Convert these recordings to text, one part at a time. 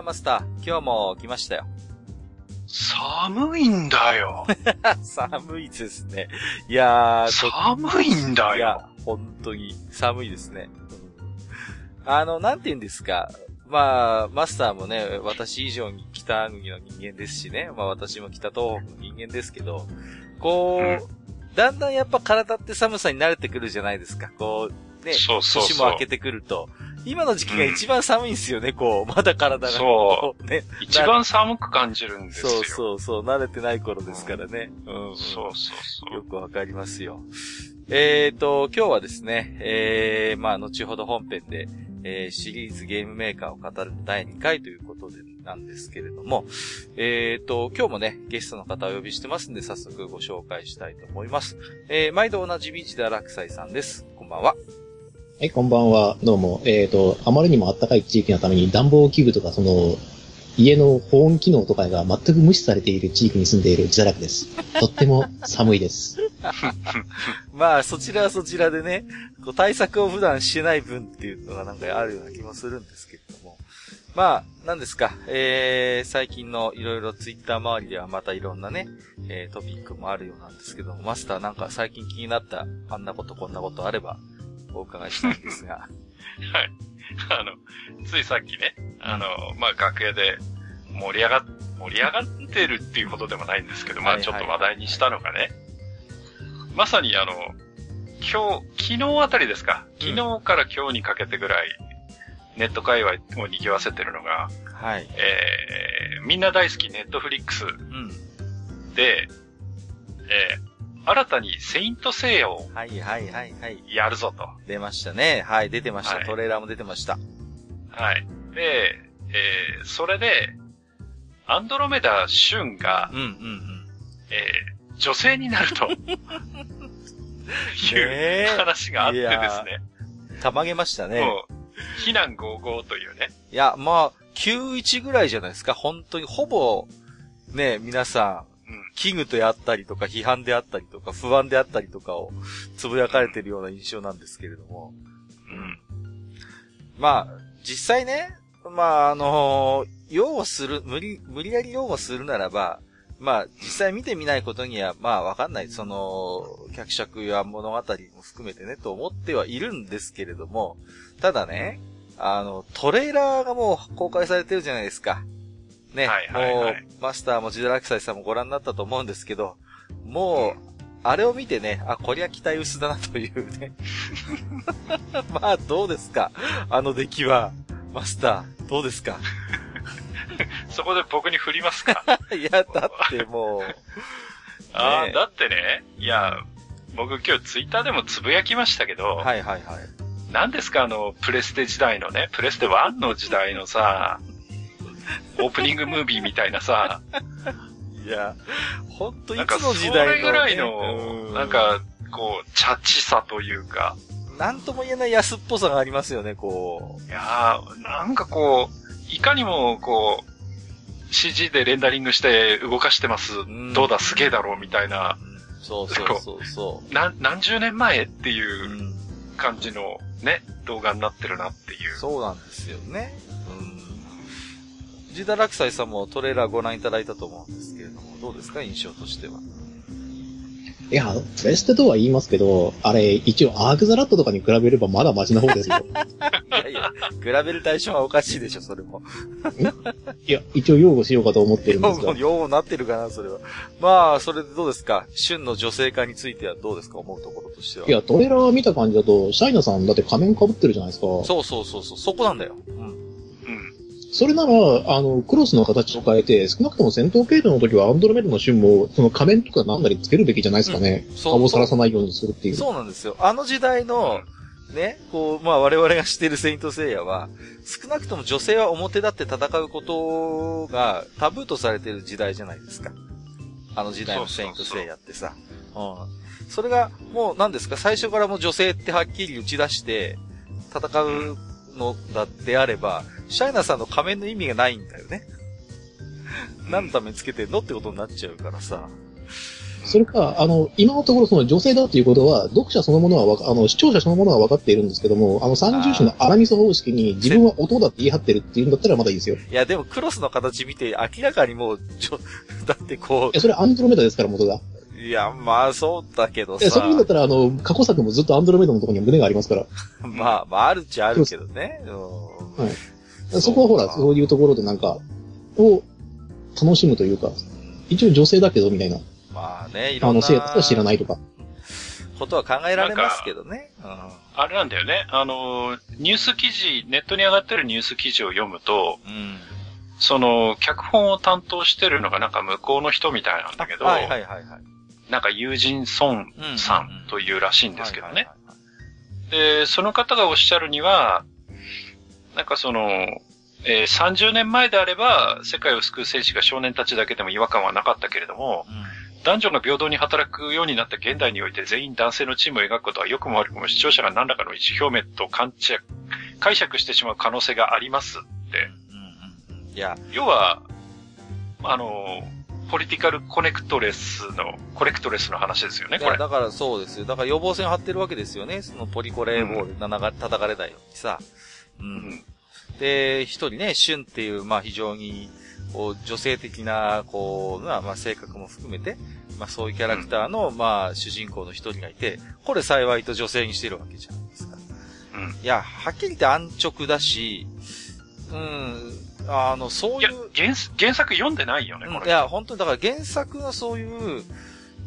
やマスター、今日も来ましたよ。寒いんだよ。寒いですね。いやー、寒いんだいやよ。、本当に寒いですね。うんあの、なんて言うんですか。まあ、マスターもね、私以上に北国の人間ですしね。まあ私も北東北の人間ですけど、こう、だんだんやっぱ体って寒さに慣れてくるじゃないですか。こう、ね、そうそうそう年も明けてくると。今の時期が一番寒いんですよね、こう、まだ体が。そこう。ね。一番寒く感じるんですよ。そうそうそう、慣れてない頃ですからね。うん、うん。そうそうそうよくわかりますよ。えーと、今日はですね、えー、まあ、後ほど本編で、えー、シリーズゲームメーカーを語る第2回ということで、なんですけれども、えーと、今日もね、ゲストの方をお呼びしてますんで、早速ご紹介したいと思います。えー、毎度おなじみ、ラクサイさんです。こんばんは。はい、こんばんは。どうも。えっ、と、あまりにも暖かい地域のために暖房器具とか、その、家の保温機能とかが全く無視されている地域に住んでいる自堕落です。とっても寒いです。まあ、そちらはそちらでね、こう対策を普段してない分っていうのがなんかあるような気もするんですけれども。まあ、何ですか、えー、最近のいろいろツイッター周りではまたいろんなね、えー、トピックもあるようなんですけども、マスターなんか最近気になったあんなことこんなことあればお伺いしたいんですが。はい。あの、ついさっきね、あの、まあ、楽屋で盛り上がっ、盛り上がってるっていうほどでもないんですけど、まあ、ちょっと話題にしたのがね、まさにあの、今日、昨日あたりですか、昨日から今日にかけてぐらい、ネット界隈を賑わせてるのが、はい。えー、みんな大好きネットフリックスうん。で、えー、新たにセイントセイヤをはいはいはいはい。やるぞと。出ましたね。はい、出てました。はいトレーラーも出てました。はい。で、えー、それで、アンドロメダ旬がうん、うんうん。えー、女性になると、いう話があってですね。たまげましたね。もう、非難合々というね。いや、まあ、91ぐらいじゃないですか。本当に、ほぼ、ね、皆さん、うん。危惧であったりとか、批判であったりとか、不安であったりとかを、つぶやかれてるような印象なんですけれども。うん。まあ、実際ね、まあ、あの擁護する、無理、無理やり擁護するならば、まあ、実際見てみないことには、まあ、わかんない。その、脚色や物語も含めてね、と思ってはいるんですけれども、ただね、あの、トレーラーがもう公開されてるじゃないですか。ね、はいはいはいもう、マスターもジダラクサイさんもご覧になったと思うんですけど、もう、あれを見てね、あ、こりゃ期待薄だなというね。まあ、どうですか？あの出来は。マスター、どうですか？そこで僕に振りますか？いや、だってもう、ああ、だってね、いや、僕今日ツイッターでもつぶやきましたけど、はいはいはい。何ですかあの、プレステ時代のね、プレステ1の時代のさ、オープニングムービーみたいなさ、いや、ほんとないつの時代の、ね、れぐらいうんの、なん、か、こう、チャチさというか、なんとも言えない安っぽさがありますよね、こう。いやー、なんかこう、いかにもこう、CG でレンダリングして動かしてます。んどうだ、すげえだろう、みたいな、そうそうそうそ。な何十年前っていう感じのね、動画になってるなっていう。そうなんですよね。うん。ジダラクサイさんもトレーラーご覧いただいたと思うんですけれども、どうですか印象としては？いや、プレステとは言いますけど、あれ、一応アークザラットとかに比べればまだマシな方ですよ。いやいや、比べる対象はおかしいでしょ、それも。いや、一応擁護しようかと思ってるんですが。ようなってるかな、それは。まあ、それでどうですか？旬の女性化についてはどうですか思うところとしては？いや、トレーラー見た感じだと、シャイナさんだって仮面被ってるじゃないですか。そうそうそうそう、そこなんだよ。うん。うん。それなら、あの、クロスの形を変えて、少なくとも戦闘系統の時はアンドロメダの旬も、その仮面とかなんなりつけるべきじゃないですかね。うんそう顔をさらさないようにするっていう。そうなんですよ。あの時代の、ね、こう、まあ我々が知ってるセイントセイヤは、少なくとも女性は表立って戦うことがタブーとされてる時代じゃないですか。あの時代のセイントセイヤってさ。うん。それが、もう何ですか、最初からもう女性ってはっきり打ち出して、戦うのだってあれば、シャイナさんの仮面の意味がないんだよね。何のためにつけてんのってことになっちゃうからさ。それか、あの、今のところその女性だっていうことは、読者そのものはわか、あの、視聴者そのものは分かっているんですけども、あの、三重種の荒味噌方式に自分は音だって言い張ってるっていうんだったらまだいいですよ。いいや、でもクロスの形見て明らかにもう、ちょ、だってこや、それアンドロメダですから元が。う、いや、まあそうだけどいや、そうさいうんだっ、たら、あの、過去作もずっとアンドロメダのところには胸がありますから。まあ、まああるっちゃあるけどね。うんはいそこはほら、そういうところでなんか、を楽しむというか、一応女性だけどみたいな。まあね、いろんなあの、生徒は知らないとか。ことは考えられますけどね。あれなんだよね。あの、ニュース記事、ネットに上がってるニュース記事を読むと、うん。うん。その、脚本を担当してるのがなんか向こうの人みたいなんだけど、はいはいはいはい。なんか友人孫さんというらしいんですけどね。で、その方がおっしゃるには、なんかその、えー30年前であれば、世界を救う戦士が少年たちだけでも違和感はなかったけれども、男女が平等に働くようになった現代において全員男性のチームを描くことは良くも悪くも視聴者が何らかの意思表明と勘違い解釈してしまう可能性がありますって。うん。うんうんうん。いや、要は、あの、ポリティカルコネクトレスの、コレクトレスの話ですよね、これ。だからそうですよ。だから予防線張ってるわけですよね。そのポリコレボール7が叩かれないようにさ。う。うんん。で、一人ね、シュンっていう、まあ非常に、こう、女性的な、こう、まあ、まあ性格も含めて、まあそういうキャラクターの、まあ主人公の一人がいて、これ幸いと女性にしてるわけじゃないですか。うん。いや、はっきり言って安直だし、うん、あの、そういやいう、、原原作読んでないよね、これ。うんいや、本当にだから原作のそういう、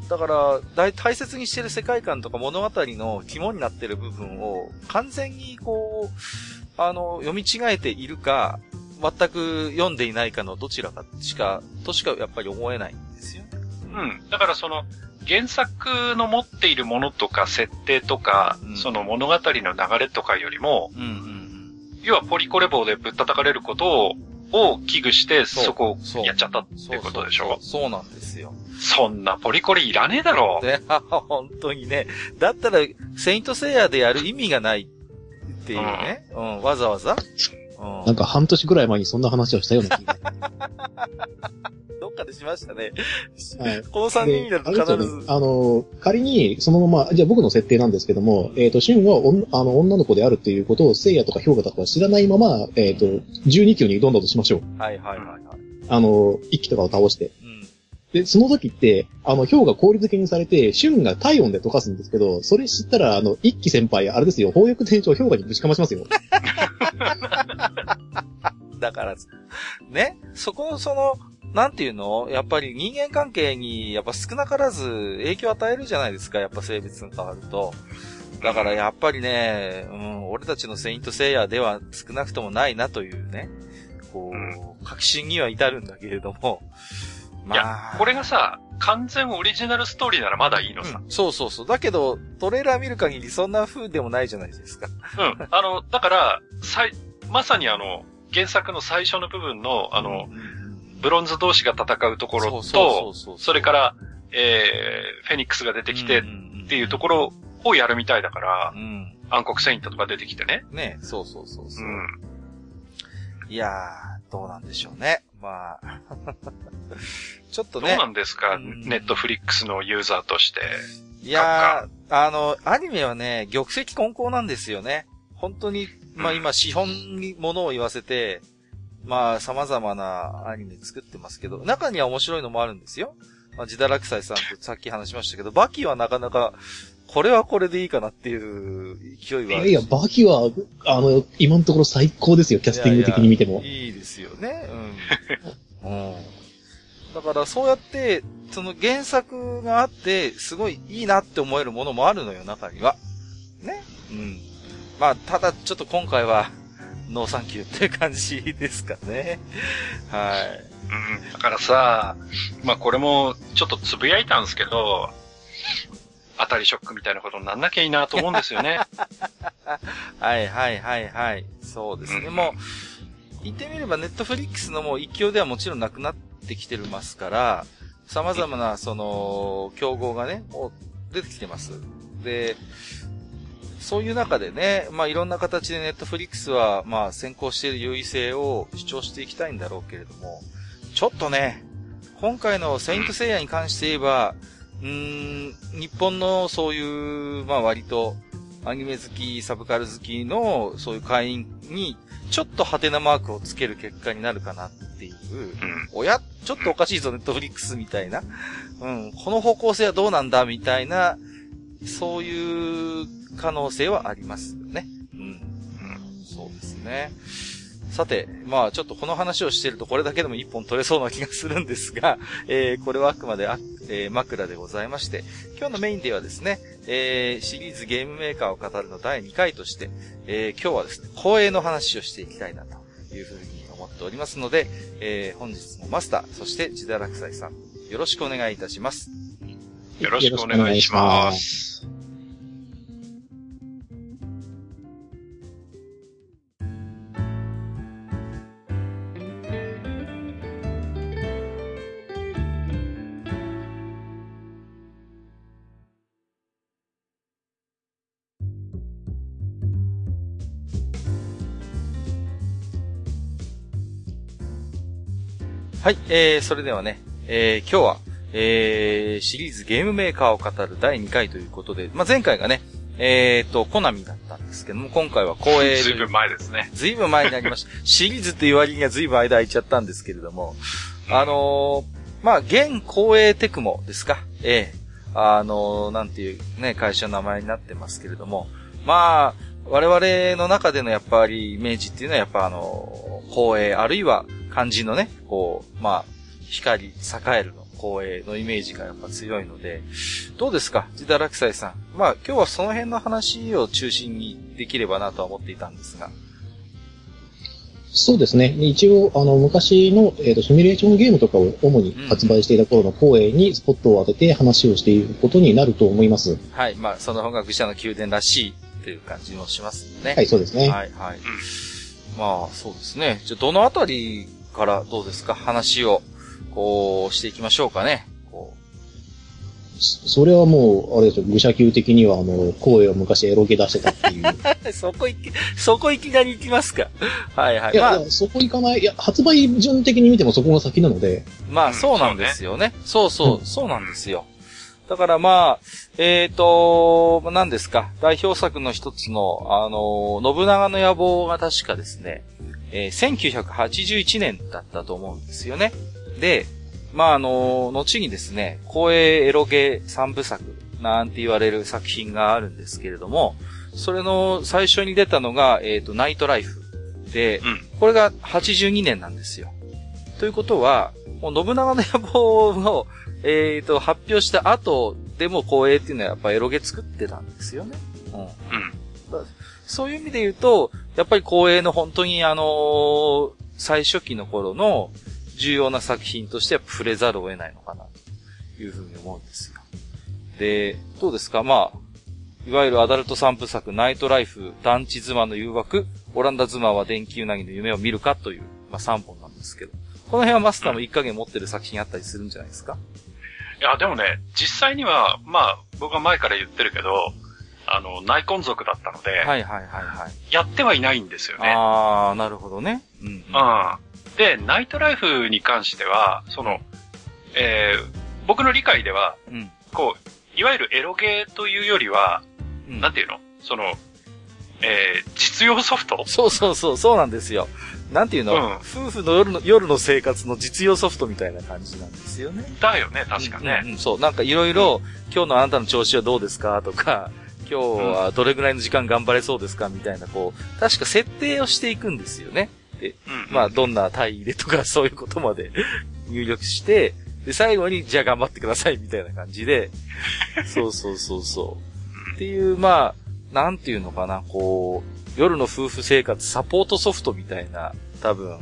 だから大、大切にしてる世界観とか物語の肝になってる部分を完全にこう、あの、読み違えているか、全く読んでいないかのどちらかしか、としかやっぱり思えないんですよね。うん。だからその、原作の持っているものとか設定とか、うんその物語の流れとかよりも、うんうん要はポリコレ棒でぶったたかれることを、を危惧して、そこをやっちゃったっうん。てことでしょ？そうなんですよ。そんなポリコレいらねえだろ。で、本当にね。だったら、セイントセイヤでやる意味がないっていうね。うん、わざわざ。うん。なんか半年ぐらい前にそんな話をしたような気が。どっかでしましたね。はい。この3人だと必ず。ね、あの、仮に、そのまま、じゃあ僕の設定なんですけども、えっ、と、シュンはあの女の子であるっていうことを、聖夜とか氷河とか知らないまま、えっ、と、12級に挑んだとしましょう。はいはいはいはい。あの、一機とかを倒して。うん。で、その時って、あの、氷が氷漬けにされて、シュンが体温で溶かすんですけど、それ知ったら、あの、一機先輩、あれですよ、砲翼天井氷河にぶちかましますよ。だから、ね、そこのその、なんていうの？やっぱり人間関係に、やっぱ少なからず影響を与えるじゃないですか、やっぱ性別が変わると。だからやっぱりね、うん、俺たちのセイントセイヤでは少なくともないなというね、こう、確信には至るんだけれども、いや、これがさ、完全オリジナルストーリーならまだいいのさ。うんそうそうそう。だけど、トレーラー見る限りそんな風でもないじゃないですか。うん。あの、だから、さい、まさにあの、原作の最初の部分の、あの、ブロンズ同士が戦うところと、それから、えー、フェニックスが出てきてっていうところをやるみたいだからう、ん。暗黒セイントとか出てきてね。ねそうそうそうそうう。ん。いやー、どうなんでしょうね。まあ。ちょっとどうね。なんですか、うんネットフリックスのユーザーとして。いやー、あの、アニメはね、玉石混交なんですよね。本当に、まあ今、資本に物を言わせて、まあ、様々なアニメ作ってますけど、中には面白いのもあるんですよ。まあ、ジダラクサイさんとさっき話しましたけど、バキはなかなか、これはこれでいいかなっていう勢いはあるし。いやいや、バキは、あの、今のところ最高ですよ、キャスティング的に見ても。いやいやいいですよね。うん。うん。だからそうやって、その原作があって、すごいいいなって思えるものもあるのよ、中には。ね。うん。まあ、ただちょっと今回は、ノーサンキューっていう感じですかね。はい。うん、だからさ、まあこれもちょっとつぶやいたんですけど、アタリショックみたいなことになんなきゃいいなと思うんですよね。はいはいはいはい。そうですね。うんもう、言ってみればネットフリックスのもう一強ではもちろんなくなってきてますから、様々なその、競合がね、もう出てきてます。で、そういう中でね、まあいろんな形でネットフリックスは、まあ先行している優位性を主張していきたいんだろうけれども、ちょっとね、今回のセイントセイヤに関して言えば、うーん、日本のそういう、まあ割と、アニメ好き、サブカル好きの、そういう会員に、ちょっとハテナマークをつける結果になるかなっていう、うん。おや、ちょっとおかしいぞ、ネットフリックスみたいな。うん、この方向性はどうなんだ、みたいな、そういう可能性はありますよね。うん。うん。そうですね。さて、まあちょっとこの話をしてるとこれだけでも一本取れそうな気がするんですが、えーこれはあくまであ、えー枕でございまして、今日のメインではですね、えーシリーズゲームメーカーを語るの第2回として、えー今日はですね、光栄の話をしていきたいなというふうに思っておりますので、えー本日もマスター、そしてジダラクサイさん、よろしくお願いいたします。よろしくお願いします。はい、えー、それではね、えー、今日は、えー、シリーズゲームメーカーを語る第2回ということで、まあ、前回がね、えーと、コナミだったんですけども、今回は光栄 ずいぶん前ですね。ずいぶん前になりました。シリーズっていう割にはずいぶん間空いちゃったんですけれども、あのーまあ、現光栄テクモですか。ええあのーなんていうね、会社の名前になってますけれども、まあ、我々の中でのやっぱりイメージっていうのはやっぱあのー光栄、あるいは漢字のね、こう、まあ、光、栄えるの光栄のイメージがやっぱ強いので、どうですか？ジダラクサイさん。まあ、今日はその辺の話を中心にできればなとは思っていたんですが。そうですね。一応、あの、昔の、えーとシミュレーションゲームとかを主に発売していた頃の光栄にスポットを当てて話をしていることになると思います。はい。まあ、その方が愚者の宮殿らしいっていう感じもしますね。はい、そうですね。はい、はい。まあ、そうですね。じゃあ、どのあたりからどうですか？話を、こう、していきましょうかね。こそそれはもう、あれですよ、愚者級的には、あの、光栄を昔エロゲ出してたっていう。う。そこいき、そこいきなり行きますか？はい、はい。いや、まあそこ行かない。いや、発売順的に見てもそこが先なので、まあ、うんそうなんですよね。そうそうう、んそうなんですよ。だからまあ、えっ、と、何ですか、代表作の一つの、あの、信長の野望が確かですね、えー1981年だったと思うんですよね。で、まああの、後にですね、光栄エロゲ三部作なんて言われる作品があるんですけれども、それの最初に出たのが、えっ、と、ナイトライフ。で、うん。これが82年なんですよ。ということは、もう信長の野望を、えっ、と、発表した後でも光栄っていうのはやっぱエロゲ作ってたんですよね。うん。うん。そういう意味で言うと、やっぱり光栄の本当にあの最初期の頃の重要な作品としては触れざるを得ないのかな、というふうに思うんですよ。で、どうですか？まあ、いわゆるアダルト三部作、ナイトライフ、団地妻の誘惑、オランダ妻は電球なぎの夢を見るかという、まあ三本なんですけど、この辺はマスターも一加減持ってる作品あったりするんじゃないですか？いや、でもね、実際には、まあ、僕は前から言ってるけど、あの、内根族だったので、はいはいはいはい。やってはいないんですよね。あー、なるほどね。うん、うん。うん。で、ナイトライフに関しては、その、えー、僕の理解では、うん。こう、いわゆるエロゲーというよりは、うんなんていうの？その、えー、実用ソフト？そうそうそう、そうなんですよ。なんていうの、うん夫婦の夜の夜の生活の実用ソフトみたいな感じなんですよね。だよね、確かね。うんうんそう、なんかいろいろ、今日のあなたの調子はどうですか？とか、今日はどれぐらいの時間頑張れそうですかみたいな、こう、確か設定をしていくんですよね。うん。まあ、どんな単位でとか、そういうことまで入力して、で、最後に、じゃあ頑張ってください、みたいな感じで、そうそうそうそう。っていう、まあ、なんていうのかな、こう、夜の夫婦生活サポートソフトみたいな、多分、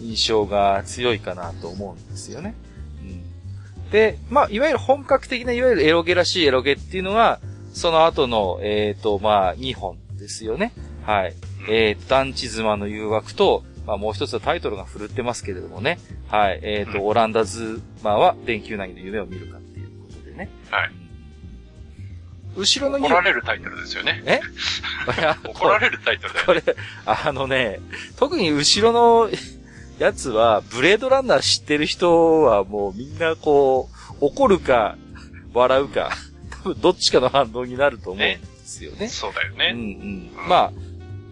印象が強いかなと思うんですよね。うん、で、まあ、いわゆる本格的な、いわゆるエロゲらしいエロゲっていうのは、その後の、えっ、ー、と、まあ、2本ですよね。はい。えー、団地妻の誘惑と、まあ、もう一つはタイトルが振るってますけれどもね。はい。えっ、ー、と、オランダ妻は電球内の夢を見るかっていうことでね。はい。後ろの怒られるタイトルですよね。え？怒られるタイトルだよ、ね、これ、あのね、特に後ろのやつは、ブレードランナー知ってる人はもうみんなこう、怒るか、笑うか、多分どっちかの反応になると思うんですよね。ねそうだよね。うんうん。ま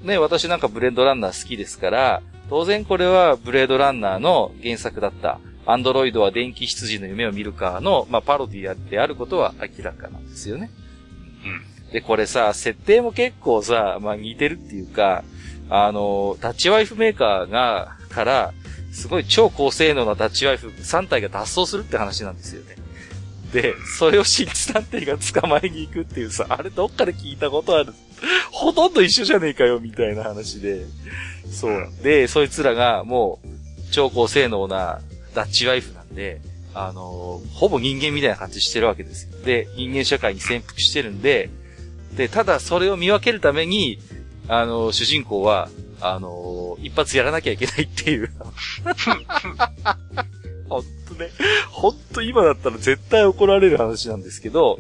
あ、ね、私なんかブレードランナー好きですから、当然これはブレードランナーの原作だった、アンドロイドは電気羊の夢を見るかの、まあ、パロディであることは明らかなんですよね。うん。で、これさ、設定も結構さ、まあ、似てるっていうか、あの、ダッチワイフメーカーが、から、すごい超高性能なダッチワイフ3体が脱走するって話なんですよね。で、それを新地探偵が捕まえに行くっていうさ、あれどっかで聞いたことある。ほとんど一緒じゃねえかよ、みたいな話で。そう。で、そいつらがもう、超高性能なダッチワイフなんで、あのー、ほぼ人間みたいな感じしてるわけですよ。で、人間社会に潜伏してるんで、で、ただそれを見分けるために、あのー、主人公は、あのー、一発やらなきゃいけないっていう。ほんとね、ほんと今だったら絶対怒られる話なんですけど、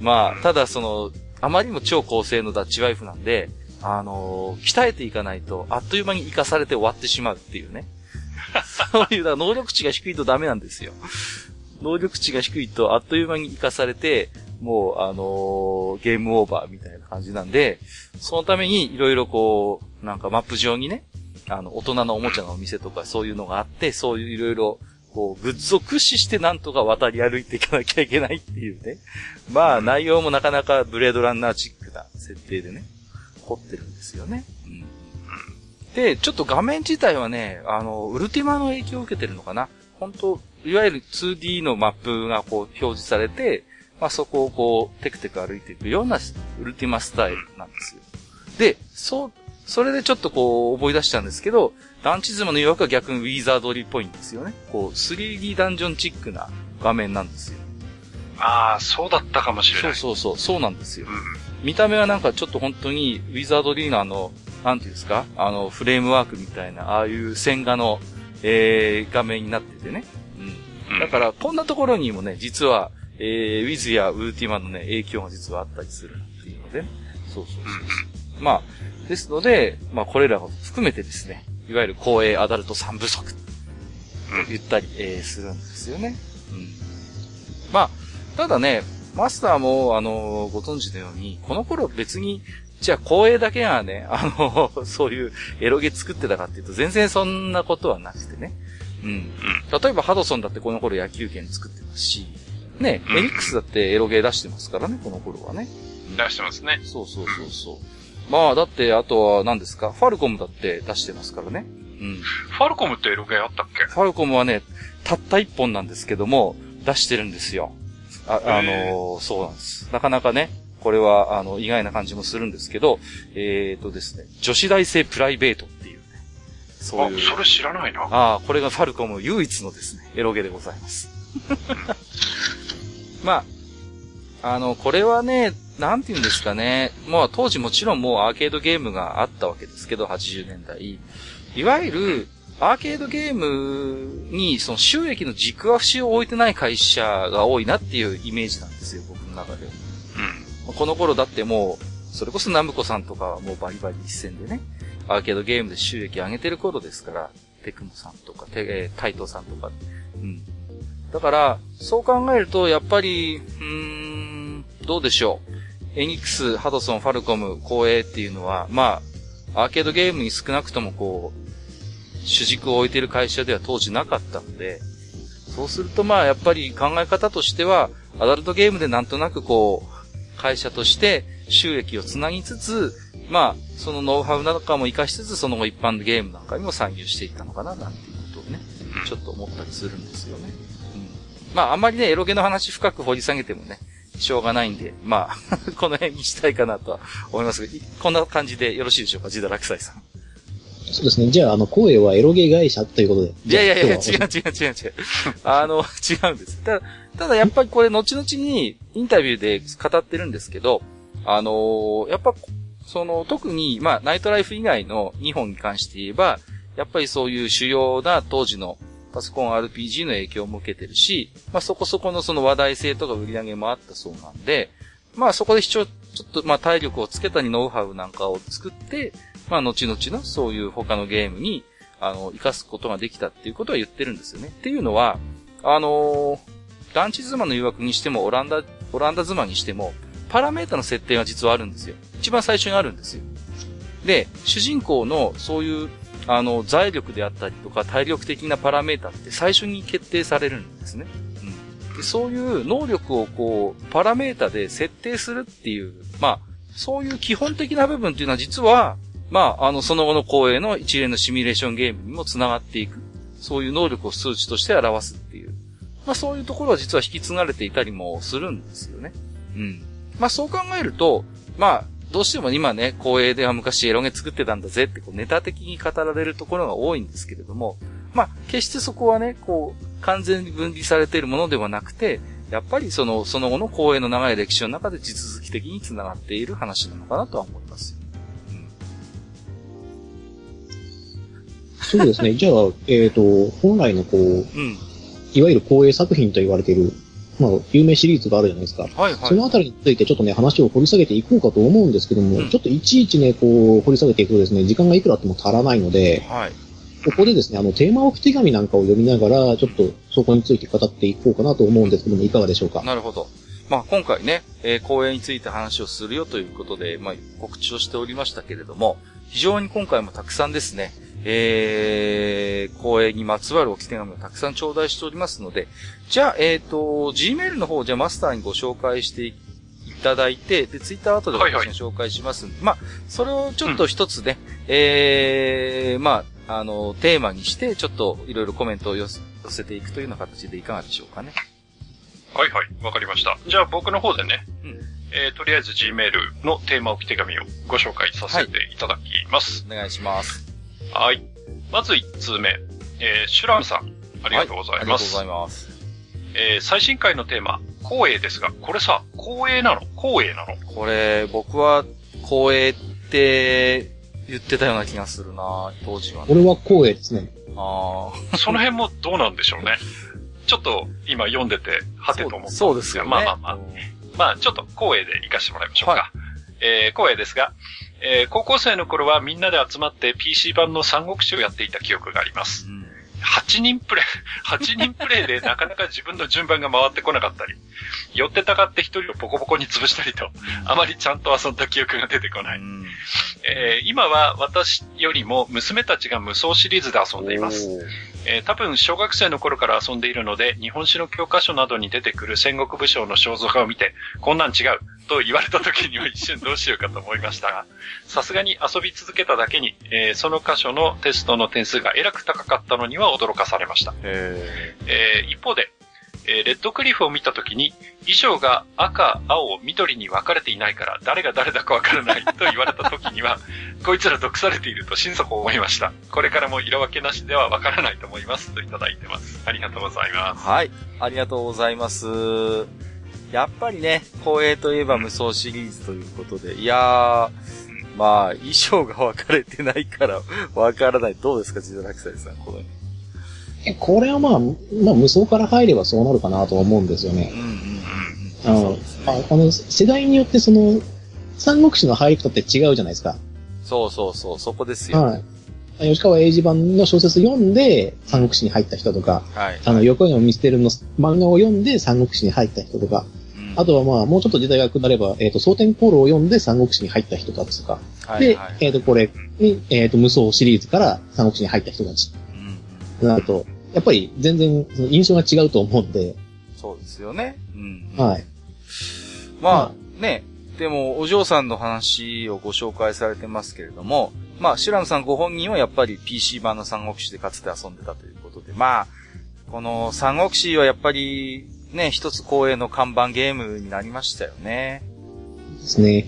まあ、ただその、あまりにも超高性能ダッチワイフなんで、あのー、鍛えていかないと、あっという間に生かされて終わってしまうっていうね。そういう、だ能力値が低いとダメなんですよ。能力値が低いと、あっという間に生かされて、もう、あのー、ゲームオーバーみたいな感じなんで、そのために、いろいろこう、なんかマップ上にね、あの、大人のおもちゃのお店とかそういうのがあって、そういういろいろ、こう、グッズを駆使してなんとか渡り歩いていかなきゃいけないっていうね。まあ、内容もなかなかブレードランナーチックな設定でね、凝ってるんですよね。うん。で、ちょっと画面自体はね、あの、ウルティマの影響を受けてるのかな。本当いわゆる 2D のマップがこう表示されて、まあそこをこう、テクテク歩いていくようなウルティマスタイルなんですよ。で、そう、それでちょっとこう思い出したんですけど、団地妻の誘惑は逆にウィザードリーっぽいんですよね。こう、3D ダンジョンチックな画面なんですよ。ああ、そうだったかもしれない。そうそうそう、そうなんですよ。うん、見た目はなんかちょっと本当にウィザードリーのあの、なんていうんですか？あの、フレームワークみたいな、ああいう線画の、えー、画面になっててね。うん。だから、こんなところにもね、実は、えー、ウィズやウルティマのね、影響が実はあったりするっていうので、ね、そうそうそうそう。まあ、ですので、まあ、これらを含めてですね、いわゆる公営アダルト三部作と言ったり、えー、するんですよね。うん。まあ、ただね、マスターも、あの、ご存知のように、この頃別にじゃあ、光栄だけがね、あの、そういうエロゲ作ってたかっていうと、全然そんなことはなくてね。うん。例えば、ハドソンだってこの頃野球券作ってますし、ね、エリックスだってエロゲ出してますからね、この頃はね。出してますね。そうそうそうそう。まあ、だって、あとは何ですか？ファルコムだって出してますからね。うん。ファルコムってエロゲあったっけ？ファルコムはね、たった一本なんですけども、出してるんですよ。あ、あのー、そうなんです。なかなかね、これは、あの、意外な感じもするんですけど、えっ、ー、とですね、女子大生プライベートっていうね。そういう。あ、それ知らないな。ああ、これがファルコム唯一のですね、エロゲでございます。まあ、あの、これはね、なんて言うんですかね。まあ、当時もちろんもうアーケードゲームがあったわけですけど、80年代。いわゆる、アーケードゲームに、その収益の軸足を置いてない会社が多いなっていうイメージなんですよ、僕の中では。この頃だってもう、それこそナムコさんとかはもうバリバリ一戦でね、アーケードゲームで収益上げてる頃ですから、テクモさんとか、テ、えー、タイトさんとか、うん。だから、そう考えると、やっぱり、うーん、どうでしょう。エニックス、ハドソン、ファルコム、光栄っていうのは、まあ、アーケードゲームに少なくともこう、主軸を置いている会社では当時なかったので、そうするとまあ、やっぱり考え方としては、アダルトゲームでなんとなくこう、会社として収益をつなぎつつ、まあ、そのノウハウなんかも活かしつつ、その後一般のゲームなんかにも参入していったのかな、なんていうことをね、ちょっと思ったりするんですよね。うん。まあ、あんまりね、エロゲの話深く掘り下げてもね、しょうがないんで、まあ、この辺にしたいかなとは思いますけど、こんな感じでよろしいでしょうか、ジダラクサイさん。そうですね。じゃあ、あの、声はエロゲ会社ということで。いやいやいや、違う違う違う違う。あの、違うんです。ただ、ただやっぱりこれ後々にインタビューで語ってるんですけど、あのーやっぱ、その、特に、まあ、ナイトライフ以外の2本に関して言えば、やっぱりそういう主要な当時のパソコン RPG の影響も受けてるし、まあ、そこそこのその話題性とか売り上げもあったそうなんで、まあ、そこでちょ、ちょっと、まあ、体力をつけたりノウハウなんかを作って、まあ、後々のそういう他のゲームに、あの、活かすことができたっていうことは言ってるんですよね。っていうのは、あのー団地妻の誘惑にしても、オランダ、オランダ妻にしても、パラメータの設定が実はあるんですよ。一番最初にあるんですよ。で、主人公のそういう、あの、財力であったりとか、体力的なパラメータって最初に決定されるんですね。うん。で、そういう能力をこう、パラメータで設定するっていう、まあ、そういう基本的な部分っていうのは実は、まあ、あの、その後の公営の一連のシミュレーションゲームにも繋がっていく。そういう能力を数値として表すっていう。まあそういうところは実は引き継がれていたりもするんですよね。うん。まあそう考えると、まあ、どうしても今ね、光栄では昔エロゲ作ってたんだぜってこうネタ的に語られるところが多いんですけれども、まあ決してそこはね、こう、完全に分離されているものではなくて、やっぱりその、その後の光栄の長い歴史の中で地続き的に繋がっている話なのかなとは思いますよ。そうですね。じゃあ、えっ、と、本来のこう、うん。いわゆる光栄作品と言われている、まあ、有名シリーズがあるじゃないですか。はいはい。そのあたりについてちょっとね、話を掘り下げていこうかと思うんですけども、うんちょっといちいちね、こう、掘り下げていくとですね、時間がいくらあっても足らないので、はい。ここでですね、あの、テーマ置き手紙なんかを読みながら、ちょっとそこについて語っていこうかなと思うんですけども、いかがでしょうか？なるほど。まあ、今回ね、えー公演について話をするよということで、まあ、告知をしておりましたけれども、非常に今回もたくさんですね、えー、公演にまつわる置き手紙をたくさん頂戴しておりますので、じゃあ、えっ、と、Gmail の方、じゃあマスターにご紹介していただいて、で、Twitter 後ではいはい私も紹介しますんで、まあ、それをちょっと一つね、えー、まあ、あの、テーマにして、ちょっといろいろコメントを寄せていくというような形でいかがでしょうかね。はいはい、わかりました。じゃあ僕の方でね、うんえーとりあえず Gmail のテーマ置き手紙をご紹介させていただきます。お願いします。はい。まず1通目、えーシュラムさん、ありがとうございます。ありがとうございます。えー最新回のテーマ、光栄ですが、これさ、光栄なの？光栄なの？これ、僕は、光栄って言ってたような気がするな当時はね。俺は光栄ですね。あ その辺もどうなんでしょうね。ちょっと今読んでて、はてと思ったんそうですよね。まあまあまあ。まあ、ちょっと光栄で行かせてもらいましょうか。はえー、光栄ですが、えー高校生の頃はみんなで集まって PC 版の三国志をやっていた記憶があります。うん8人プレイ、8人プレイでなかなか自分の順番が回ってこなかったり、寄ってたかって一人をボコボコに潰したりと、あまりちゃんと遊んだ記憶が出てこない。うんえー今は私よりも娘たちが無双シリーズで遊んでいます。えー多分小学生の頃から遊んでいるので、日本史の教科書などに出てくる戦国武将の肖像画を見て、こんなん違うと言われた時には一瞬どうしようかと思いましたが、さすがに遊び続けただけに、えーその箇所のテストの点数がえらく高かったのには驚かされました。へえー一方で、えーレッドクリフを見た時に、衣装が赤、青、緑に分かれていないから、誰が誰だか分からないと言われた時には、こいつら毒されていると心底思いました。これからも色分けなしでは分からないと思います。といただいてます。ありがとうございます。ーはい。ありがとうございます。やっぱりね、光栄といえば無双シリーズということで、いやー、まあ、衣装が分かれてないから、分からない。どうですか、ジダラクサイさん、このこれはまあ、まあ、無双から入ればそうなるかなと思うんですよねう。んうんうんあのあの、世代によってその、三国志の入り方って違うじゃないですか。そうそうそう、そこですよ。はい。吉川英治版の小説読んで、三国志に入った人とか、はい。あの、横山ミステルの漫画を読んで三国志に入った人とか、うんあとはまあ、もうちょっと時代が下れば、えっ、と、蒼天航路を読んで三国志に入った人たちとか、で、はいはいえっ、と、これに、えっ、と、無双シリーズから三国志に入った人たちうんとなると、やっぱり全然その印象が違うと思うんで、そうですよね。うん。はい。まあ、ね、でも、お嬢さんの話をご紹介されてますけれども、まあ、シュラムさんご本人はやっぱり PC 版の三国志でかつて遊んでたということで、まあ、この三国志はやっぱり、ね、一つ公営の看板ゲームになりましたよね。ですね。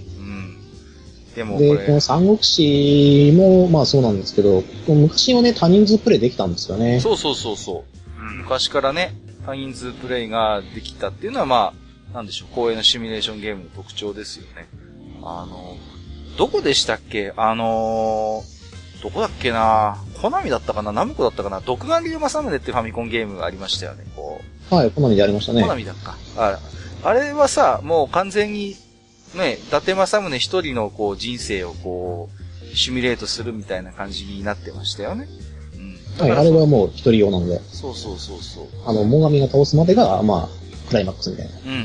うん。でもこで、これの、三国志も、まあそうなんですけど、昔はね、多人数プレイできたんですよね。そうそうそうそう。うん。昔からね、多人数プレイができたっていうのはまあ、なんでしょう、公営のシミュレーションゲームの特徴ですよね。あの、どこでしたっけ？あのー、どこだっけな？コナミだったかな？ナムコだったかな？独眼竜政宗ってファミコンゲームがありましたよね。こはい、好みでありましたう、ねコ。ナミだっか。ああれはさ、もう完全に、ね、伊達政宗一人のこう人生をこう、シミュレートするみたいな感じになってましたよね。うん。だはい、あれはもう一人用なので、そうそうそうそう。あの、モガミが倒すまでが、まあ、クライマックスみたいな。うんうんうん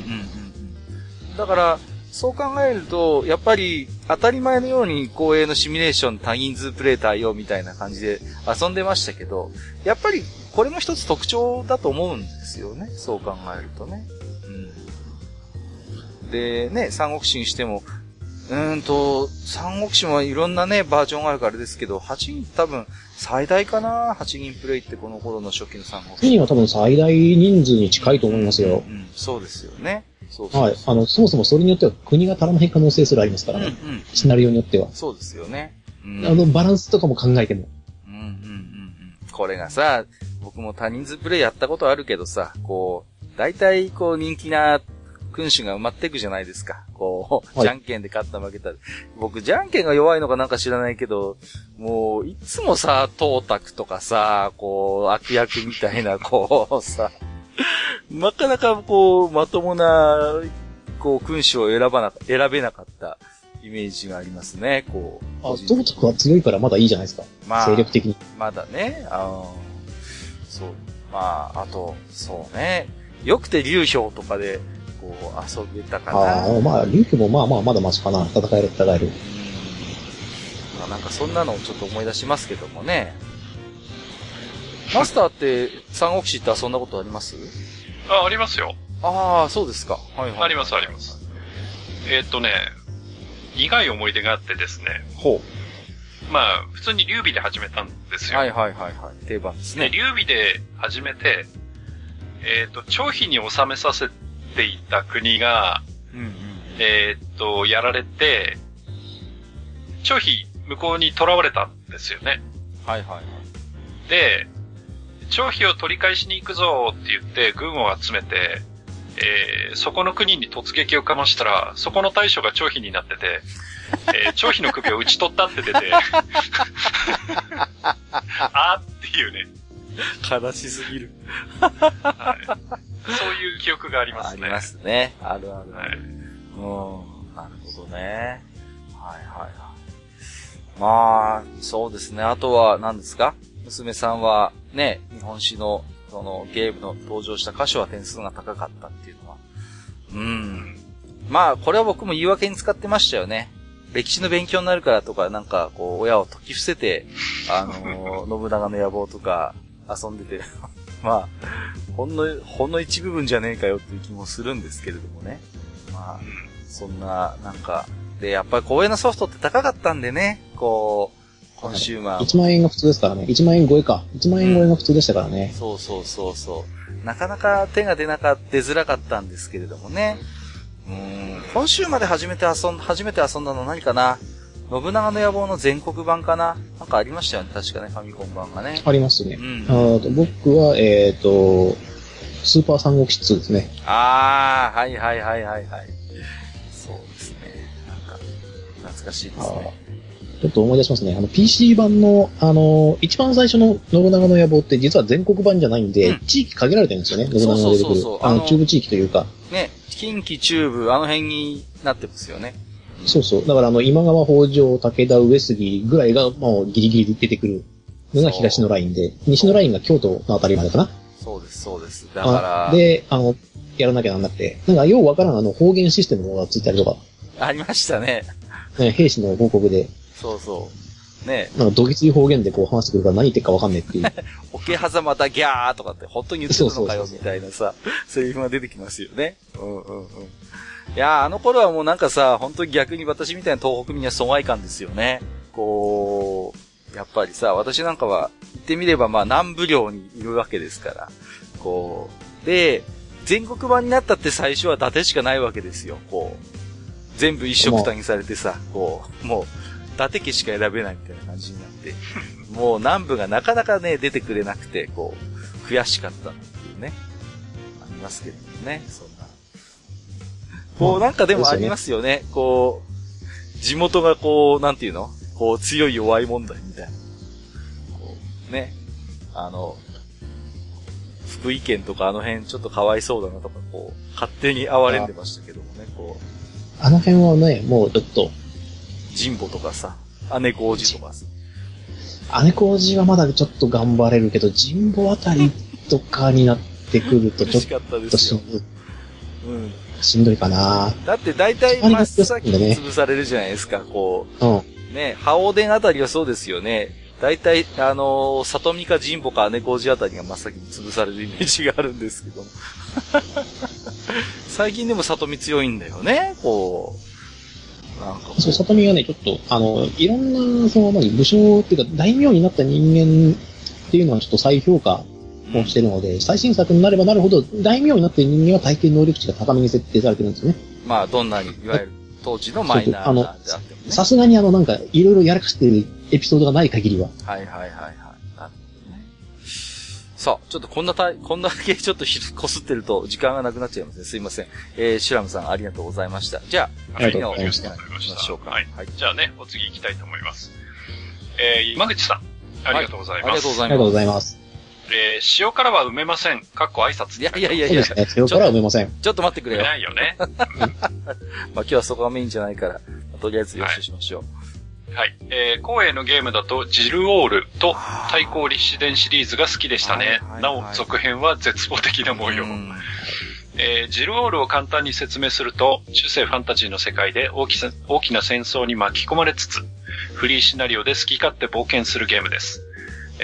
うん。だから、そう考えると、やっぱり当たり前のように公営のシミュレーション多人数プレイ対応みたいな感じで遊んでましたけど、やっぱりこれも一つ特徴だと思うんですよね。そう考えるとね。うん。で、ね、三国志にしても、うーんと、三国志もいろんなね、バージョンがあるからですけど、8人多分最大かな ?8 人プレイってこの頃の初期の三国志。次は多分最大人数に近いと思いますよう。ん、そうですよね。そうそうはい。あの、そもそもそれによっては国が足らない可能性すらありますからうんうね。ん。シナリオによっては。そうですよね。うん、あの、バランスとかも考えても。うんうんうんうん。これがさ、僕も多人数プレイやったことあるけどさ、こう、大体こう人気な君主が埋まっていくじゃないですか。こう、はいじゃんけんで勝った負けた。僕、じゃんけんが弱いのかなんか知らないけど、もう、いつもさ、東卓とかさ、こう、悪役みたいな、こう、さ、なかなかこう、まともな、こう、君主を選ばな、選べなかったイメージがありますね、こう。あ、個人的に東徳は強いからまだいいじゃないですか。まあ、精力的に。まだね、あの、そう。まあ、あと、そうね。よくて流氷とかで、こう、遊べたかな。ああ、まあ、竜騎もまあまあまだマシかな。戦える戦える。うんまあ、なんかそんなのをちょっと思い出しますけどもね。マスターって、三国志って遊んだことあります？あ、ありますよ。ああ、そうですか。はいはい。あります、あります。えーっとね、苦い思い出があってですね。ほまあ、普通に劉備で始めたんですう。よ。はいはいはいはい。定番ですで、ね。劉備で始めて、えーっと、長飛に収めさせていた国が、うんうん。えーっと、やられて、長飛向こうに囚われたんですよね。はいはいはい。で、長飛を取り返しに行くぞって言って軍を集めて、えーそこの国に突撃をかましたら、そこの大将が長飛になってて、えー 長飛の首を打ち取ったって出て、あーっていうね、悲しすぎる。はい、そういう記憶がありますね。ありますね。あるあるあはいる。うん。なるほどね。はいはいはい。まあ、そうですね。あとは何ですか？娘さんはね、日本史のそのゲームの登場した箇所は点数が高かったっていうのは。うん。まあ、これは僕も言い訳に使ってましたよね。歴史の勉強になるからとか、なんか、こう、親を解き伏せて、あのー 信長の野望とか遊んでて、まあ、ほんの、ほんの一部分じゃねえかよっていう気もするんですけれどもね。まあ、そんな、なんか、で、やっぱり公営のソフトって高かったんでね、こう、コンシューマー。1万円が普通ですからね。1万円超えか。1万円超えが普通でしたからね。そうそうそうそう。なかなか手が出なかった、出づらかったんですけれどもね。うーん、今週まで初めて遊ん、初めて遊んだの何かな？信長の野望の全国版かな？なんかありましたよね、確かね、ファミコン版がね。ありますねう。ん。あと僕は、えっ、と、スーパー三国志2ですね。あー、はいはいはいはいはい。そうですね。なんか、懐かしいですね。ちょっと思い出しますね。あの、PC 版の、あの、一番最初の信長の野望って実は全国版じゃないんで、うん地域限られてるんですよね。信長が出てくるそうそうそうそう。あの、あの中部地域というか。ね、近畿中部、あの辺になってますよね。そうそう。だからあの、今川北条、武田、上杉ぐらいがもうギリギリ出てくるのが東のラインで、西のラインが京都のあたりまでかな。そうです、そうです。だから、あで、あの、やらなきゃなんなくて。なんか、ようわからんあの、方言システムがついたりとか、ありましたね。ね、兵士の報告で、そうそう。ね、なんか、どぎつい方言でこう話してくるから何言ってるかわかんねえっていう。桶狭間だギャーとかって本当に言ってるのかよみたいなさ、セリフが出てきますよね。うんうんうん。いやあの頃はもうなんかさ、本当に逆に私みたいな東北民には疎外感ですよね。こう、やっぱりさ、私なんかは言ってみればまあ南部領にいるわけですから。こう、で、全国版になったって最初は伊達しかないわけですよ、こう。全部一色単にされてさ、こう、もう、伊達家しか選べないみたいな感じになって、もう南部がなかなかね、出てくれなくて、こう、悔しかったっていうね。ありますけどね、そんな。こう、なんかでもありますよね。こう、地元がこう、なんていうの？こう、強い弱い問題みたいな。こう、ね。あの、福井県とかあの辺ちょっとかわいそうだなとか、こう、勝手に哀れんでましたけどもね、こう、あの辺はね、もうちょっと、神保とかさ、姉小路とかさ。姉小路はまだちょっと頑張れるけど、神保あたりとかになってくると、ちょっと。しんどいうん。しんどいかなだって大体真っ先に潰されるじゃないですか、こうん。う。ね、ハオデンあたりはそうですよね。大体、あのー、里見か神保か姉小路あたりが真っ先に潰されるイメージがあるんですけども。最近でも里見強いんだよね、こう。なんかそう、里見がね、ちょっと、あの、いろんな、その、何、武将っていうか、大名になった人間っていうのはちょっと再評価をしてるので、最新作になればなるほど、大名になってる人間は大抵能力値が高めに設定されてるんですよね。まあ、どんなに、いわゆる当時のマイナーなであってもね。さすがにあの、なんか、いろいろやらかしてるエピソードがない限りは。はいはいはいはい。なるほどね。さあ、ちょっとこんなたい、こんだけちょっとひこすってると時間がなくなっちゃいますね。すいません。えー、シュラムさんありがとうございました。じゃあ、ありがとうございました次のお話に行きましょうか。はいはい。じゃあね、お次行きたいと思います。えー、今口さん、ありがとうございます。ありがとうございます。えー、塩辛は埋めません。かっこ挨拶。す。いやいやいやいや、ちそうですね。それからは埋めません。ょっと待ってくれよ。埋めないよね。まあ今日はそこがメインじゃないから、とりあえずよしとしましょう。はい。えー、光栄のゲームだと、ジルオールと対抗立志伝シリーズが好きでしたねはいはい。はいなお、続編は絶望的な模様。うんえージルオールを簡単に説明すると、中世ファンタジーの世界で大きさ大きな戦争に巻き込まれつつ、フリーシナリオで好き勝手冒険するゲームです。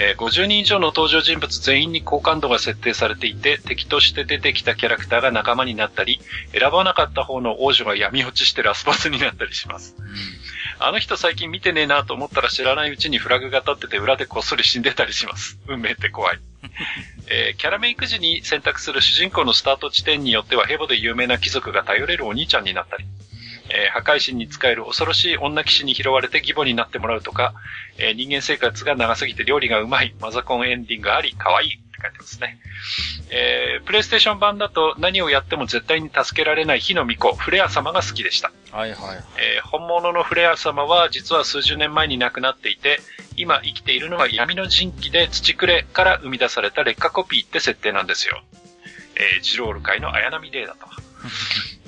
えー50人以上の登場人物全員に好感度が設定されていて、敵として出てきたキャラクターが仲間になったり、選ばなかった方の王女が闇落ちしてラスボスになったりします。あの人最近見てねえなと思ったら知らないうちにフラグが立ってて裏でこっそり死んでたりします。運命って怖い。えーキャラメイク時に選択する主人公のスタート地点によってはヘボで有名な貴族が頼れるお兄ちゃんになったり、えー破壊神に仕える恐ろしい女騎士に拾われて義母になってもらうとか、えー人間生活が長すぎて料理がうまい、マザコンエンディングあり、可愛いって書いてますね。えープレイステーション版だと何をやっても絶対に助けられない火の巫女、フレア様が好きでした。はいはい。えー本物のフレア様は実は数十年前に亡くなっていて、今生きているのは闇の人気で土くれから生み出された劣化コピーって設定なんですよ。えージロール界の綾波レイだと。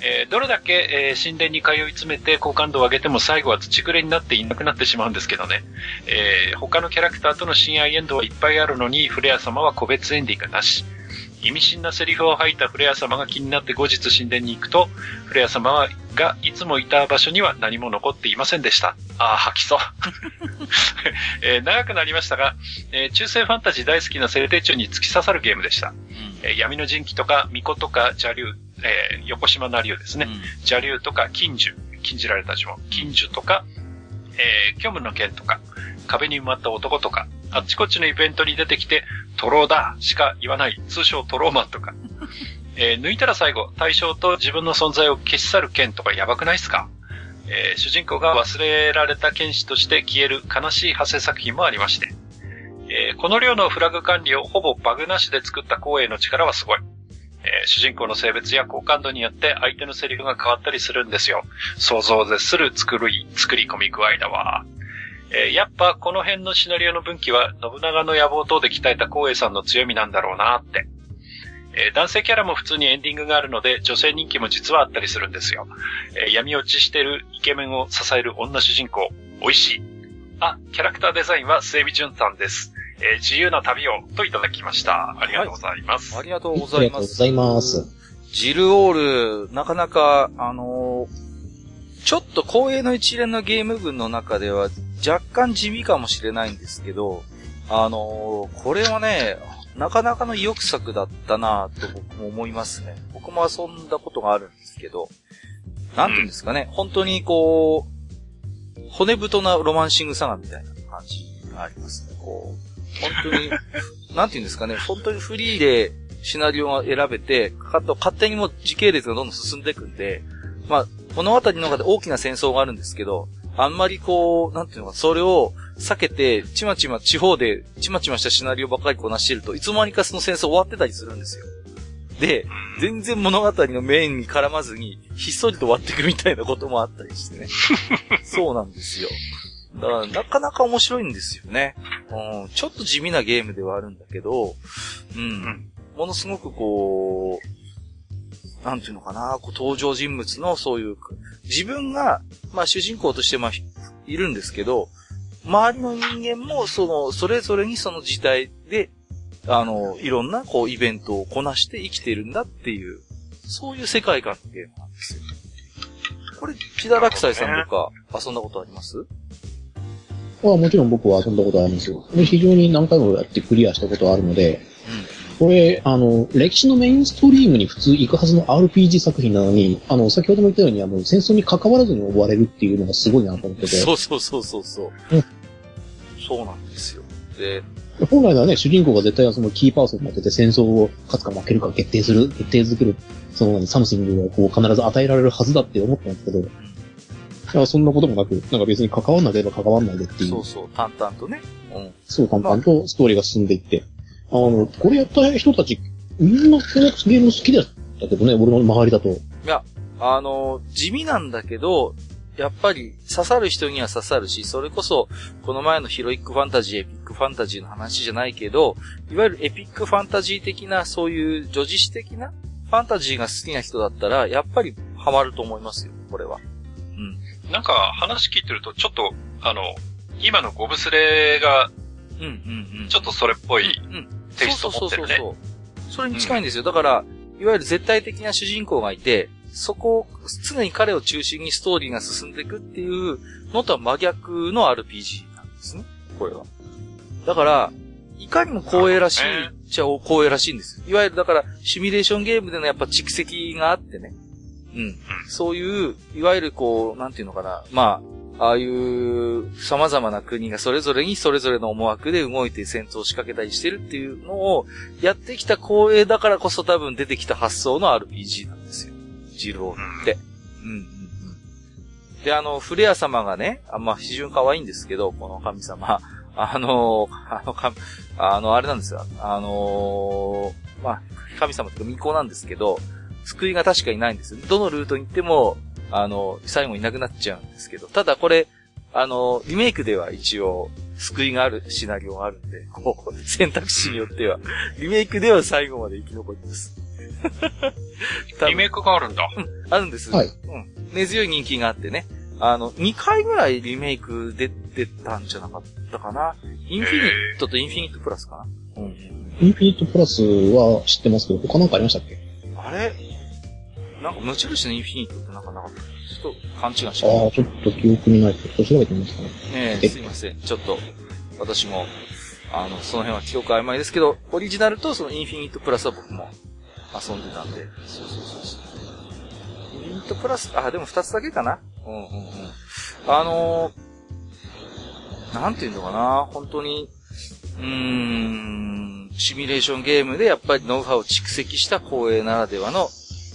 えーどれだけ、えー神殿に通い詰めて好感度を上げても最後は土くれになっていなくなってしまうんですけどね。えー他のキャラクターとの親愛エンドはいっぱいあるのに、フレア様は個別エンディングなし。意味深なセリフを吐いたフレア様が気になって後日神殿に行くと、フレア様はがいつもいた場所には何も残っていませんでした。ああ、吐きそう。えー長くなりましたが、えー中世ファンタジー大好きな設定中に突き刺さるゲームでした。えー闇の人気とか、巫女とか、邪竜、えー横島な竜ですね。邪竜とか、禁樹、禁じられた呪文、禁樹とか、えー虚無の剣とか、壁に埋まった男とか、あっちこっちのイベントに出てきて、トローだしか言わない、通称トローマンとか、えー抜いたら最後、対象と自分の存在を消し去る剣とかやばくないっすか？えー主人公が忘れられた剣士として消える悲しい派生作品もありまして、えーこの量のフラグ管理をほぼバグなしで作った光栄の力はすごい。えー主人公の性別や好感度によって相手のセリフが変わったりするんですよ。想像を絶する作り、作り込み具合だわ。えーやっぱこの辺のシナリオの分岐は信長の野望等で鍛えた光栄さんの強みなんだろうなって。えー男性キャラも普通にエンディングがあるので女性人気も実はあったりするんですよ。えー闇落ちしてるイケメンを支える女主人公、美味しい。あ、キャラクターデザインは末美淳さんです。えー自由な旅をといただきました。ありがとうございます。ありがとうごあざいます。りがとうございます。ジルオール、なかなか、あのーちょっと光栄の一連のゲーム群の中では若干地味かもしれないんですけど、あのーこれはね、なかなかの意欲作だったなと僕も思いますね。僕も遊んだことがあるんですけど、なんていうんですかね、本当にこう、骨太なロマンシングサガみたいな感じがありますね。こう、本当に、なんていうんですかね、本当にフリーでシナリオが選べて、かと勝手にもう時系列がどんどん進んでいくんで、まあ、物語の中で大きな戦争があるんですけど、あんまりこう、なんていうのか、それを避けて、ちまちま地方でちまちましたシナリオばっかりこなしてると、いつの間にかその戦争終わってたりするんですよ。で、全然物語のメインに絡まずに、ひっそりと終わっていくみたいなこともあったりしてね。そうなんですよ。だから、なかなか面白いんですよね。うん、ちょっと地味なゲームではあるんだけど、うん。うんものすごくこう、なんていうのかな、こう登場人物のそういう、自分が、まあ主人公としてまあ、いるんですけど、周りの人間も、その、それぞれにその時代で、あの、いろんな、こう、イベントをこなして生きてるんだっていう、そういう世界観のゲームなんですよ。これ、木田落斎さんとか遊んだことあります？まあもちろん僕は遊んだことありますよ。で非常に何回もやってクリアしたことあるので、これ、あの、歴史のメインストリームに普通行くはずの RPG 作品なのに、あの、先ほども言ったように、あの、戦争に関わらずに追われるっていうのがすごいなと思ってて。そうそうそうそうそう。うんそうなんですよ。で、本来ならね、主人公が絶対そのキーパーソンになってて戦争を勝つか負けるか決定する、決定づける、そのサムシングがこう必ず与えられるはずだって思ったんですけど、いや、そんなこともなく、なんか別に関わんなければ関わんないでっていうそう、そう、淡々とね。うん。そう淡々とストーリーが進んでいって、あの、これやった人たち、みんなこのゲーム好きだったけどね、俺の周りだと。いや、あの、地味なんだけど、やっぱり刺さる人には刺さるし、それこそ、この前のヒロイックファンタジー、エピックファンタジーの話じゃないけど、いわゆるエピックファンタジー的な、そういう女子史的なファンタジーが好きな人だったら、やっぱりハマると思いますよ、これは。うん。なんか話聞いてると、ちょっと、あの、今のゴブスレが、うん、うん、うん。ちょっとそれっぽいうん。テイスト持ってるね。そうそうそうそう。それに近いんですよ。だから、いわゆる絶対的な主人公がいて、そこを、常に彼を中心にストーリーが進んでいくっていうのとは真逆の RPG なんですね。これは。だから、いかにも光栄らしいなるほっちゃ光栄らしいんですよ。いわゆるだから、シミュレーションゲームでのやっぱ蓄積があってね。うん。そういう、いわゆるこう、なんていうのかな。まあ、ああいう様々な国がそれぞれにそれぞれの思惑で動いて戦争を仕掛けたりしてるっていうのをやってきた光栄だからこそ多分出てきた発想の RPG なんですよ。ジルオーって。うん。で、あの、フレア様がね、あまあ、非常に可愛いんですけど、この神様。あの、あの、かあの、あれなんですよ。あのまあ、神様というか巫女なんですけど、救いが確かにないんですよ。どのルートに行っても、あの、最後いなくなっちゃうんですけど、ただこれ、あの、リメイクでは一応、救いがあるシナリオがあるんで、こう、選択肢によっては、リメイクでは最後まで生き残ります。リメイクがあるんだ。あるんです。はいうん。根強い人気があってね。あの、2回ぐらいリメイク出てたんじゃなかったかな。インフィニットとインフィニットプラスかな。うん。インフィニットプラスは知ってますけど、他なんかありましたっけ？あれ？なんか無印のインフィニットってなんかなかった。ちょっと勘違いしあてあ、ちょっと記憶にないけど、ちょっと調べてみますかね。ねえ、すいません。ちょっと、私も、あの、その辺は記憶曖昧ですけど、オリジナルとそのインフィニットプラスは僕も遊んでたんで。そうそうそうそう。インフィニットプラス、あ、でも二つだけかなうんうんうん。あのー、なんていうのかな本当に、うーん、シミュレーションゲームでやっぱりノウハウを蓄積した光栄ならではの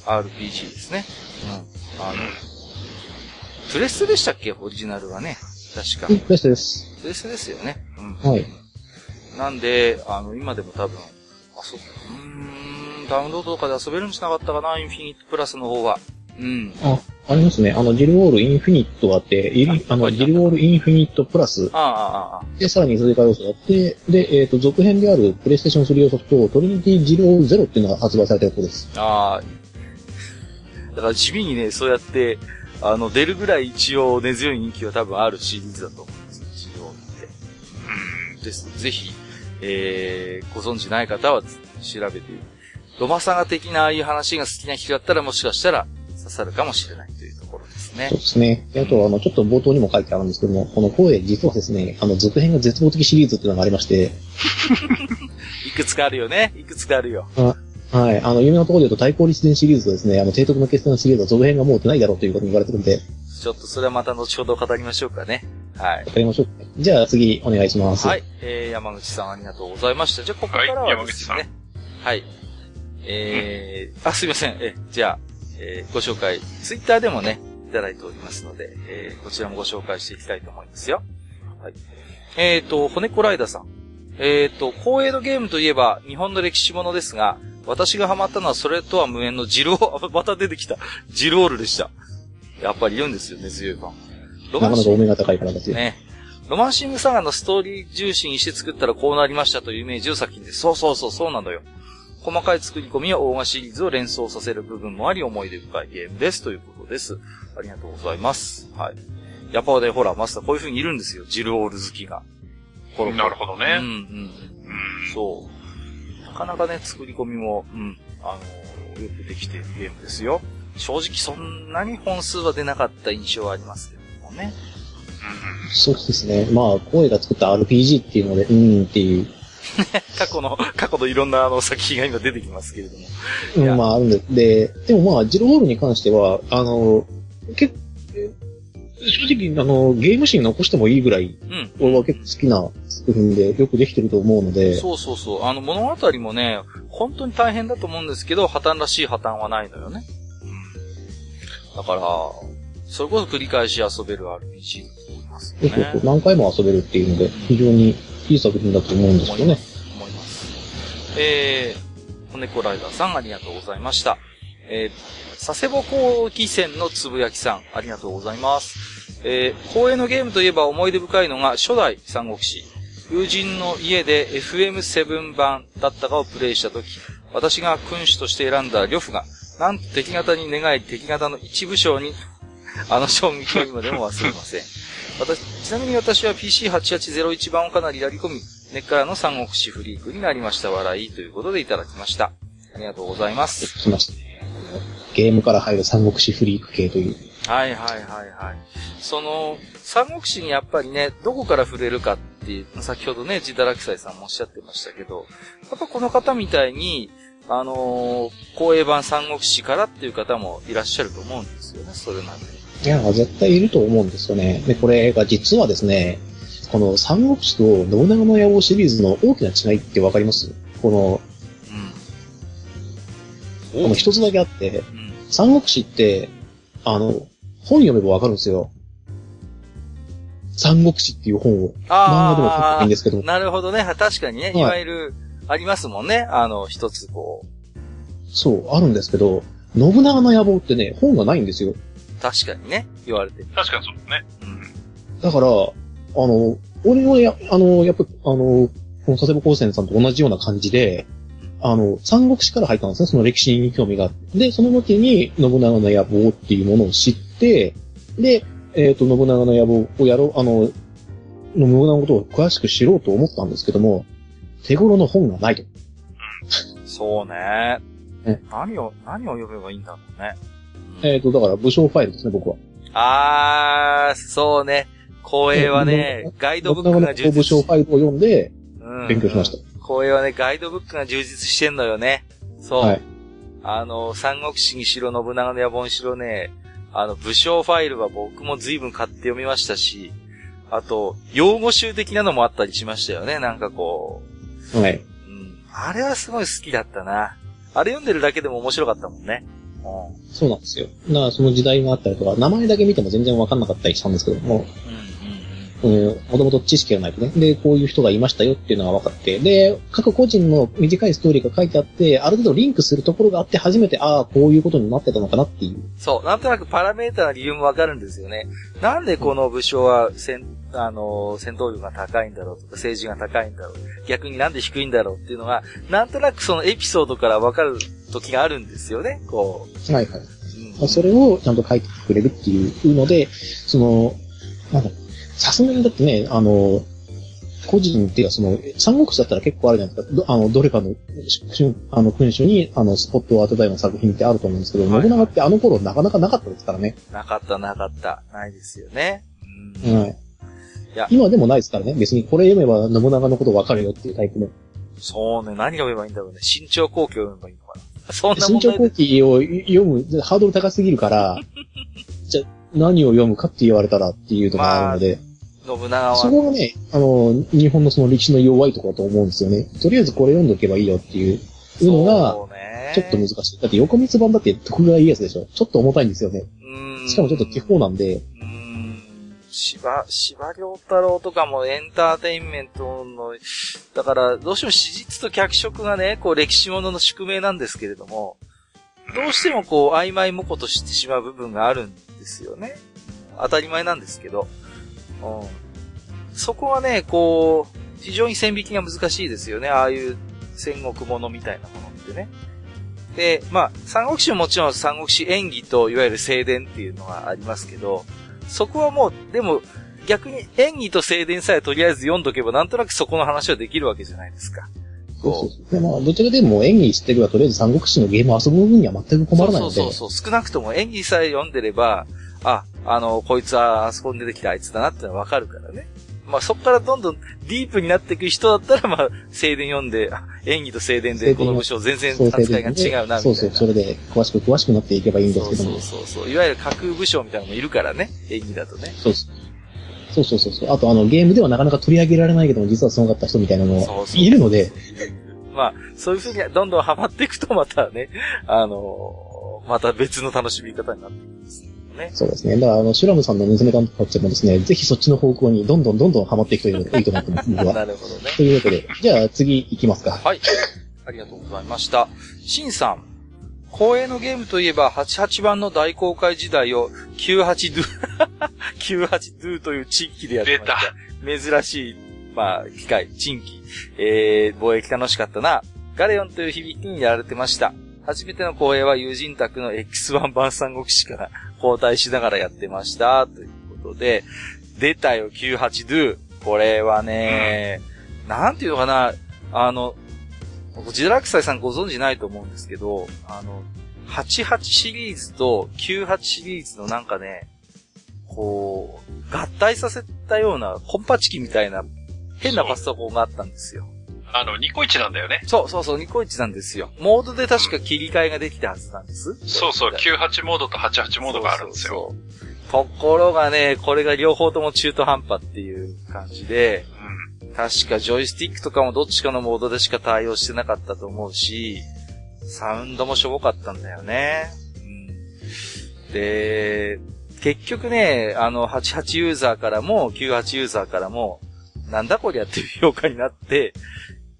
RPG ですね。うん。あの、プレステでしたっけ？オリジナルはね。確かうん。ベストです。プレステですよね。うん。はい。なんで、あの、今でも多分、あ、そう、うーん、ダウンロードとかで遊べるんじゃなかったかな、インフィニットプラスの方は。うん。あ、ありますね。あの、ジルウォールインフィニットがあって、イリあの、あジルウォールインフィニットプラスああ、ああ、ああ。で、さらに追加要素があって、で、えっ、と、続編であるプレイステーション3用ソフト、トリニティジルオールゼロっていうのが発売されたところです。ああ。だから地味にね、そうやって、あの、出るぐらい一応根強い人気は多分あるシリーズだと思うんですよ、ジオって。です。ぜひ、えー、ご存知ない方は調べて、ロマサガ的なああいう話が好きな人だったらもしかしたら刺さるかもしれないというところですねそう。ですね。であと、あの、ちょっと冒頭にも書いてあるんですけども、この声、実はですね、あの、続編が絶望的シリーズっていうのがありまして、いくつかあるよね。いくつかあるよ。はい。あの、有名なところで言うと、対抗立伝シリーズとですね、あの、提督の決戦シリーズは続編がもう出ないだろうということに言われてるんで、ちょっとそれはまた後ほど語りましょうかね。はい。わかりましょう。じゃあ次、お願いします。はい。えー、山口さんありがとうございました。じゃあ、ここからはですね。はい。えー、あ、すいません。え、じゃあ、えー、ご紹介、ツイッターでもね、いただいておりますので、えー、こちらもご紹介していきたいと思いますよ。はい。えーと、骨子ライダーさん。えーと、光栄のゲームといえば、日本の歴史ものですが、私がハマったのはそれとは無縁のジロー、また出てきた。ジロールでした。やっぱり言うんですよね、強いファン。なかなかお目が高いからですよ。ね。ロマンシングサガのストーリー重視にして作ったらこうなりましたというイメージを作品です。そうそうそう、そうなのよ。細かい作り込みや大河シリーズを連想させる部分もあり思い出深いゲームです。ということです。ありがとうございます。はい。やっぱね、ほら、マスターこういう風にいるんですよ。ジルオール好きが。なるほどね。うん、うん、うん。そう。なかなかね、作り込みも、うん、あの、よくできているゲームですよ。正直そんなに本数は出なかった印象はありますけどもね。そうですね。まあ、声が作った RPG っていうので、うーんっていう。過去の、過去のいろんなあの作品が今出てきますけれども。うん、まああるんで。で、でもまあ、ジロホールに関しては、あの、結正直、あの、ゲームシーン残してもいいぐらい、うん。俺は結構好きな作品でよくできてると思うので。そうそうそう。あの、物語もね、本当に大変だと思うんですけど、破綻らしい破綻はないのよね。うん。だから、それこそ繰り返し遊べる RPG だと思いますね。そうそう何回も遊べるっていうので、非常にいい作品だと思うんですよね。思います。えー、骨子ライダーさんありがとうございました。えー、佐世保後期戦のつぶやきさん、ありがとうございます。えー、公営のゲームといえば思い出深いのが初代三国志。友人の家で FM7 版だったかをプレイしたとき、私が君主として選んだ呂布が、なんと敵型に願い敵型の一部将に、あの衝撃を今でも忘れません。私、ちなみに私は PC8801 版をかなりやり込み、根っからの三国志フリークになりました笑いということでいただきました。ありがとうございます。来ました。ゲームから入る三国志フリーク系という。はいはいはいはい。その、三国志にやっぱりね、どこから触れるかっていう、先ほどね、ジダラキサイさんもおっしゃってましたけど、やっぱこの方みたいに、あのー、公営版三国志からっていう方もいらっしゃると思うんですよね、それなんで。いや、絶対いると思うんですよね。で、これが実はですね、この三国志と信長の野望シリーズの大きな違いってわかります？この、うん、この一つだけあって、うん、三国志って、あの、本読めばわかるんですよ。三国志っていう本を。漫画でも書っていいんですけど。なるほどね。確かにね、はい、いわゆる、ありますもんね。あの、一つこう。そう、あるんですけど、信長の野望ってね、本がないんですよ。確かにね、言われてる。確かにそうですね。うん。だから、あの、俺はや、あの、やっぱ、あの、この佐世保高専さんと同じような感じで、あの、三国志から入ったんですね、その歴史に興味があって。で、その時に、信長の野望っていうものを知って、で、えっ、ー、と、信長の野望をやろう、あの、信長のことを詳しく知ろうと思ったんですけども、手頃の本がないと。そうね。ね何を、何を読めばいいんだろうね。えっ、ー、と、だから武将ファイルですね、僕は。あー、そうね。光栄はね、ガイドブックが充実。武将ファイルを読んで、勉強しました。光栄はね、ガイドブックが充実してんのよね。そう。はい、あの、三国志にしろ、信長の野望にしろね、あの、武将ファイルは僕も随分買って読みましたし、あと、用語集的なのもあったりしましたよね、なんかこう。はい。うん。あれはすごい好きだったな。あれ読んでるだけでも面白かったもんね。そうなんですよ。だからその時代があったりとか、名前だけ見ても全然わかんなかったりしたんですけども、うん、もともと知識がないとね。で、こういう人がいましたよっていうのが分かって、で、各個人の短いストーリーが書いてあって、ある程度リンクするところがあって初めて、ああ、こういうことになってたのかなっていう。そう、なんとなくパラメータの理由もわかるんですよね。なんでこの武将は戦、あの、戦闘力が高いんだろうとか、政治が高いんだろう。逆になんで低いんだろうっていうのが、なんとなくそのエピソードからわかる時があるんですよね、こう。はいはい。うん、それをちゃんと書いてくれるっていうので、その、なんだ、さすがにだってね、あの、個人っていうか、その、三国志だったら結構あるじゃないですか。どあの、どれかの、あの、君主に、あの、スポットを当てたような作品ってあると思うんですけど、はい、信長ってあの頃なかなかなかったですからね。なかった、なかった。ないですよね。うん。はい。いや。今でもないですからね。別にこれ読めば信長のことわかるよっていうタイプの。そうね。何読めばいいんだろうね。新潮後期を読めばいいのかな。そんな新潮後期を読む、ハードル高すぎるから、じゃ、何を読むかって言われたらっていうところがあるので。まあ、信長は。そこがね、あの、日本のその歴史の弱いところだと思うんですよね。とりあえずこれ読んどけばいいよっていう。のが、ちょっと難しい。だって横光版だって徳川家康でしょちょっと重たいんですよね。うんしかもちょっと地方なんで、うん。芝、芝良太郎とかもエンターテインメントの、だから、どうしても史実と脚色がね、こう歴史ものの宿命なんですけれども、どうしてもこう曖昧模倣としてしまう部分があるんですよね。当たり前なんですけど。うん。そこはね、こう、非常に線引きが難しいですよね。ああいう戦国ものみたいなものってね。で、まあ、三国志ももちろん三国志演技といわゆる正伝っていうのがありますけど、そこはもう、でも、逆に演技と正伝さえとりあえず読んどけばなんとなくそこの話はできるわけじゃないですか。そうそうそう。でまあ、どちらでも演技知ってれば、とりあえず三国志のゲームを遊ぶ分には全く困らないので。そうそうそうそう。少なくとも演技さえ読んでれば、あ、あの、こいつはあそこに出てきたあいつだなってのはわかるからね。まあそこからどんどんディープになっていく人だったら、まあ、静電読んで、あ演技と静電でこの武将全然扱いが違うな、みたいな。そうそう、それで詳しく詳しくなっていけばいいんですけども。そうそうそうそう。いわゆる架空武将みたいなのもいるからね。演技だとね。そうそうそうそうそう。あと、あの、ゲームではなかなか取り上げられないけども、実はすごかった人みたいなのもそうそういるので、まあ、そういうふうにどんどんハマっていくとまたね、あのまた別の楽しみ方になっていくんですね。そうですね。だから、あの、シュラムさんの娘さんたちもですね、ぜひそっちの方向にどんどんどんどんハマっていくというのがいいと思ってます、僕は。なるほどね。というわけで、じゃあ次行きますか。はい。ありがとうございました。シンさん。公営のゲームといえば、88番の大公開時代を 98do、98do という地域でやってました。珍しい、まあ、機械、地域。えー、貿易楽しかったな。ガレオンという響きにやられてました。初めての公営は友人宅の X1 版三国志から交代しながらやってました。ということで、出たよ、98do。これはね、なんていうのかな、あの、ジダラクサイさんご存知ないと思うんですけど、あの、88シリーズと98シリーズのなんかね、こう、合体させたようなコンパチキみたいな変なパソコンがあったんですよ。あの、ニコイチなんだよね。そうそうそう、ニコイチなんですよ。モードで確か切り替えができたはずなんです。そうそう、98モードと88モードがあるんですよ。そうそうそうところがね、これが両方とも中途半端っていう感じで、確かジョイスティックとかもどっちかのモードでしか対応してなかったと思うし、サウンドもしょぼかったんだよね。うん、で、結局ね、あの、88ユーザーからも、98ユーザーからも、なんだこりゃっていう評価になって、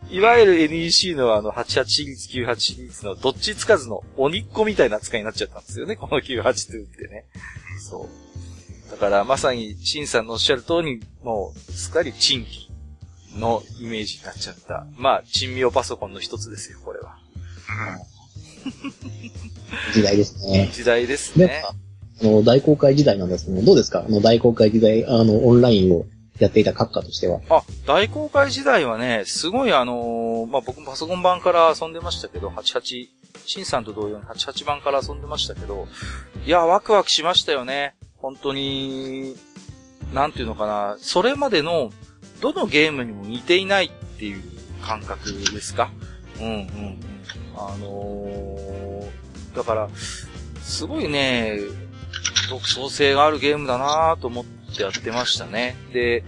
いわゆる NEC のあの88シリーズ、98シリーズのどっちつかずの鬼っ子みたいな扱いになっちゃったんですよね、この982ってね。そう。だからまさに、シンさんのおっしゃる通り、もう、すっかりチンキのイメージになっちゃった。まあ、珍妙パソコンの一つですよ、これは。時代ですね。時代ですでね。あの、大公開時代なんですけども、どうですか？あの、大公開時代、あの、オンラインをやっていた閣下としては。あ、大公開時代はね、すごいあのーまあ、僕もパソコン版から遊んでましたけど、88、シンさんと同様に88版から遊んでましたけど、いや、ワクワクしましたよね。本当に、なんていうのかな、それまでの、どのゲームにも似ていないっていう感覚ですか？うんうん。あのーだから、すごいね、独創性があるゲームだなと思ってやってましたね。で、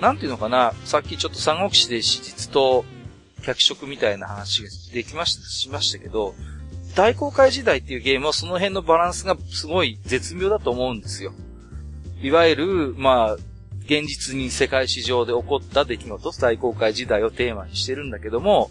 なんていうのかな、さっきちょっと三国志で史実と脚色みたいな話ができました、しましたけど、大公開時代っていうゲームはその辺のバランスがすごい絶妙だと思うんですよ。いわゆる、まあ、現実に世界史上で起こった出来事、大公開時代をテーマにしてるんだけども、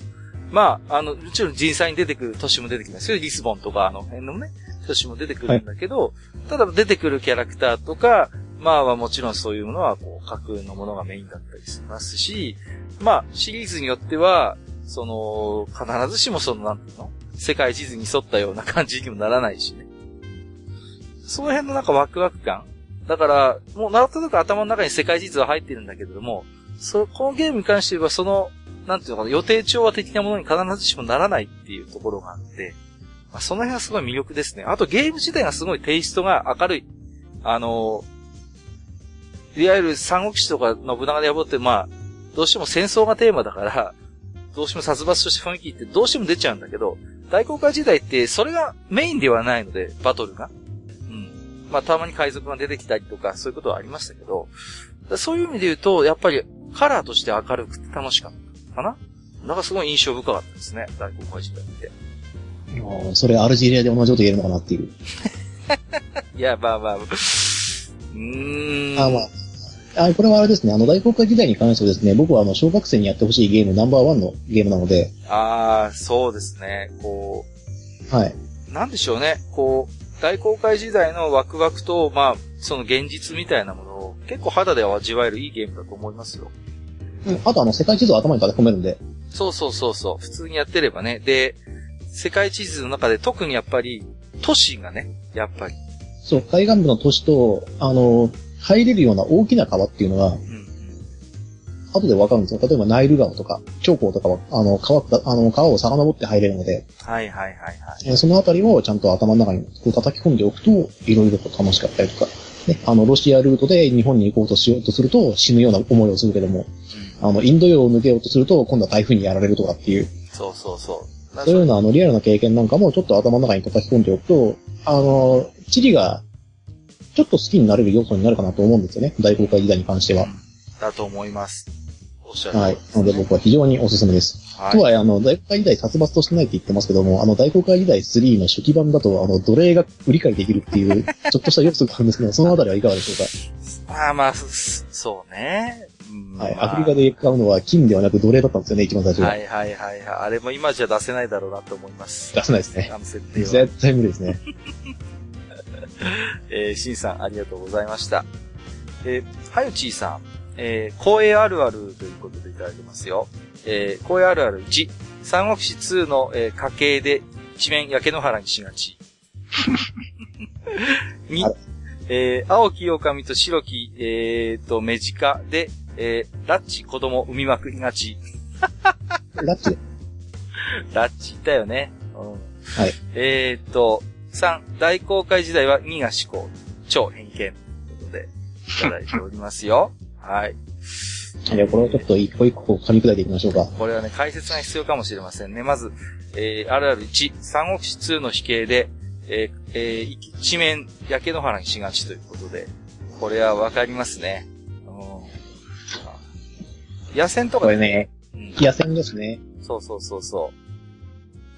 まあ、あの、もちろん実際に出てくる都市も出てきますよ。リスボンとかあの辺のね、都市も出てくるんだけど、ただ出てくるキャラクターとか、まあはもちろんそういうものは、こう、架空のものがメインだったりしますし、まあ、シリーズによっては、その、必ずしもその、なんていうの？世界地図に沿ったような感じにもならないしね。その辺のなんかワクワク感だから、もうなんとなく頭の中に世界地図は入ってるんだけれども、そ、このゲームに関して言えば、その、なんていうのかな、予定調和的なものに必ずしもならないっていうところがあって、まあ、その辺はすごい魅力ですね。あとゲーム自体がすごいテイストが明るい。あの、いわゆる三国志とか信長で破って、まあ、どうしても戦争がテーマだから、どうしても殺伐とした雰囲気ってどうしても出ちゃうんだけど、大公開時代ってそれがメインではないので、バトルが。うん。まあ、たまに海賊が出てきたりとか、そういうことはありましたけど、そういう意味で言うと、やっぱりカラーとして明るくて楽しかったかななんかすごい印象深かったですね、大公開時代って。もうそれアルジェリアで同じこと言えるのかなっていう。いや、まあまあ、うーん。あ、まあ。あ、これはあれですね。あの、大公開時代に関してはですね、僕はあの、小学生にやってほしいゲームナンバーワンのゲームなので。ああ、そうですね。こう。はい。なんでしょうね。こう、大公開時代のワクワクと、まあ、その現実みたいなものを結構肌で味わえるいいゲームだと思いますよ。うん。あとあの、世界地図を頭に書き込めるんで。そうそうそうそう。普通にやってればね。で、世界地図の中で特にやっぱり、都市がね、やっぱり。そう、海岸部の都市と、あの、入れるような大きな川っていうのは、うん、後でわかるんですよ。例えばナイル川とか、長江とかは、あの、川、あの、川を遡って入れるので。はいはいはいはい。そのあたりをちゃんと頭の中に叩き込んでおくと、いろいろと楽しかったりとか。ね、あの、ロシアルートで日本に行こうとしようとすると死ぬような思いをするけども、うん、あの、インド洋を抜けようとすると今度は台風にやられるとかっていう。そうそうそう。そういうようなあのリアルな経験なんかもちょっと頭の中に叩き込んでおくと、あの、地理がちょっと好きになれる要素になるかなと思うんですよね。大公開時代に関しては。だと思います。しゃるはい。なので僕は非常におすすめです。はい、とは、あの、大公開時代殺伐としてないって言ってますけども、あの、大公開時代3の初期版だと、あの、奴隷が売り買いできるっていう、ちょっとした要素があるんですけど、そのあたりはいかがでしょうか？まあまあ、そうね。はい。アフリカで買うのは金ではなく奴隷だったんですよね、一番最初は。はいはいはい。あれも今じゃ出せないだろうなと思います。出せないですね。あの設定は。絶対無理ですね。えー、シンさんありがとうございました。えー、はゆちーさん、えー、光栄あるあるということでいただいてますよ。えー、光栄あるある1、三国志2の、えー、家系で一面焼け野原にしがち。2、えー、青き狼と白き、えー、と、目近で、えー、ラッチ子供産みまくりがち。ラッチラッチいたよね。うん。はい。えー、と、3、大公開時代は2が思考。超偏見。ということで、いただいておりますよ。はい。いや、これはちょっと一個一個噛み砕いていきましょうか。これはね、解説が必要かもしれませんね。まず、えー、あるある1、三国志2の比形で、えー、えー、一面焼け野原にしがちということで、これはわかりますね。うん。野戦とか、これね、うん、野戦ですね。そうそうそうそ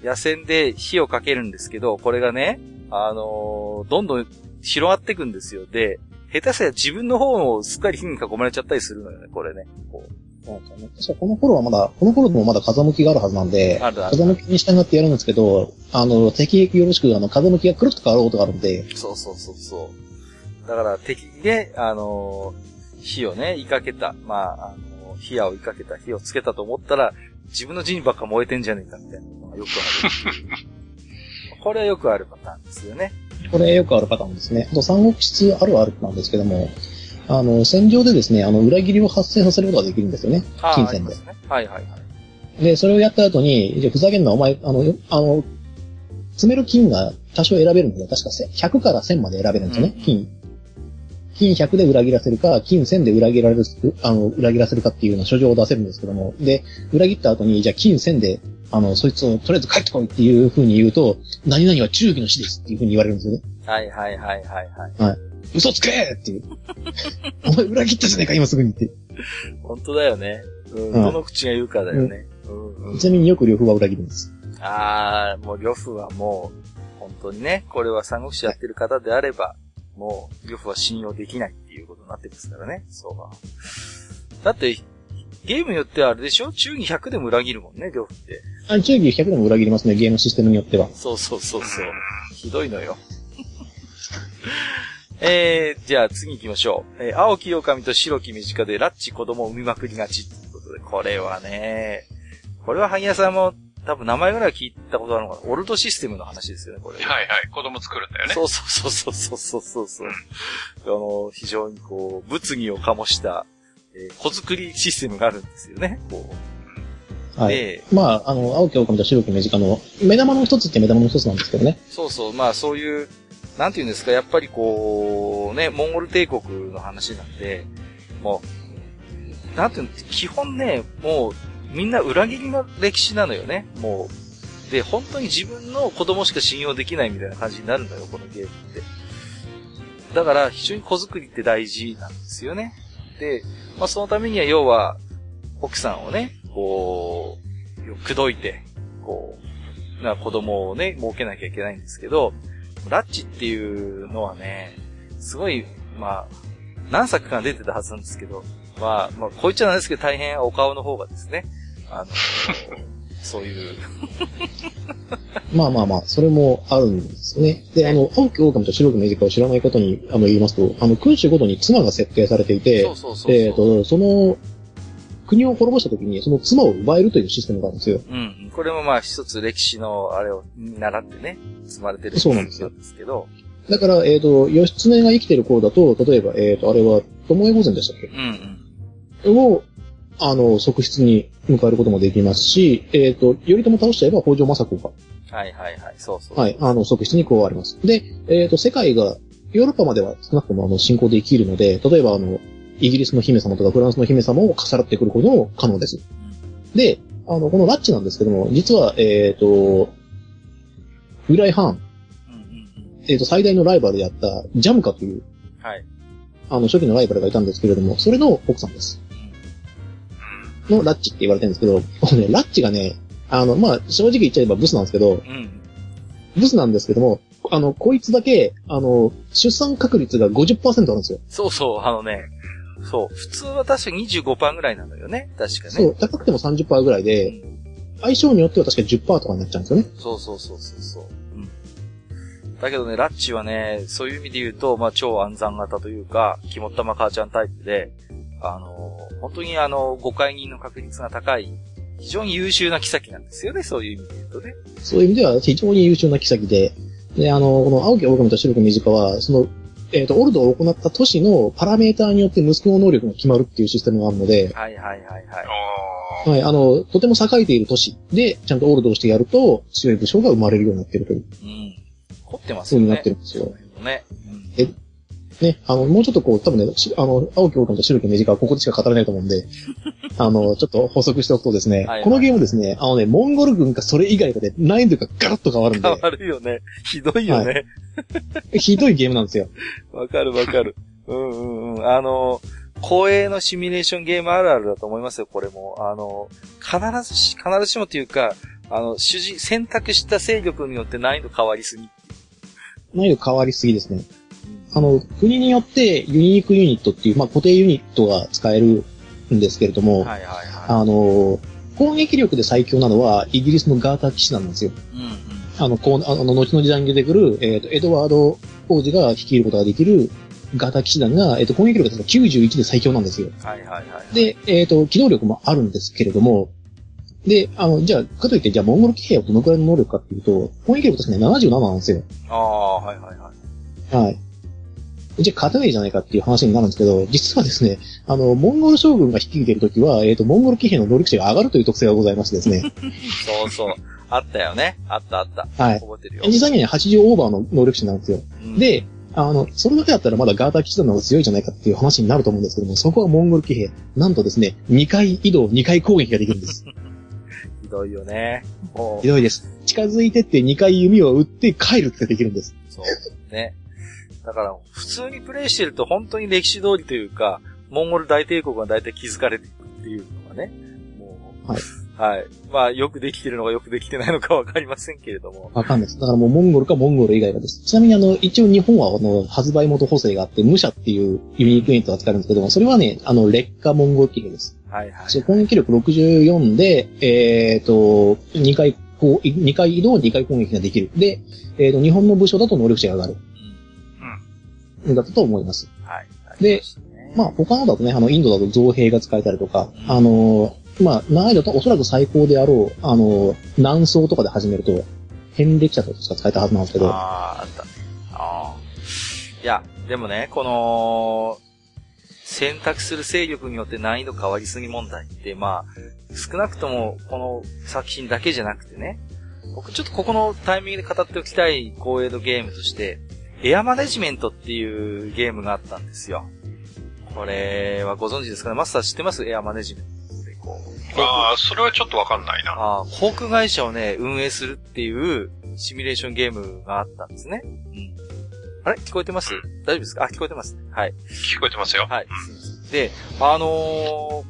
う。野戦で火をかけるんですけど、これがね、あのー、どんどん広がっていくんですよ。で、下手したら自分の方をすっかり火に囲まれちゃったりするのよね、これね。こうそうですね。確かこの頃はまだ、この頃でもまだ風向きがあるはずなんで、あるある風向きに従ってやるんですけど、あの、敵よろしく、あの、風向きがくるっと変わることがあるんで。そうそうそうそう。だから敵で、あのー、火をね、追いかけた、まあ、あのー、火矢を追いかけた、火をつけたと思ったら、自分の陣ばっか燃えてんじゃねえか、みたいなのがよくある。これはよくあるパターンですよね。これよくあるパターンですね。あと、三国志あるあるなんですけども、あの、戦場でですね、あの、裏切りを発生させることができるんですよね。金銭で、ね。はいはいはい。で、それをやった後に、じゃふざけんな、お前、あの、あの、詰める金が多少選べるんで、確か100から1000まで選べるんですよね、うん、金。金100で裏切らせるか、金1000で裏切られる、あの、裏切らせるかっていうような書状を出せるんですけども、で、裏切った後に、じゃあ金1000で、あの、そいつをとりあえず帰ってこいっていう風に言うと、何々は忠義の死ですっていう風に言われるんですよね。はいはいはいはいはい。はい。嘘つけっていう。お前裏切ったじゃねえか、今すぐにって。本当だよね。うん。どの口が言うかだよね。うん、ちなみによく呂布は裏切るんです。あー、もう呂布はもう、本当にね、これは三国志やってる方であれば、もう、呂布は信用できないっていうことになってますからね、そうは。だって、ゲームによってはあれでしょ？忠義100でも裏切るもんね、呂布って。あ、忠義100でも裏切りますね、ゲームシステムによっては。そうそうそうそう。ひどいのよ。えー、じゃあ次行きましょう。えー、青き狼と白き短でラッチ子供を産みまくりがちってことで、これはね、これは萩谷さんも多分名前ぐらい聞いたことあるのかなオルトシステムの話ですよね、これ。はいはい。子供作るんだよね。そうそうそうそうそうそうそう。あの、非常にこう、物議を醸した、えー、子作りシステムがあるんですよね、こう。はい。まあ、あの、青き狼と白き短の、目玉の一つって目玉の一つなんですけどね。そうそう。まあ、そういう、なんて言うんですか、やっぱりこう、ね、モンゴル帝国の話なんで、もう、なんていうの、基本ね、もう、みんな裏切りの歴史なのよね、もう。で、本当に自分の子供しか信用できないみたいな感じになるのよ、このゲームって。だから、非常に子作りって大事なんですよね。で、まあそのためには要は、奥さんをね、こう、口説いて、こう、な子供をね、設けなきゃいけないんですけど、ラッチっていうのはね、すごい、まあ、何作か出てたはずなんですけど、まあ、まあ、こう言っちゃなんですけど、大変お顔の方がですね、あの、そういう。まあまあまあ、それもあるんですよね。で、あの、青木狼と白く目近を知らない方にあの言いますと、あの、君主ごとに妻が設定されていて、そうそうそうそう。えっ、と、その、国を滅ぼした時に、その妻を奪えるというシステムがあるんですよ。うん。これもまあ一つ歴史のあれを習ってね、積まれてるそうなんですよですけど、だから、えっ、と、義経が生きてる頃だと、例えば、えっ、と、あれは、巴御前でしたっうんけを、あの、側室に迎えることもできますし、えっ、と、頼朝倒しちゃえば北条政子が、うん。はいはいはい、そうそう。はい、あの、側室に加わります。で、えっ、と、世界が、ヨーロッパまでは少なくともあの、進行できるので、例えばあの、イギリスの姫様とかフランスの姫様を重なってくることも可能です。で、あの、このラッチなんですけども、実は、えっ、と、ウライハーン。えっ、と、最大のライバルであった、ジャムカという、はい。あの、初期のライバルがいたんですけれども、それの奥さんです。のラッチって言われてるんですけど、このね、ラッチがね、あの、まあ、正直言っちゃえばブスなんですけど、うん。うん。ブスなんですけども、あの、こいつだけ、あの、出産確率が50%あるんですよ。そうそう、あのね、そう、普通は確か25%ぐらいなのよね。確かね。そう、高くても30%ぐらいで、相性によっては確か10%とかになっちゃうんですよね。そうそうそうそうそう。うん。だけどね、ラッチはね、そういう意味で言うと、まあ、超暗算型というか、肝っ玉母ちゃんタイプで、あの、本当にあの、誤解人の確率が高い、非常に優秀な妃なんですよね、そういう意味で言うとね。そういう意味では非常に優秀な妃で、で、あの、この青木狼と白く短は、その、えっ、と、オルドを行った都市のパラメーターによって息子の能力が決まるっていうシステムがあるので、はいはいはいはい。あはい、あの、とても栄えている都市で、ちゃんとオルドをしてやると、強い武将が生まれるようになってるという、うん。凝ってますよね。そうになってるんですよ。ね。えね、あの、もうちょっとこう、多分ね、しあの、青木狼と白く短はここでしか語らないと思うんで、あの、ちょっと補足しておくとですね、はいこのゲームですね、あのね、モンゴル軍かそれ以外かで難易度がガラッと変わるんで変、わるよね。ひどいよね。ひどいゲームなんですよ。わ、かるわかる。うんうんうん。あの、公営のシミュレーションゲームあるあるだと思いますよ、これも。あの、必ずし、必ずしもというか、あの、主人、選択した勢力によって難易度変わりすぎ。難易度変わりすぎですね。うんあの、国によってユニークユニットっていう、まあ、固定ユニットが使えるんですけれども、はいはいはあの、攻撃力で最強なのはイギリスのガーター騎士団なんですよ。い。うんうん。あの、こう、あの、後の時代に出てくる、えっ、と、エドワード王子が率いることができるガーター騎士団が、えっ、と、攻撃力が確か91で最強なんですよ。はいはいはい。で、えっ、と、機動力もあるんですけれども、で、あの、じゃあ、かといって、じゃあ、モンゴル騎兵はどのくらいの能力かっていうと、攻撃力確かね、77なんですよ。ああ、はいはいはい。はい。じゃあ、勝てないじゃないかっていう話になるんですけど、実はですね、あの、モンゴル将軍が率いているときは、えっ、と、モンゴル騎兵の能力値が上がるという特性がございましてですね。そうそう。あったよね。あったあった。はい。覚えてるよ。実際にはね、80オーバーの能力値なんですよ。うん、で、あの、それだけだったらまだガーター騎士団の方が強いじゃないかっていう話になると思うんですけども、そこはモンゴル騎兵、なんとですね、2回移動、2回攻撃ができるんです。ひどいよね。ひ、どいです。近づいてって2回弓を撃って帰るってできるんです。そう。ね。だから、普通にプレイしてると本当に歴史通りというか、モンゴル大帝国が大体築かれていくっていうのがね。もう、はい。はい。まあ、よくできてるのかよくできてないのかわかりませんけれども。わかんないです。だからもうモンゴルかモンゴル以外がです。ちなみにあの、一応日本はあの、発売元補正があって、武者っていうユニークユニットが使えるんですけども、それはね、あの、劣化モンゴル騎兵です。はいはい。そう攻撃力64で、えっ、と、2回、こう、2回移動、2回攻撃ができる。で、えっ、と、日本の武将だと能力値が上がる。うん。だったと思います。はい。でまあ、他のだとね、あの、インドだと造兵が使えたりとか、あの、まあ、難易度とおそらく最高であろう、あの、南宋とかで始めると、変歴者とか使えたはずなんですけど、ああ、あったね。ああ。いや、でもね、この、選択する勢力によって難易度変わりすぎ問題って、まあ、少なくともこの作品だけじゃなくてね、僕ちょっとここのタイミングで語っておきたい光栄のゲームとして、エアマネジメントっていうゲームがあったんですよ。これはご存知ですかね？マスター知ってます？エアマネジメントってこう。ああ、それはちょっとわかんないな。ああ、航空会社をね、運営するっていうシミュレーションゲームがあったんですね。うん。あれ？聞こえてます？大丈夫ですか？あ、聞こえてます。はい。聞こえてますよ。はい。で、あの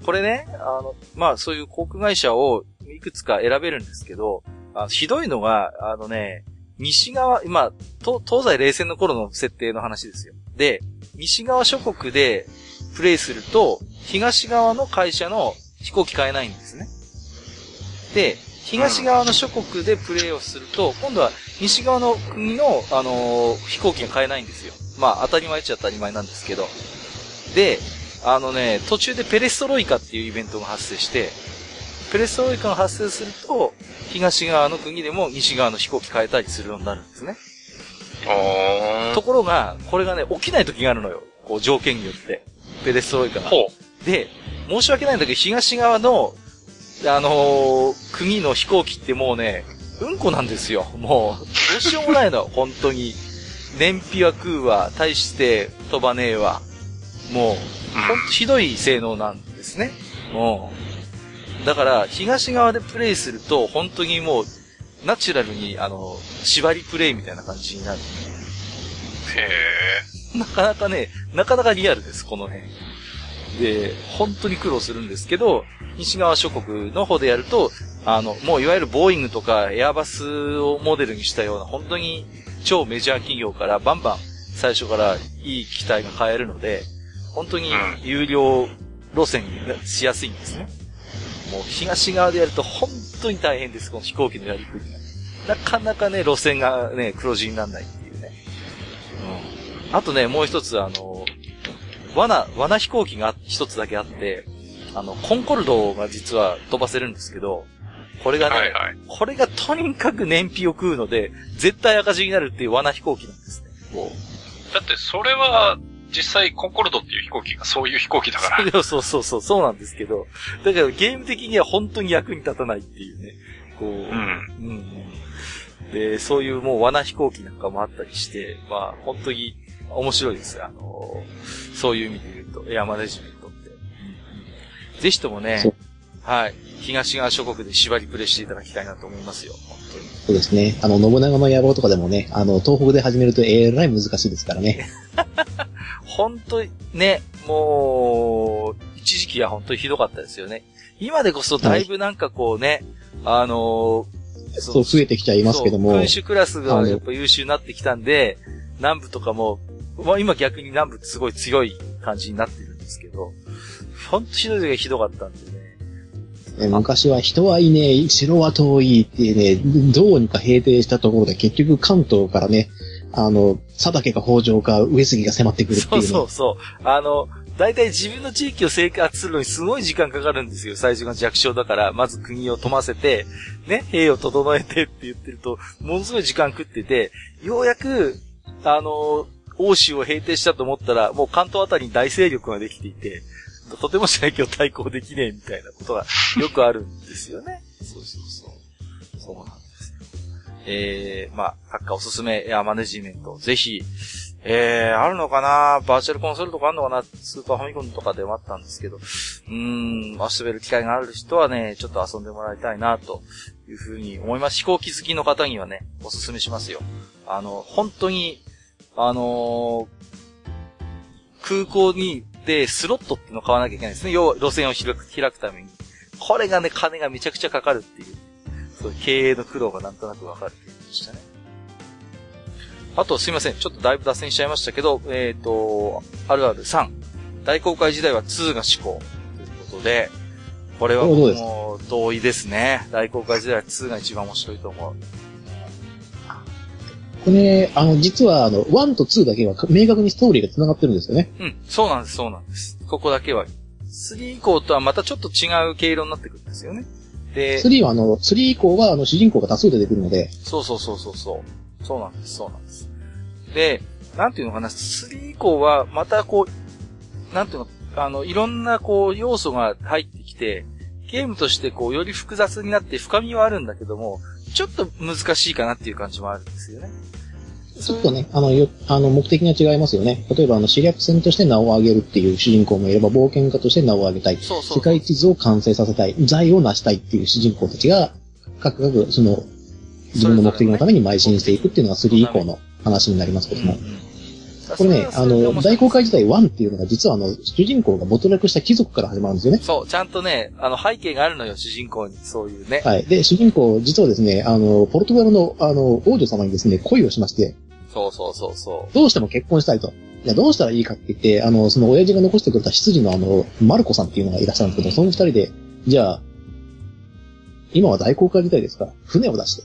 ーこれね、あの、まあそういう航空会社を、いいくつか選べるんですけど、あひどいのが、あのね、西側、今、東西冷戦の頃の設定の話ですよ。で、西側諸国でプレイすると、東側の会社の飛行機買えないんですね。で、東側の諸国でプレイをすると、今度は西側の国の、あのー、飛行機が買えないんですよ。まあ、当たり前っちゃ当たり前なんですけど。で、あのね、途中でペレストロイカっていうイベントが発生して、ペレストロイカが発生すると、東側の国でも西側の飛行機変えたりするようになるんですね。ところが、これがね、起きない時があるのよ。こう、条件によって。ペレストロイカが。で、申し訳ないんだけど、東側の、あのー、国の飛行機ってもうね、うんこなんですよ。もう、どうしようもないの、本当に。燃費は食うわ、大して飛ばねえわ。もう、ほんとひどい性能なんですね。もう。だから、東側でプレイすると、本当にもう、ナチュラルに、あの、縛りプレイみたいな感じになる。へえ。なかなかね、なかなかリアルです、この辺。で、本当に苦労するんですけど、西側諸国の方でやると、あの、もういわゆるボーイングとかエアバスをモデルにしたような、本当に超メジャー企業からバンバン最初からいい機体が買えるので、本当に有料路線にしやすいんですね。もう東側でやると本当に大変です、この飛行機のやりくりが。なかなかね、路線がね、黒字にならないっていうね。うん。あとね、もう一つあの、罠、罠飛行機が一つだけあって、あの、コンコルドが実は飛ばせるんですけど、これがね、はいはい、これがとにかく燃費を食うので、絶対赤字になるっていう罠飛行機なんですね。だってそれは、実際コンコルドっていう飛行機がそういう飛行機だから。そうそうそう、そうなんですけど。だからゲーム的には本当に役に立たないっていうね。こう、うん。うん。で、そういうもう罠飛行機なんかもあったりして、まあ本当に面白いです。あの、そういう意味で言うと、エアマネジメントって。うん、ぜひともね、はい。東側諸国で縛りプレイしていただきたいなと思いますよ。本当に。そうですね。あの、信長の野望とかでもね、あの、東北で始めるとえらい難しいですからね。本当にね、もう、一時期は本当にひどかったですよね。今でこそだいぶなんかこうね、はい、あのー、そう、増えてきちゃいますけども。君主クラスがやっぱ優秀になってきたんで、南部とかも、まあ今逆に南部すごい強い感じになってるんですけど、ほんとひどい時がひどかったんでね。昔は人はいねえ、城は遠いってね、どうにか平定したところで結局関東からね、あの、佐竹か北条か上杉が迫ってくるっていう。そうそうそう。あの、大体自分の地域を生活するのにすごい時間かかるんですよ。最初が弱小だから、まず国を富ませて、ね、兵を整えてって言ってると、ものすごい時間食ってて、ようやく、あの、欧州を平定したと思ったら、もう関東あたりに大勢力ができていて、とてもしないけど対抗できねえみたいなことがよくあるんですよね。そうそうそう。そうなんですよ。えー、まあ、閣下おすすめエアマネジメント、ぜひ、えー、あるのかな？バーチャルコンソールとかあるのかな？スーパーファミコンとかでもあったんですけど、うーん、遊べる機会がある人はね、ちょっと遊んでもらいたいな、というふうに思います。飛行機好きの方にはね、おすすめしますよ。あの、本当に、あのー、空港にで、スロットっていうのを買わなきゃいけないんですね。要は路線を開く開くために。これがね、金がめちゃくちゃかかるっていう、そう経営の苦労がなんとなくわかるっていうことでしたね。あと、すいません。ちょっとだいぶ脱線しちゃいましたけど、えっ、ー、と、あるある3。大公開時代は2が思考。ということで、これはもう同意ですね。大公開時代は2が一番面白いと思う。これ、あの、実は、あの、1と2だけは明確にストーリーが繋がってるんですよね。うん、そうなんです、そうなんです。ここだけは。3以降とはまたちょっと違う経路になってくるんですよね。で、3はあの、3以降はあの、主人公が多数出てくるので。そうそうそうそうそう。そうなんです、そうなんです。で、なんていうのかな、3以降はまたこう、なんていうの、あの、いろんなこう、要素が入ってきて、ゲームとしてこう、より複雑になって深みはあるんだけども、ちょっと難しいかなっていう感じもあるんですよね。ちょっとね、あの、よ、あの、目的が違いますよね。例えば、あの、視略戦として名を上げるっていう主人公もいれば、冒険家として名を上げたい。そうそう世界地図を完成させたい。財を成したいっていう主人公たちが、各々、その、自分の目的のために邁進していくっていうのが3以降の話になりますけども。これね、あの、大公開時代1っていうのが実はあの、主人公が没落した貴族から始まるんですよね。そう、ちゃんとね、あの、背景があるのよ、主人公に、そういうね。はい。で、主人公、実はですね、あの、ポルトガルの、あの、王女様にですね、恋をしまして、そうそうそうそどうしても結婚したいと。いや、どうしたらいいかって言って、あの、その親父が残してくれた執事のあの、マルコさんっていうのがいらっしゃるんですけど、その二人で、じゃあ、今は大航海時代ですから、船を出して、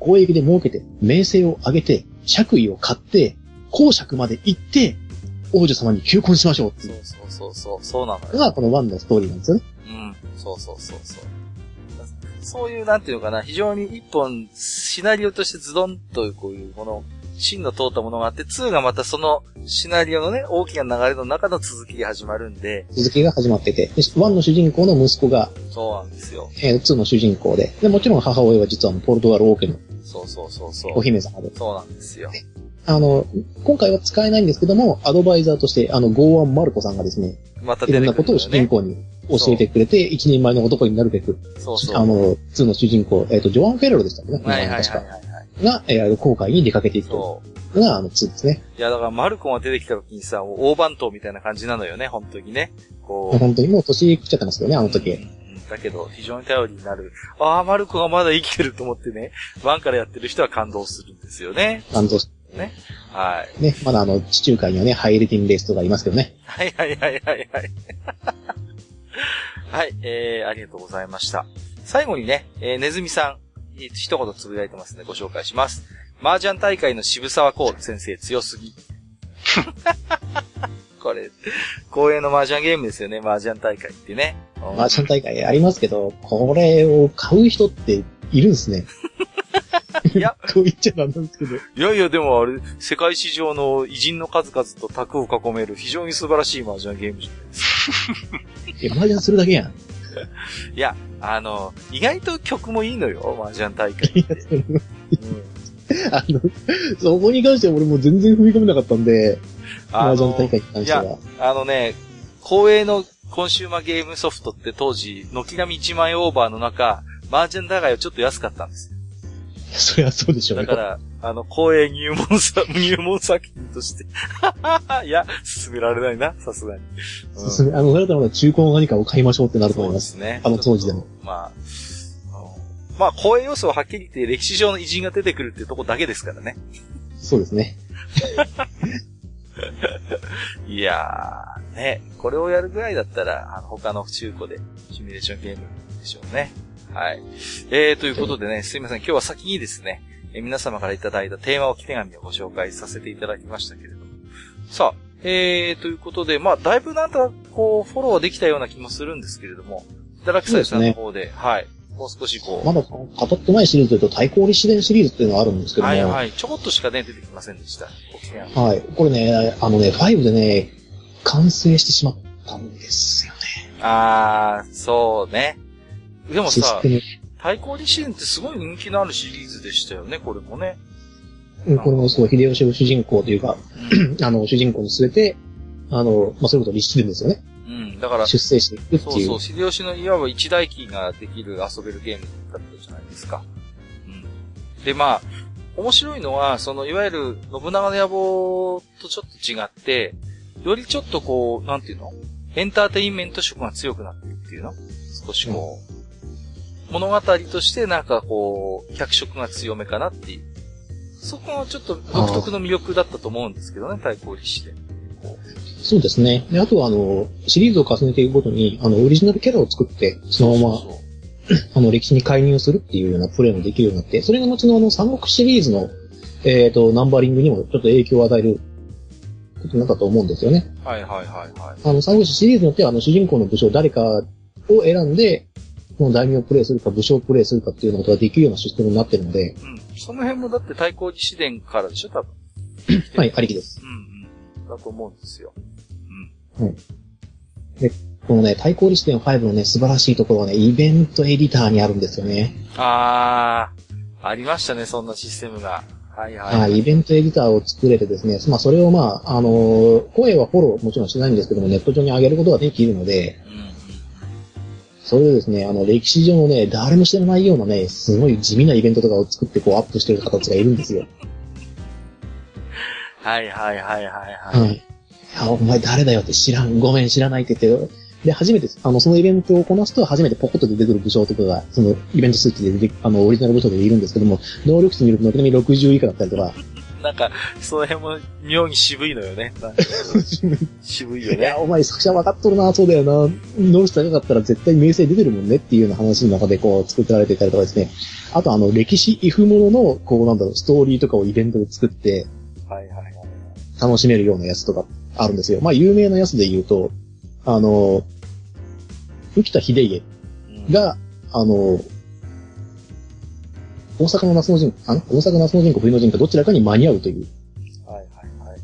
交易で儲けて、名声を上げて、爵位を買って、公爵まで行って、王女様に求婚しましょうってう。いうそうそうそうそう、そうなのよ。のがこのワンのストーリーなんですよね。うん。そうそうそうそう。そういう、なんていうのかな、非常に一本、シナリオとしてズドンとこういう、この、芯の通ったものがあって、2がまたそのシナリオのね、大きな流れの中の続きが始まるんで、続きが始まってて、でワンの主人公の息子が、そうなんですよ。えー、2の主人公で、で、もちろん母親は実はポルトガル王家のそうそうそうそう。お姫様で、そうなんですよ。あの、今回は使えないんですけども、アドバイザーとして、あの、ゴーアン・マルコさんがですね、またいろんなことを。主人公に教えてくれて、一人前の男になるべく、そうそう。あの、2の主人公、えっ、と、ジョアン・フェレロでしたっけね。はいはいはいはい。が、えー、航海に出かけていくとが、あの、2ですね。う。いや、だからマルコンが出てきた時にさ、大番頭みたいな感じなのよね、本当にね。こう。本当にもう年食っちゃってますけどね、あの時。うんだけど、非常に頼りになる。ああ、マルコがまだ生きてると思ってね、ワンからやってる人は感動するんですよね。感動しはい。ね、まだあの、地中海にはね、ハイレティンレースとかいますけどね。はいはいはいはいはい。はい、えー、ありがとうございました。最後にね、えー、ネズミさん、一言つぶやいてますのでご紹介します。麻雀大会の渋沢公先生強すぎ。これ、公営の麻雀ゲームですよね、麻雀大会ってね。うんマーチャン大会ありますけど、これを買う人っているんですね。いや、こう言っちゃなんですけど。いやいや、でもあれ、世界史上の偉人の数々と卓を囲める非常に素晴らしい麻雀ゲームじゃないですか。いや、マージャンするだけやん。いや、あの、意外と曲もいいのよ、麻雀大会って。うんあの、そこに関しては俺もう全然踏み込めなかったんで、あのマージャン大会に関しては。あのね、公営のコンシューマーゲームソフトって当時、軒並み1万円オーバーの中、麻雀大会はちょっと安かったんですよ。そりゃそうでしょうよ。だから、あの、公営入門さ、入門作品として。いや、進められないな、さすがに。うん進めあの、それだったら中古の何かを買いましょうってなるとそう思います。ですね。あの当時でも。まあ、まあ、公営要素ははっきり言って歴史上の偉人が出てくるっていうとこだけですからね。そうですね。いやー、ね、これをやるぐらいだったら、あの、他の中古でシミュレーションゲームでしょうね。はい。えー、ということでね、すいません、今日は先にですね、えー皆様からいただいたテーマ置き手紙をご紹介させていただきましたけれども。さあ、えー、ということで、まあ、だいぶなんか、こう、フォローはできたような気もするんですけれども、いただきささんの方で、はい。もう少しこう、まだ語ってないシリーズというと、対抗立志伝シリーズっていうのがあるんですけども、はいはい。ちょこっとしかね、出てきませんでした。はい。これね、あのね、5でね、完成してしまったんですよね。あー、そうね。でもさシステ、ム。対抗立志伝ってすごい人気のあるシリーズでしたよね、これもね。うんこれもそう、秀吉を主人公というか、あの、主人公に据えて、あの、まあ、そういうこと立志伝ですよね。うん、だから、出世していくっていう。そうそう、秀吉のいわば一代記ができる遊べるゲームだったじゃないですか。うん。で、まあ、面白いのは、その、いわゆる、信長の野望とちょっと違って、よりちょっとこう、なんていうの？エンターテインメント色が強くなってるっていうの？少しこう、物語としてなんかこう、脚色が強めかなっていう。そこはちょっと独特の魅力だったと思うんですけどね、対抗立志で。こそうですね。で、あとは、あの、シリーズを重ねていくごとに、あの、オリジナルキャラを作って、うそのまま、そうそう あの、歴史に介入するっていうようなプレイもできるようになって、それが後のあの、三国シリーズの、えっ、と、ナンバリングにもちょっと影響を与えることになったと思うんですよね。はいはいはいはい。あの、三国志シリーズによっては、あの、主人公の武将誰かを選んで、この大名をプレイするか武将をプレイするかっていうようなことができるようなシステムになってるので、うん。その辺もだって対抗自史伝からでしょ、多分。はい、ありきです。うんうん。だと思うんですよ。このね、対抗立志伝5のね、素晴らしいところはね、イベントエディターにあるんですよね。あー、ありましたね、そんなシステムが。はいはい。はい、イベントエディターを作れてですね、まあそれをまあ、あのー声はフォローもちろんしないんですけども、ネット上に上げることができるので、うんうん。それをですね、あの、歴史上のね、誰も知らないようなね、すごい地味なイベントとかを作ってこうアップしてる方たちがいるんですよ。はいはいはいはいはい。はい。あ、お前誰だよって知らん、ごめん知らないって言って、で、初めて、あの、そのイベントをこなすと、初めてポコッと出てくる武将とかが、その、イベント数値で出て、あの、オリジナル武将でいるんですけども、能力値見ると、軒並み60以下だったりとか、なんか、その辺も妙に渋いのよね。渋いよねいや、。お前作者分かっとるな、そうだよな、能力高かったら絶対名声出てるもんねっていうような話の中でこう作ってられていたりとかですね。あとあの、歴史イフものの、こうなんだろう、ストーリーとかをイベントで作ってはいはいはい。楽しめるようなやつとかあるんですよ。まあ有名なやつで言うと、あの、浮田秀家うん、が、あの、大阪の夏の陣、あの大阪の夏の陣か冬の陣かどちらかに間に合うというはいはいはい。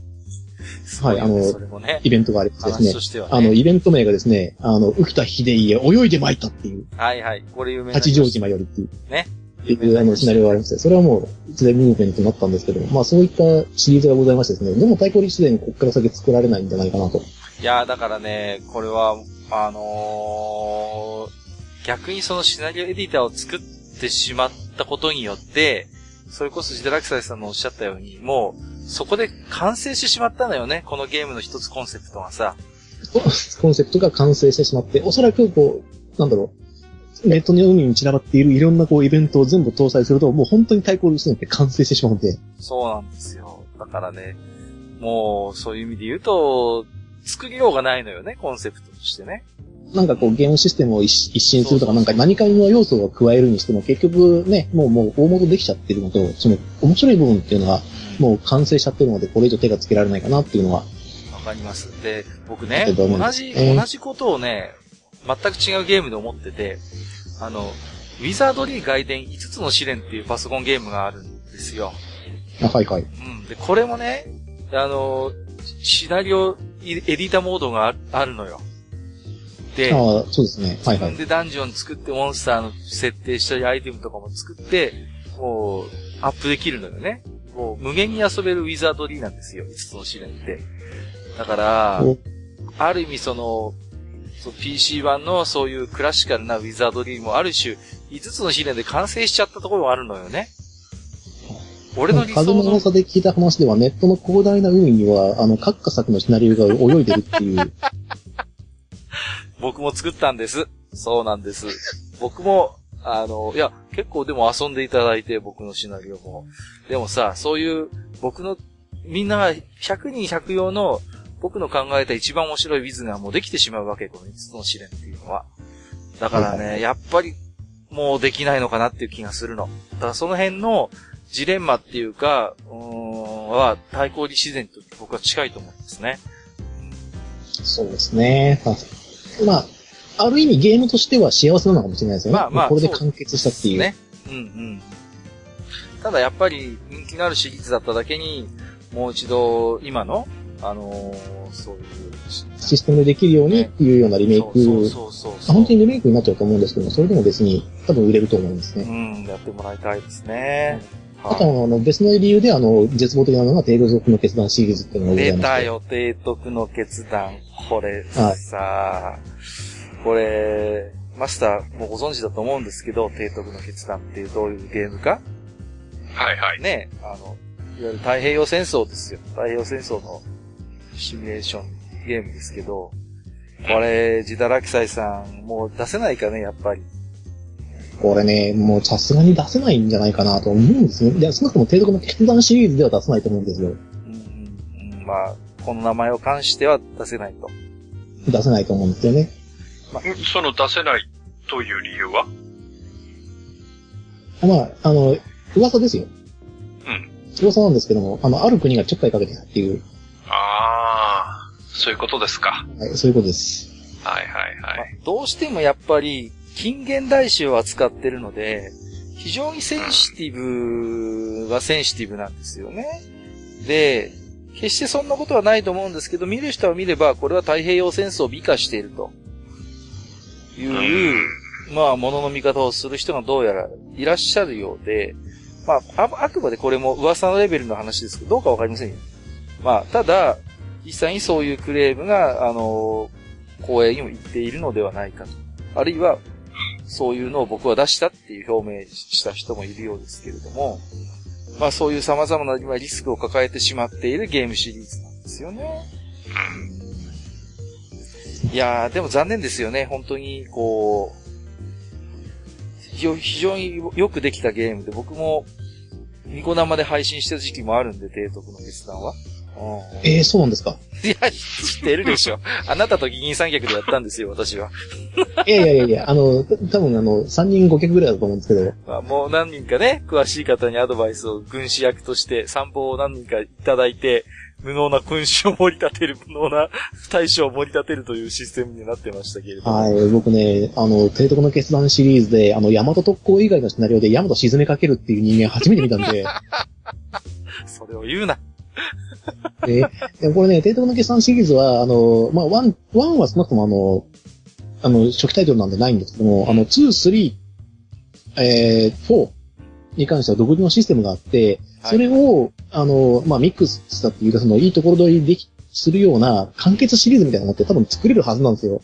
はいあのね、イベントがありましてですねね。あの、イベント名がですね、あの、浮田秀家泳いで参ったっていう。はいはい。これ有名な。八丈島よりっていう。ね。っていうあのシナリオがありまして、それはもう、一大ムーブメントになったんですけど、まあそういったシリーズがございましてですね、でも太鼓力士伝ここから先作られないんじゃないかなと。いやーだからね、これは、あのー、逆にそのシナリオエディターを作ってしまったことによって、それこそジダラクサイさんのおっしゃったように、もう、そこで完成してしまったのよね。このゲームの一つコンセプトがさ。コンセプトが完成してしまって、おそらくこう、なんだろう、ネットに海に散らばっているいろんなこうイベントを全部搭載すると、もう本当に太鼓力士伝って完成してしまうんで、そうなんですよ。だからね、もう、そういう意味で言うと、作りようがないのよね、コンセプトとしてね。なんかこうゲームシステムを一一新するとか、なんか何かの要素を加えるにしても、結局ね、もうもう大元できちゃってるのと、その面白い部分っていうのは、もう完成しちゃってるので、これ以上手がつけられないかなっていうのは、わかります。で、僕ね、同じ、えー同じことをね、全く違うゲームで思ってて、あの、ウィザードリー外伝5つの試練っていうパソコンゲームがあるんですよ。あはいはい。うん。で、これもね、あの、シナリオエディタモードがああるのよ。で、ああ、そうですね。はいはい。自分でダンジョン作ってモンスターの設定したりアイテムとかも作って、もう、アップできるのよね。もう、無限に遊べるウィザードリーなんですよ。5つの試練って。だからお、ある意味その、そう PC 版のそういうクラシカルなウィザードリーもある種、5つの試練で完成しちゃったところがあるのよね。俺の理想の風の噂で聞いた話では、ネットの広大な海には、あの、各家作のシナリオが泳いでるっていう、僕も作ったんです。そうなんです。僕も、あの、いや、結構でも遊んでいただいて、僕のシナリオも。でもさ、そういう、僕の、みんなが100人100用の、僕の考えた一番面白いウィズがもうできてしまうわけ、この5つの試練っていうのは。だからはいね、やっぱり、もうできないのかなっていう気がするの。だからその辺のジレンマっていうか、うーん、は、対抗理自然と僕は近いと思うんですね。そうですね。まあ、ある意味ゲームとしては幸せなのかもしれないですよね。まあまあこれで完結したっていう。ね。うんうん。ただやっぱり人気のあるシリーズだっただけに、もう一度今の、あのーそういう、システムでできるようにっていうようなリメイク、そうそうそうそう本当にリメイクになっちゃうと思うんですけども、それでも別に多分売れると思うんですね。うん、やってもらいたいですね。あとはあの別の理由であの、絶望的なのが、テイルズ・オブの決断シリーズっていうのがござい出まして。たよ、提督の決断。これ、はいさあ、これ、マスターもご存知だと思うんですけど、提督の決断っていうどういうゲームか？はいはい。ね、あの、いわゆる太平洋戦争ですよ。太平洋戦争のシミュレーションゲームですけど、これ、ジダラキサイさん、もう出せないかね、やっぱり。これね、もうさすがに出せないんじゃないかなと思うんですね。いや、少なくとも帝国の決断シリーズでは出せないと思うんですよ。うんうんうん、まあ、この名前を関しては出せないと。出せないと思うんですよね。んその出せないという理由は？まあ、あの、噂ですよ。うん。噂なんですけども、あの、ある国がちょっかいかけてたっていう、ああ、そういうことですか。はい、そういうことです。はいはいまあはい。どうしてもやっぱり、近現代史を扱ってるので、非常にセンシティブはセンシティブなんですよね。で、決してそんなことはないと思うんですけど、見る人は見れば、これは太平洋戦争を美化していると。いう、まあ、ものの見方をする人がどうやらいらっしゃるようで、まあ、ああくまでこれも噂のレベルの話ですけど、どうかわかりませんよ。まあ、ただ、実際にそういうクレームが、あの、公営にも言っているのではないかと。あるいは、そういうのを僕は出したっていう表明した人もいるようですけれども、まあそういう様々な今リスクを抱えてしまっているゲームシリーズなんですよね。いやー、でも残念ですよね。本当に、こう、非常によくできたゲームで、僕も、ニコ生で配信してた時期もあるんで、提督の決断は。うんえー、そうなんですか？いや、知ってるでしょ。あなたと議員三脚でやったんですよ、私は。いやいやいやいや、あの、た多分あの、3人5脚ぐらいだと思うんですけど、まあ、もう何人かね、詳しい方にアドバイスを軍師役として参謀を何人かいただいて、無能な君主を盛り立てる、無能な大将を盛り立てるというシステムになってましたけれども。はい、僕ね、あの、提督の決断シリーズで、あの、大和特攻以外のシナリオで大和沈めかけるっていう人間初めて見たんで、それを言うな。で、でこれね、提督の決断シリーズは、あの、まあ、ワン、ワンは少なくともあの、あの、初期タイトルなんでないんですけども、あの、2、3、えー、4に関しては独自のシステムがあって、はいそれを、あの、まあ、ミックスしたっていうか、その、いいところ取りでき、するような完結シリーズみたいなのって多分作れるはずなんですよ。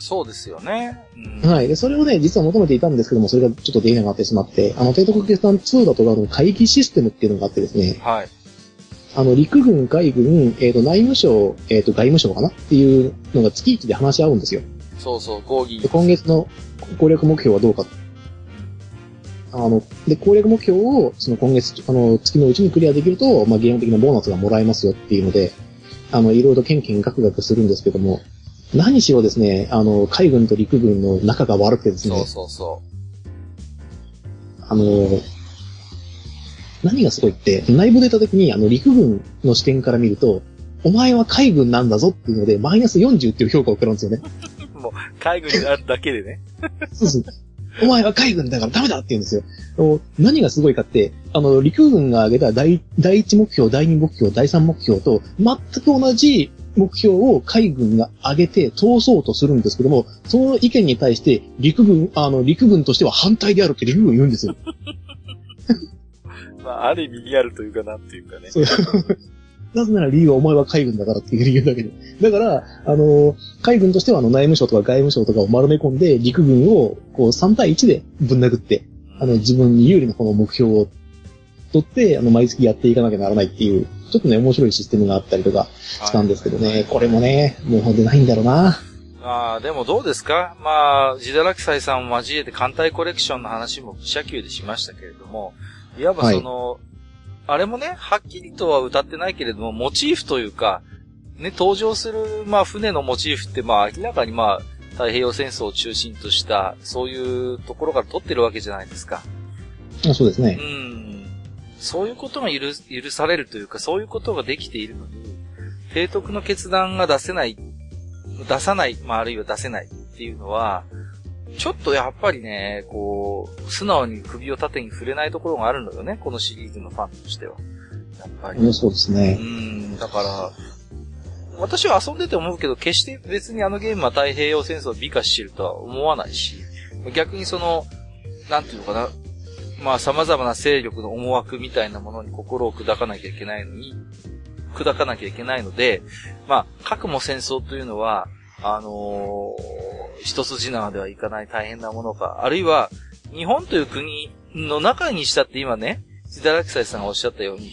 そうですよね。うん。はい。で、それをね、実は求めていたんですけども、それがちょっとできなくなってしまって、あの、提督決断2だと、あの、会議システムっていうのがあってですね、はい。あの、陸軍、海軍、えっ、と、内務省、えっ、と、外務省かな？っていうのが月1で話し合うんですよ。そうそう、講義で、。今月の攻略目標はどうか。あの、で、攻略目標を、その今月、あの、月のうちにクリアできると、まあ、ゲーム的なボーナスがもらえますよっていうので、あの、いろいろとケンケンガクガクするんですけども、何しろですね、あの、海軍と陸軍の仲が悪くてですね、そうそうそあの、何がすごいって、内部出た時に、あの、陸軍の視点から見ると、お前は海軍なんだぞっていうので、マイナス40っていう評価を食らうんですよね。う。もう、海軍になるだけでね。そうそう。お前は海軍だからダメだって言うんですよ。お何がすごいかって、あの、陸軍が挙げた第第1目標、第2目標、第3目標と、全く同じ目標を海軍が挙げて通そうとするんですけども、その意見に対して、陸軍、あの、陸軍としては反対であるって陸軍言うんですよ。まあ、ある意味リアルというか、なんていうかね。そう なぜなら理由はお前は海軍だからっていう理由だけで。だから、あの、海軍としてはあの内務省とか外務省とかを丸め込んで、陸軍をこう3対1でぶん殴って、あの、自分に有利なこの目標を取って、あの、毎月やっていかなきゃならないっていう、ちょっとね、面白いシステムがあったりとかしたんですけどね、これもね、もう出ないんだろうな。ああ、でもどうですか？まあ、ジダラクサイさんを交えて艦隊コレクションの話も社級でしましたけれども、いわばその、あれもね、はっきりとは歌ってないけれども、モチーフというか、ね、登場する、まあ、船のモチーフって、まあ、明らかにまあ、太平洋戦争を中心とした、そういうところから取ってるわけじゃないですか。あそうですねう。ん。そういうことが許許されるというか、そういうことができているのに、提督の決断が出せない、出さない、まあ、あるいは出せないっていうのは、ちょっとやっぱりね、こう、素直に首を縦に触れないところがあるのよね、このシリーズのファンとしては。やっぱり。うんそうですうね。ん、だから、私は遊んでて思うけど、決して別にあのゲームは太平洋戦争を美化してるとは思わないし、逆にその、なんていうのかな、まあ様々な勢力の思惑みたいなものに心を砕かなきゃいけないのに、砕かなきゃいけないので、まあ、核も戦争というのは、あのー一筋縄ではいかない大変なものか、あるいは、日本という国の中にしたって今ね、ジダラキサイさんがおっしゃったように、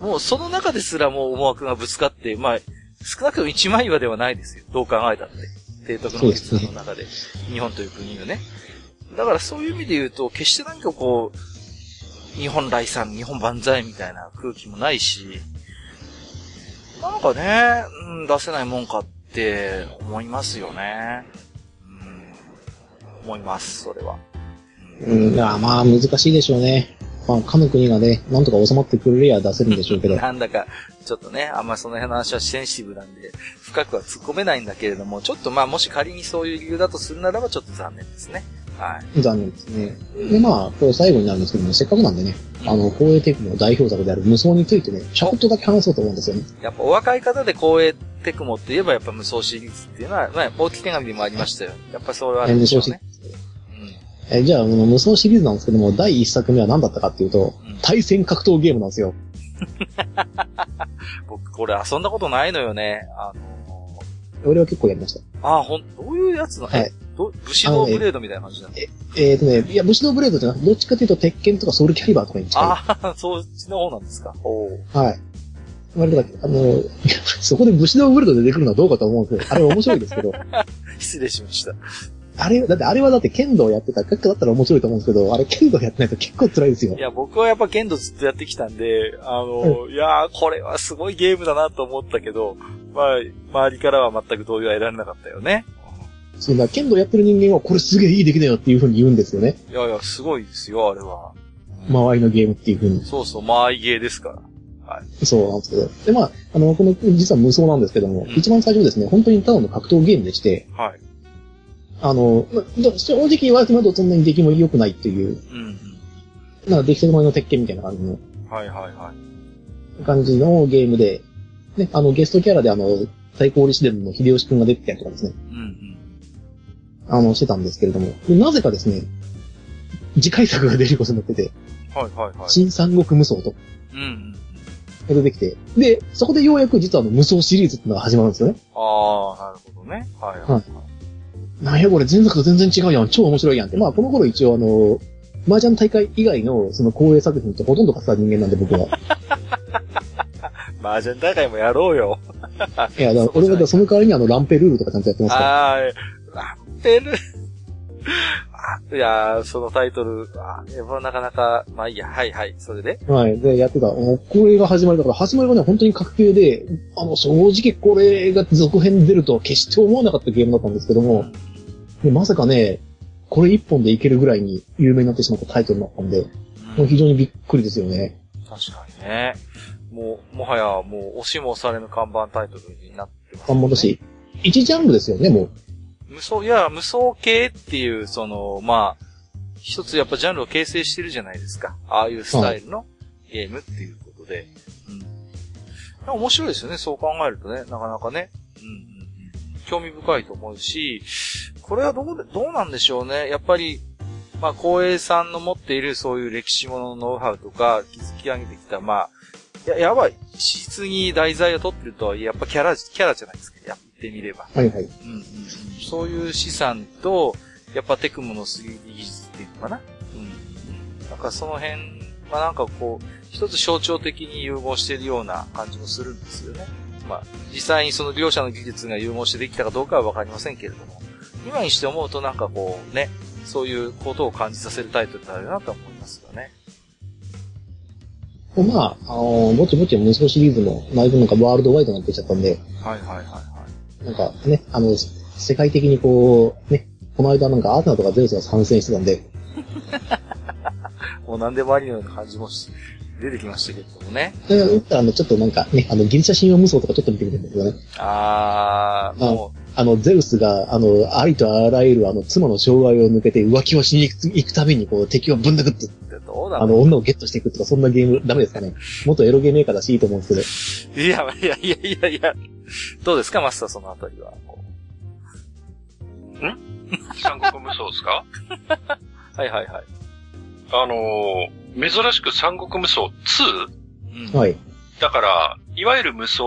もうその中ですらもう思惑がぶつかって、まあ、少なくとも一枚岩ではないですよ。どう考えたって。提督の決断の中で、日本という国がね。だからそういう意味で言うと、決して何かこう、日本来産、日本万歳みたいな空気もないし、なんかね、うん、出せないもんかって思いますよね。うん、思います、それは。うん、いや、まあ難しいでしょうね。まあ、かの国がね、なんとか収まってくれりゃ出せるんでしょうけど。なんだか、ちょっとね、あんまその辺の話はセンシティブなんで、深くは突っ込めないんだけれども、ちょっとまあ、もし仮にそういう理由だとするならば、ちょっと残念ですね。はい。残念ですね。で、まあ、これ最後になるんですけども、せっかくなんでね、あの、光栄テクの代表作である無双についてね、ちょっとだけ話そうと思うんですよね。やっぱお若い方で光栄テクモって言えば、やっぱ無双シリーズっていうのは、まあ、大き手紙でもありましたよ。やっぱそれはあるんでしょうね。えじゃあ、この無双シリーズなんですけども、第一作目は何だったかっていうと、うん対戦格闘ゲームなんですよ。僕、これ遊んだことないのよね。あの俺は結構やりました。ー、あ、ほん、どういうやつの、はいえ、ど武士道ブレードみたいな感じなの、えっ、とね、いや、武士道ブレードじゃなくて、どっちかというと、鉄拳とかソウルキャリバーとかに近い。ああ、そっちの方なんですか？おーはい。割とだけ、あの、そこで武士道ブレードで出てくるのはどうかと思うんですけど、あれは面白いですけど、失礼しました。あれ、だってあれはだって剣道やってたら、だったら面白いと思うんですけど、あれ剣道やってないと結構辛いですよい。や、僕はやっぱ剣道ずっとやってきたんで、あの、いやー、これはすごいゲームだなと思ったけど、まあ、周りからは全く同意は得られなかったよね。そうだ、剣道やってる人間は、これすげえいい出来だよっていう風に言うんですよね。いやいや、すごいですよ、あれは。周りのゲームっていう風に。そうそう、間合いゲーですから。そうなんですけど。で、まあ、あの、この、実は無双なんですけども、うん一番最初ですね、本当にただの格闘ゲームでして、はい。あの、ま正直言われてみるとそんなに出来も良くないっていう、うんうん。なんか出来たて前の鉄拳みたいな感じの、はいはいはい。感じのゲームで、ね、あの、ゲストキャラであの、最高理士伝の秀吉くんが出てたりとかですね、うんうん。あの、してたんですけれども、でなぜかですね、次回作が出ることになってて、はいはいはい。新三国無双と、うんうん。出てきて、で、そこでようやく実はあの、無双シリーズっていうのが始まるんですよね。ああ、なるほどね。はいはい、はい。なんやこれ前作と全然違うやん、超面白いやんって。まあ、この頃一応あの、麻雀大会以外のその光栄作品ってほとんど勝った人間なんで僕は。麻雀大会もやろうよ。いや、だから俺はその代わりにあの、ランペルールとかちゃんとやってますから。ああ、ランペル。あいやー、そのタイトル、あやっぱなかなか、まあいいや、はいはい、それで？はい。で、やってた。これが始まりだから、始まりがね、本当に確定で、あの、正直これが続編出るとは決して思わなかったゲームだったんですけども、でまさかね、これ一本でいけるぐらいに有名になってしまったタイトルだったんで、もう非常にびっくりですよね。確かにね。もう、もはや、もう、押しも押されぬ看板タイトルになってます、看板だし、一ジャンルですよね、もう。無双、いや、無双系っていう、その、まあ、一つやっぱジャンルを形成してるじゃないですか。ああいうスタイルのゲームっていうことで。うん。面白いですよね、そう考えるとね、なかなかね。うん。興味深いと思うし、これはどうで、どうなんでしょうね。やっぱり、まあ、光栄さんの持っているそういう歴史もののノウハウとか、築き上げてきた、まあ、や、やばい。史実に題材を取ってるとはいえ、やっぱキャラ、キャラじゃないですか。やってみれば。はいはい。うんうんうんそういう資産と、やっぱテクモの 3D 技術っていうのかな。うんうん。なんかその辺はなんかこう、一つ象徴的に融合しているような感じもするんですよね。まあ、実際にその両者の技術が融合してできたかどうかはわかりませんけれども、今にして思うとなんかこうね、そういうことを感じさせるタイトルだなと思いますよね。まあ、あの、ぼちぼち無双シリーズも、だいぶなんかワールドワイドになってきちゃったんで、はいはいはいはい。なんかね、あの、世界的にこう、ね、この間なんかアーテナとかゼウスが参戦してたんで、もう何でもありのような感じもし出てきましたけれどもね。で、だったらあの、ちょっとなんかね、あの、ギリシャ神話無双とかちょっと見てみてるんですよね。あー、もあの、ゼウスが、あの、ありとあらゆるあの、妻の障害を抜けて浮気をしに行く行くたびにこう、敵をぶん殴って、あの、女をゲットしていくとか、そんなゲーム、ダメですかね？元エロゲーメーカーだしいいと思うんですけど。う。いや、いやいやいやいや。どうですか、マスター、そのあたりは？こ三国無双ですか？う はいはいはい。あのー珍しく三国無双 2? うんはい。だから、いわゆる無双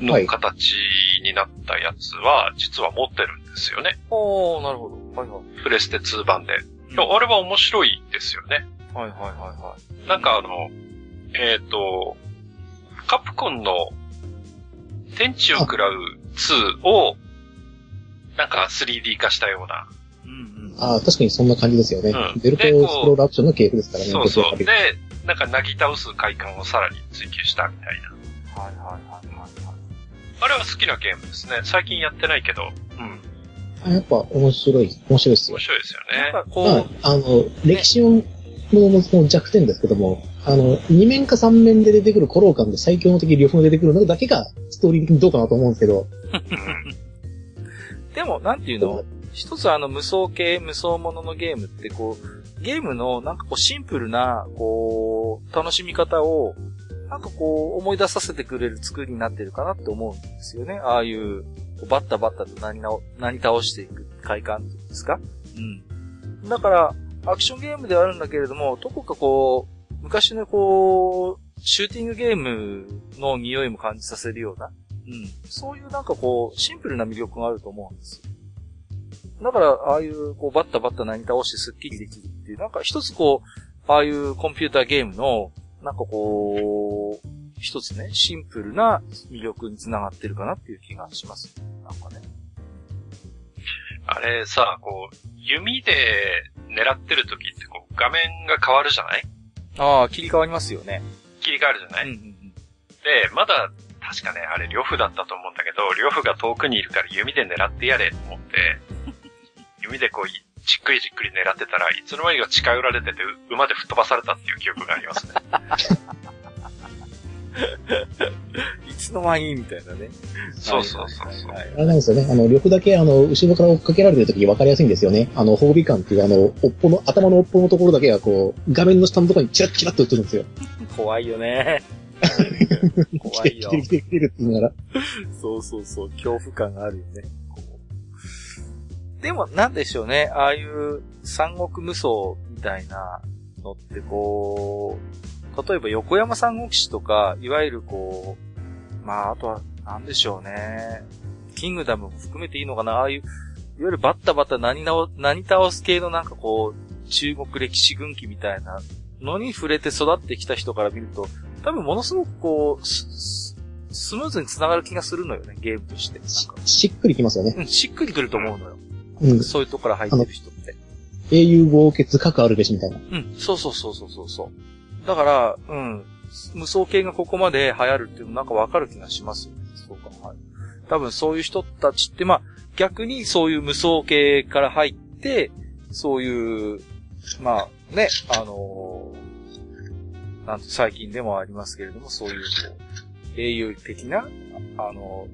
の形になったやつは、実は持ってるんですよね。おー、なるほど。はいはい。プレステ2版で。あれは面白いですよね。はいはいはいはい。なんかあの、えっ、と、カプコンの天地を食らう2を、なんか 3D 化したような。うんうん。ああ、確かにそんな感じですよね。うんベルトスクロールアクションの系譜ですからね。そうそう。でなんかなぎ倒す快感をさらに追求したみたいな。はいはいはいはいはい。あれは好きなゲームですね。最近やってないけど。うん。とやっぱ面白い、面白いですよ面。白いですよね。なんかこう、まあ、あの、歴史ののその弱点ですけども、あの、二面か三面で出てくる古老感で最強の敵両方出てくるのだけがストーリー的にどうかなと思うんですけど、でも、なんていうの？一つあの無双系、無双もののゲームってこう、ゲームのなんかこうシンプルな、こう、楽しみ方を、なんかこう思い出させてくれる作りになってるかなって思うんですよね。ああいう、バッタバッタと何な何倒していく快感ですか？うん。だから、アクションゲームではあるんだけれども、どこかこう、昔のこう、シューティングゲームの匂いも感じさせるような、うん。そういうなんかこう、シンプルな魅力があると思うんですよ。だから、ああいう、こう、バッタバッタ何倒してスッキリできるっていう、なんか一つこう、ああいうコンピューターゲームの、なんかこう、一つね、シンプルな魅力につながってるかなっていう気がします。なんかね。あれさ、こう、弓で狙ってる時ってこう、画面が変わるじゃない？ああ、切り替わりますよね。切り替わるじゃない、うんうんうん。で、まだ、確かね、あれ、両夫だったと思うんだけど、両夫が遠くにいるから弓で狙ってやれと思って、弓でこう、じっくりじっくり狙ってたらいつの間にか近寄られてて、馬で吹っ飛ばされたっていう記憶がありますね。いつの間にみたいなね。そうそうそうあれなんですよね。あの、両夫だけ、あの、後ろから追っかけられてる時分かりやすいんですよね。あの、褒美感っていう、あの、おっぽの、頭のおっぽのところだけがこう、画面の下のところにチラッチラッと映るんですよ。怖いよね。怖いよ来てる来。てる来てるって言いながら。そうそうそう、恐怖感があるよね。でも、なんでしょうね。ああいう三国無双みたいなのってこう、例えば横山三国志とか、いわゆるこう、まあ、あとは、なんでしょうね。キングダムも含めていいのかなああいう、いわゆるバッタバタ何なお、何倒す系のなんかこう、中国歴史軍記みたいなのに触れて育ってきた人から見ると、多分ものすごくこう、スムーズに繋がる気がするのよね、ゲームとして。なんかしっくりきますよね。うん、しっくりくると思うのよ。うん。そういうとこから入ってる人って。英雄豪傑各あるべしみたいな。うん、そうそうそうそうそうそう。だから、うん、無双系がここまで流行るっていうのなんかわかる気がしますよね。そうか、はい。多分そういう人たちって、まあ、逆にそういう無双系から入って、そういう、まあ、ね、あのーなんて最近でもありますけれども、そういう、こう、英雄的な、あの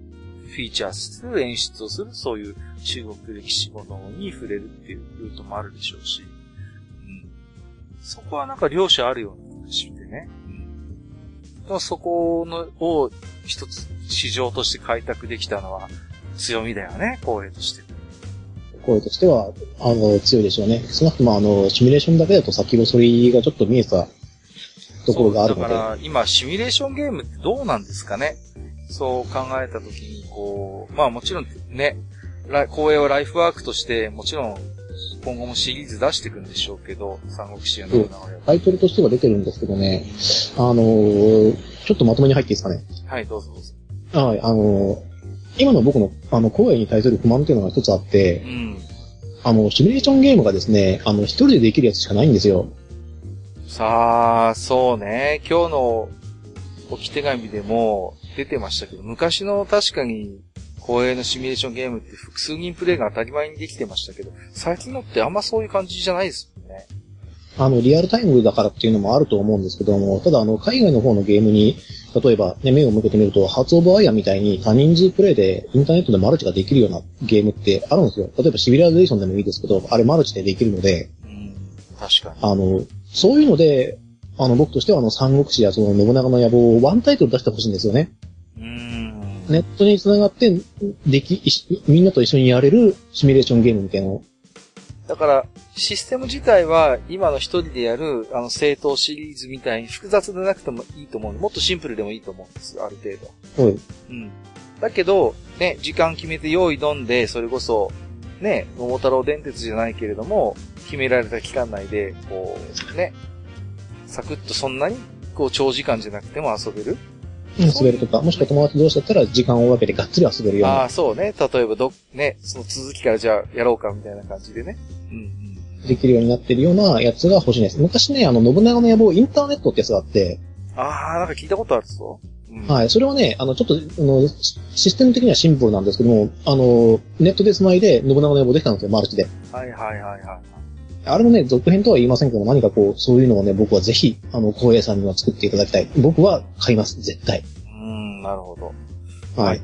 フィーチャーする、演出をする、そういう中国歴史ものに触れるっていうルートもあるでしょうし、うん。そこはなんか両者あるようなしてね。うん。でもそこの、を一つ市場として開拓できたのは強みだよね、公営として。声としては、あの、強いでしょうね。少なくとも、あの、シミュレーションだけだと先細りがちょっと見えたところがあるので。だから、今、シミュレーションゲームってどうなんですかねそう考えたときに、こう、まあもちろんね、公営はライフワークとして、もちろん、今後もシリーズ出していくんでしょうけど、三国志や信長や。タイトルとしては出てるんですけどね、あのーちょっとまとめに入っていいですかね。はい、どうぞどうぞ。はい、あのー今の僕の、あの、声に対する不満っていうのが一つあってう、ん。あの、シミュレーションゲームがですね、あの、一人でできるやつしかないんですよ。さあ、そうね。今日の置き手紙でも出てましたけど、昔の確かに、公営のシミュレーションゲームって複数人プレイが当たり前にできてましたけど、最近のってあんまそういう感じじゃないですもんね。あの、リアルタイムだからっていうのもあると思うんですけども、ただあの、海外の方のゲームに、例えばね、目を向けてみると、 Hearts of Iron みたいに多人数プレイでインターネットでマルチができるようなゲームってあるんですよ。例えば Civilization でもいいですけど、あれマルチでできるので、うん。確かに。あの、そういうので、あの、僕としてはあの、三国志やその信長の野望をワンタイトル出してほしいんですよね。うーん。ネットに繋がって、でき、みんなと一緒にやれるシミュレーションゲームみたいなの？だから、システム自体は、今の一人でやる、あの、正当シリーズみたいに複雑でなくてもいいと思う。もっとシンプルでもいいと思うんです。ある程度。はい。うん。だけど、ね、時間決めて用意どんで、それこそ、ね、桃太郎電鉄じゃないけれども、決められた期間内で、こう、ね、サクッとそんなに、こう、長時間じゃなくても遊べるうん滑るとか、もしくは友達同士だったら時間を分けてがっつり遊べるようなああ、そうね。例えば、ど、ね、その続きからじゃあ、やろうか、みたいな感じでね。うんうん。できるようになってるようなやつが欲しいです。昔ね、あの、信長の野望インターネットってやつがあって、ああ、なんか聞いたことあるぞ。うん、はい。それはね、あの、ちょっと、あの、シシステム的にはシンプルなんですけども、あの、ネットで繋いで信長の野望できたんですよ、マルチで。はいはいはいはい。あれもね、続編とは言いませんけど、何かこう、そういうのをね、僕はぜひ、あの、光栄さんには作っていただきたい。僕は買います、絶対。うーん、なるほど。はい。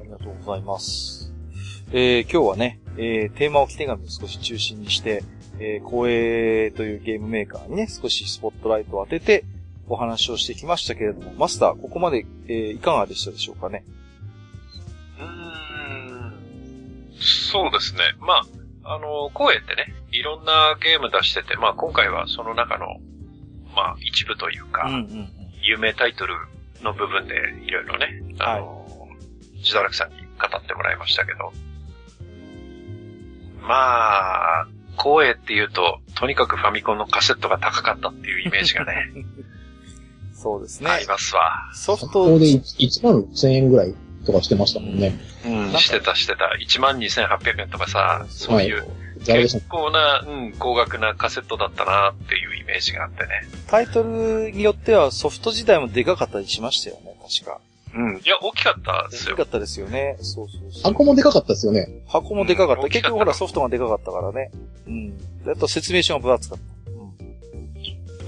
ありがとうございます。えー、今日はね、えー、テーマ置き手紙を少し中心にして、えー、光栄というゲームメーカーにね、少しスポットライトを当てて、お話をしてきましたけれども、マスター、ここまで、えー、いかがでしたでしょうかね？うーんそうですね。まあ、あの、光栄ってね、いろんなゲーム出してて、まあ今回はその中の、まあ一部というか、うんうん。有名タイトルの部分でいろいろね、あの、自堕落さんに語ってもらいましたけど、まあ、光栄って言うと、とにかくファミコンのカセットが高かったっていうイメージがね、そうですね。ありますわ。ソフこトこで1万6000円ぐらいとかしてましたもんね。うんかしてたしてた。12,800円とかさ、そういう、ザラでした結構な、うん、高額なカセットだったなっていうイメージがあってね。タイトルによってはソフト自体もでかかったりしましたよね、確か。うん。いや、大きかったですよでか。かったですよね。そうそうそう。箱もでかかったですよね。箱もでかかった。うん結局ほらソフトがでかかったからね。うん。であと説明書が分厚かった。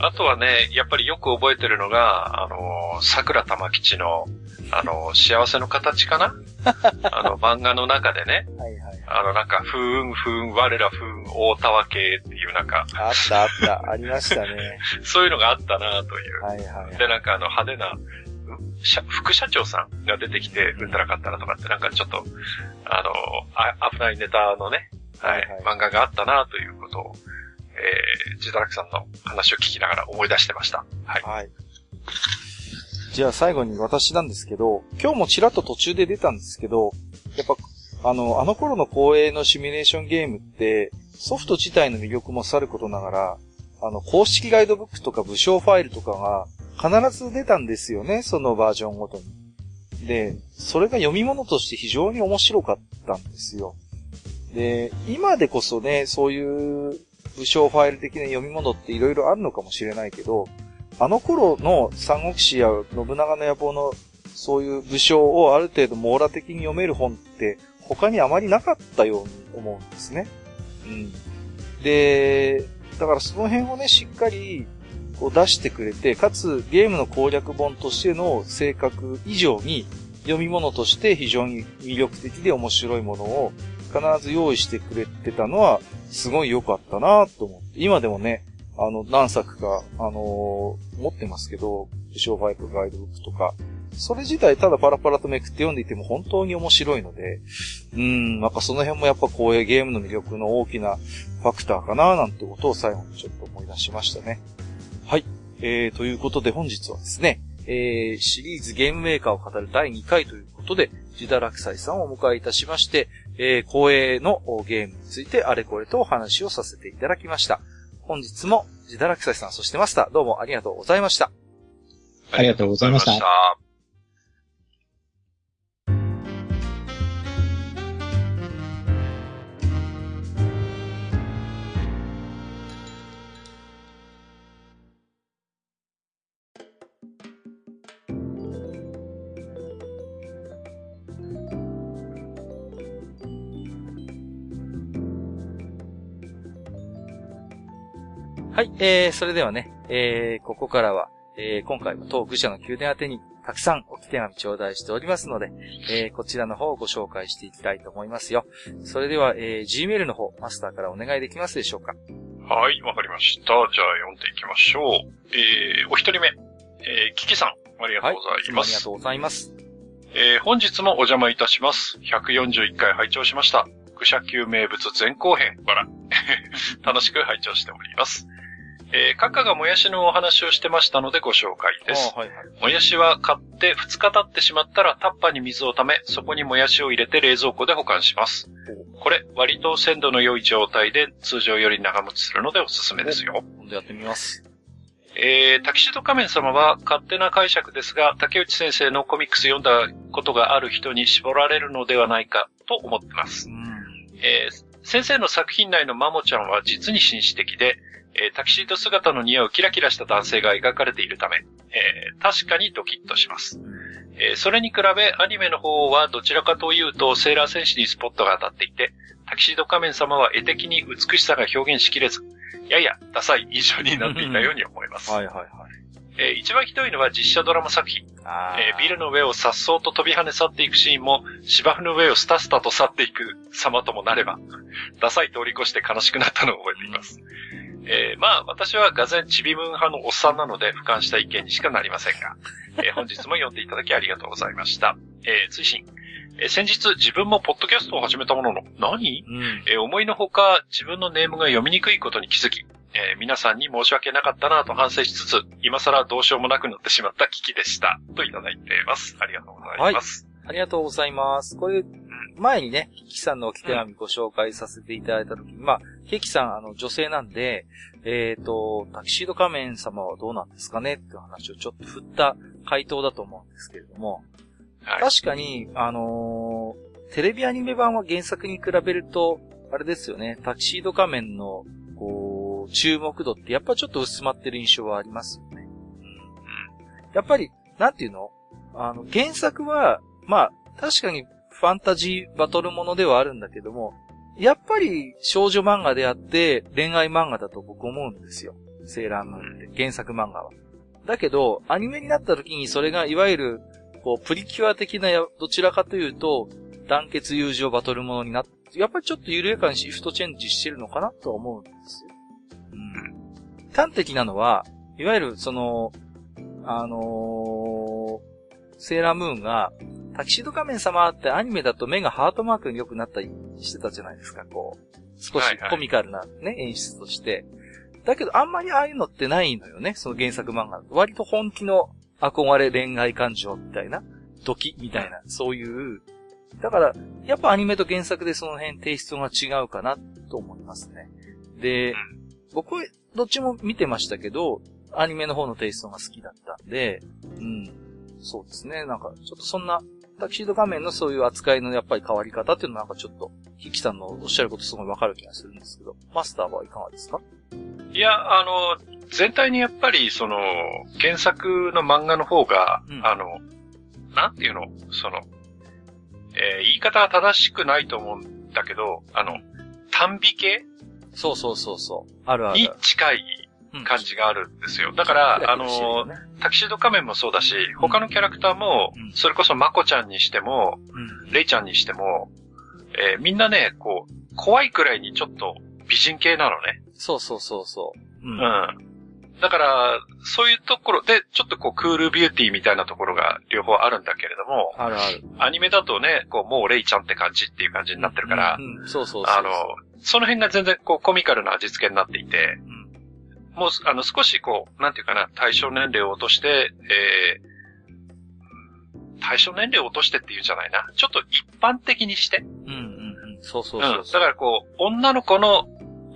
あとはね、やっぱりよく覚えてるのが、あのー、桜玉吉の、あのー、幸せの形かな？あの、漫画の中でね、はいはい。あの、なんか、風雲風雲、我ら風雲、大田和系っていうなんか、あったあった。ありましたね。そういうのがあったなという。はいはい。で、なんかあの、派手な、副社長さんが出てきて、うんたらかったらとかって、なんかちょっと、あの、あ危ないネタのね、はい、はいはい漫画があったなということを、えー、ジダラクさんの話を聞きながら思い出してました。はい。はい。じゃあ最後に私なんですけど、今日もちらっと途中で出たんですけど、やっぱ、あの、あの頃の公営のシミュレーションゲームって、ソフト自体の魅力もさることながら、あの、公式ガイドブックとか武将ファイルとかが必ず出たんですよね、そのバージョンごとに。で、それが読み物として非常に面白かったんですよ。で、今でこそね、そういう武将ファイル的な読み物って色々あるのかもしれないけど、あの頃の三国志や信長の野望のそういう武将をある程度網羅的に読める本って他にあまりなかったように思うんですね。うん。で、だからその辺をね、しっかりこう出してくれて、かつゲームの攻略本としての性格以上に読み物として非常に魅力的で面白いものを必ず用意してくれてたのはすごい良かったなと思って。今でもね、あの、何作か、あのー持ってますけど、商売とかガイドブックとか、それ自体ただパラパラとめくって読んでいても本当に面白いので、うん、なんかその辺もやっぱこういうゲームの魅力の大きなファクターかななんてことを最後にちょっと思い出しましたね。はい。えー、ということで本日はですね、えー、シリーズゲームメーカーを語る第2回ということで、ジダラクサイさんをお迎えいたしまして、えー、光栄のゲームについてあれこれとお話をさせていただきました。本日もジダラクサイさん、そしてマスター、どうもありがとうございました。ありがとうございましたはい、えー、それではね、えー、ここからは、えー、今回も当愚者の宮殿宛てにたくさん置き手紙頂戴しておりますので、えー、こちらの方をご紹介していきたいと思いますよ。それでは、えー、Gmail の方、マスターからお願いできますでしょうか？はい、わかりました。じゃあ読んでいきましょう。えー、お一人目。えー、キキさん、ありがとうございます。ありがとうございます。えー、本日もお邪魔いたします。141回拝聴しました。愚者級名物前後編。わら。楽しく拝聴しております。えー、カッカがもやしのお話をしてましたのでご紹介です。あはいはい。もやしは買って2日経ってしまったらタッパーに水を溜め、そこにもやしを入れて冷蔵庫で保管します。これ、割と鮮度の良い状態で通常より長持ちするのでおすすめですよ。今度やってみます。えー、タキシード仮面様は勝手な解釈ですが、竹内先生のコミックス読んだことがある人に絞られるのではないかと思ってます。うん。えー、先生の作品内のマモちゃんは実に紳士的で、えータキシード姿の似合うキラキラした男性が描かれているため、えー確かにドキッとします。えーそれに比べアニメの方はどちらかというとセーラー戦士にスポットが当たっていて、タキシード仮面様は絵的に美しさが表現しきれず、ややダサい印象になっていたように思います。はいはいはい。えー一番ひどいのは実写ドラマ作品。あえービルの上を颯爽と飛び跳ね去っていくシーンも、芝生の上をスタスタと去っていく様ともなれば、ダサい通り越して悲しくなったのを覚えています。えーまあ、私はがぜちびムン派のおっさんなので、俯瞰した意見にしかなりませんが、えー本日も読んでいただきありがとうございました。えー追伸。えー先日自分もポッドキャストを始めたものの、何？うん。えー思いのほか自分のネームが読みにくいことに気づき、えー皆さんに申し訳なかったなと反省しつつ、今更どうしようもなくなってしまった危機でした。といただいています。ありがとうございます。ありがとうございます。これ、前にね、ケキさんの置き手紙ご紹介させていただいたときに、まあ、ケキさん、あの、女性なんで、えっ、と、タキシード仮面様はどうなんですかねっていう話をちょっと振った回答だと思うんですけれども、はい。確かに、あのーテレビアニメ版は原作に比べると、あれですよね、タキシード仮面の、こう、注目度ってやっぱちょっと薄まってる印象はありますよね。うん。やっぱり、なんていうの？あの、原作は、まあ、確かにファンタジーバトルものではあるんだけども、やっぱり少女漫画であって恋愛漫画だと僕思うんですよ。セーラームーンって、原作漫画は。だけど、アニメになった時にそれがいわゆる、こう、プリキュア的な、どちらかというと、団結友情バトルものになって、やっぱりちょっと緩やかにシフトチェンジしてるのかなとは思うんですよ。うん。端的なのは、いわゆるその、あのーセーラームーンが、タキシード仮面様ってアニメだと目がハートマークに良くなったりしてたじゃないですか、こう。少しはいはいコミカルなね、演出として。だけどあんまりああいうのってないのよね、その原作漫画。割と本気の憧れ恋愛感情みたいな、ドキみたいな、そういう。だから、やっぱアニメと原作でその辺テイストが違うかなと思いますね。で、僕はどっちも見てましたけど、アニメの方のテイストが好きだったんで、うん。そうですね。なんか、ちょっとそんな、タキシード画面のそういう扱いのやっぱり変わり方っていうのはなんかちょっと、ヒキさんのおっしゃることすごいわかる気がするんですけど、マスターはいかがですか？いや、あの、全体にやっぱり、その、原作の漫画の方が、うんあの、なんていうの、その、えー言い方は正しくないと思うんだけど、あの、短美系？そうそうそうそう。あるある。に近いうん感じがあるんですよ。だから、あの、タキシード仮面もそうだし、他のキャラクターもうん、それこそマコちゃんにしても、うん。レイちゃんにしても、えーみんなね、こう、怖いくらいにちょっと美人系なのね。そうそうそうそう。うん。うん。だから、そういうところで、ちょっとこう、クールビューティーみたいなところが両方あるんだけれども、あるある。アニメだとね、こう、もうレイちゃんって感じっていう感じになってるから、うん、うんそうそうそう。あの、その辺が全然こう、コミカルな味付けになっていて、うん。もう、あの、少しこう、なんていうかな、対象年齢を落として、えー、対象年齢を落としてっていうんじゃないな。ちょっと一般的にして。うん、うん、うん。そうそううん。そうだからこう、女の子の、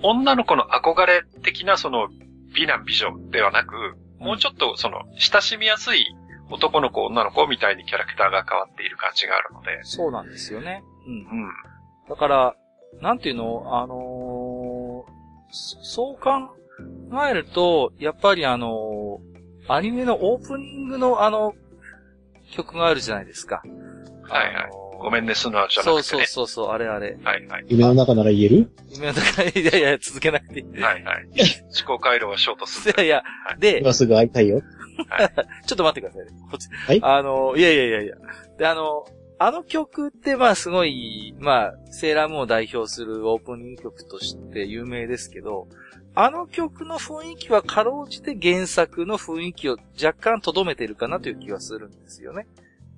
女の子の憧れ的なその、美男美女ではなく、もうちょっとその、親しみやすい男の子、女の子みたいにキャラクターが変わっている感じがあるので。そうなんですよね。うん。うん。だから、なんていうの？あのーそそう考えると、やっぱりあのーアニメのオープニングのあの、曲があるじゃないですか。はいはいあのーごめんね、素直じゃなそうくてね。そうそうそう、あれあれ。はいはい。夢の中なら言える？夢の中、いやいや、続けなくていい。はいはい。思考回路がショートする。いやいや、で、今すぐ会いたいよ。ちょっと待ってくださいね。こっち。はいあの、いやいやいやいや。で、あの、あの曲ってまあすごい、まあ、セーラームーンを代表するオープニング曲として有名ですけど、あの曲の雰囲気はかろうじて原作の雰囲気を若干留めてるかなという気はするんですよね。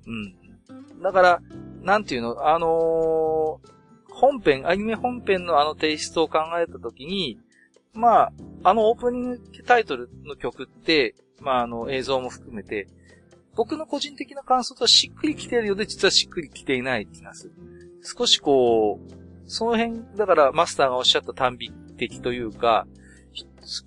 うん。だから、なんていうの、あのー本編、アニメ本編のあのテイストを考えたときに、まあ、あのオープニングタイトルの曲って、まあ、あの映像も含めて、僕の個人的な感想とはしっくりきてるようで、実はしっくりきていない気がする。少しこう、その辺、だからマスターがおっしゃった短美的というか、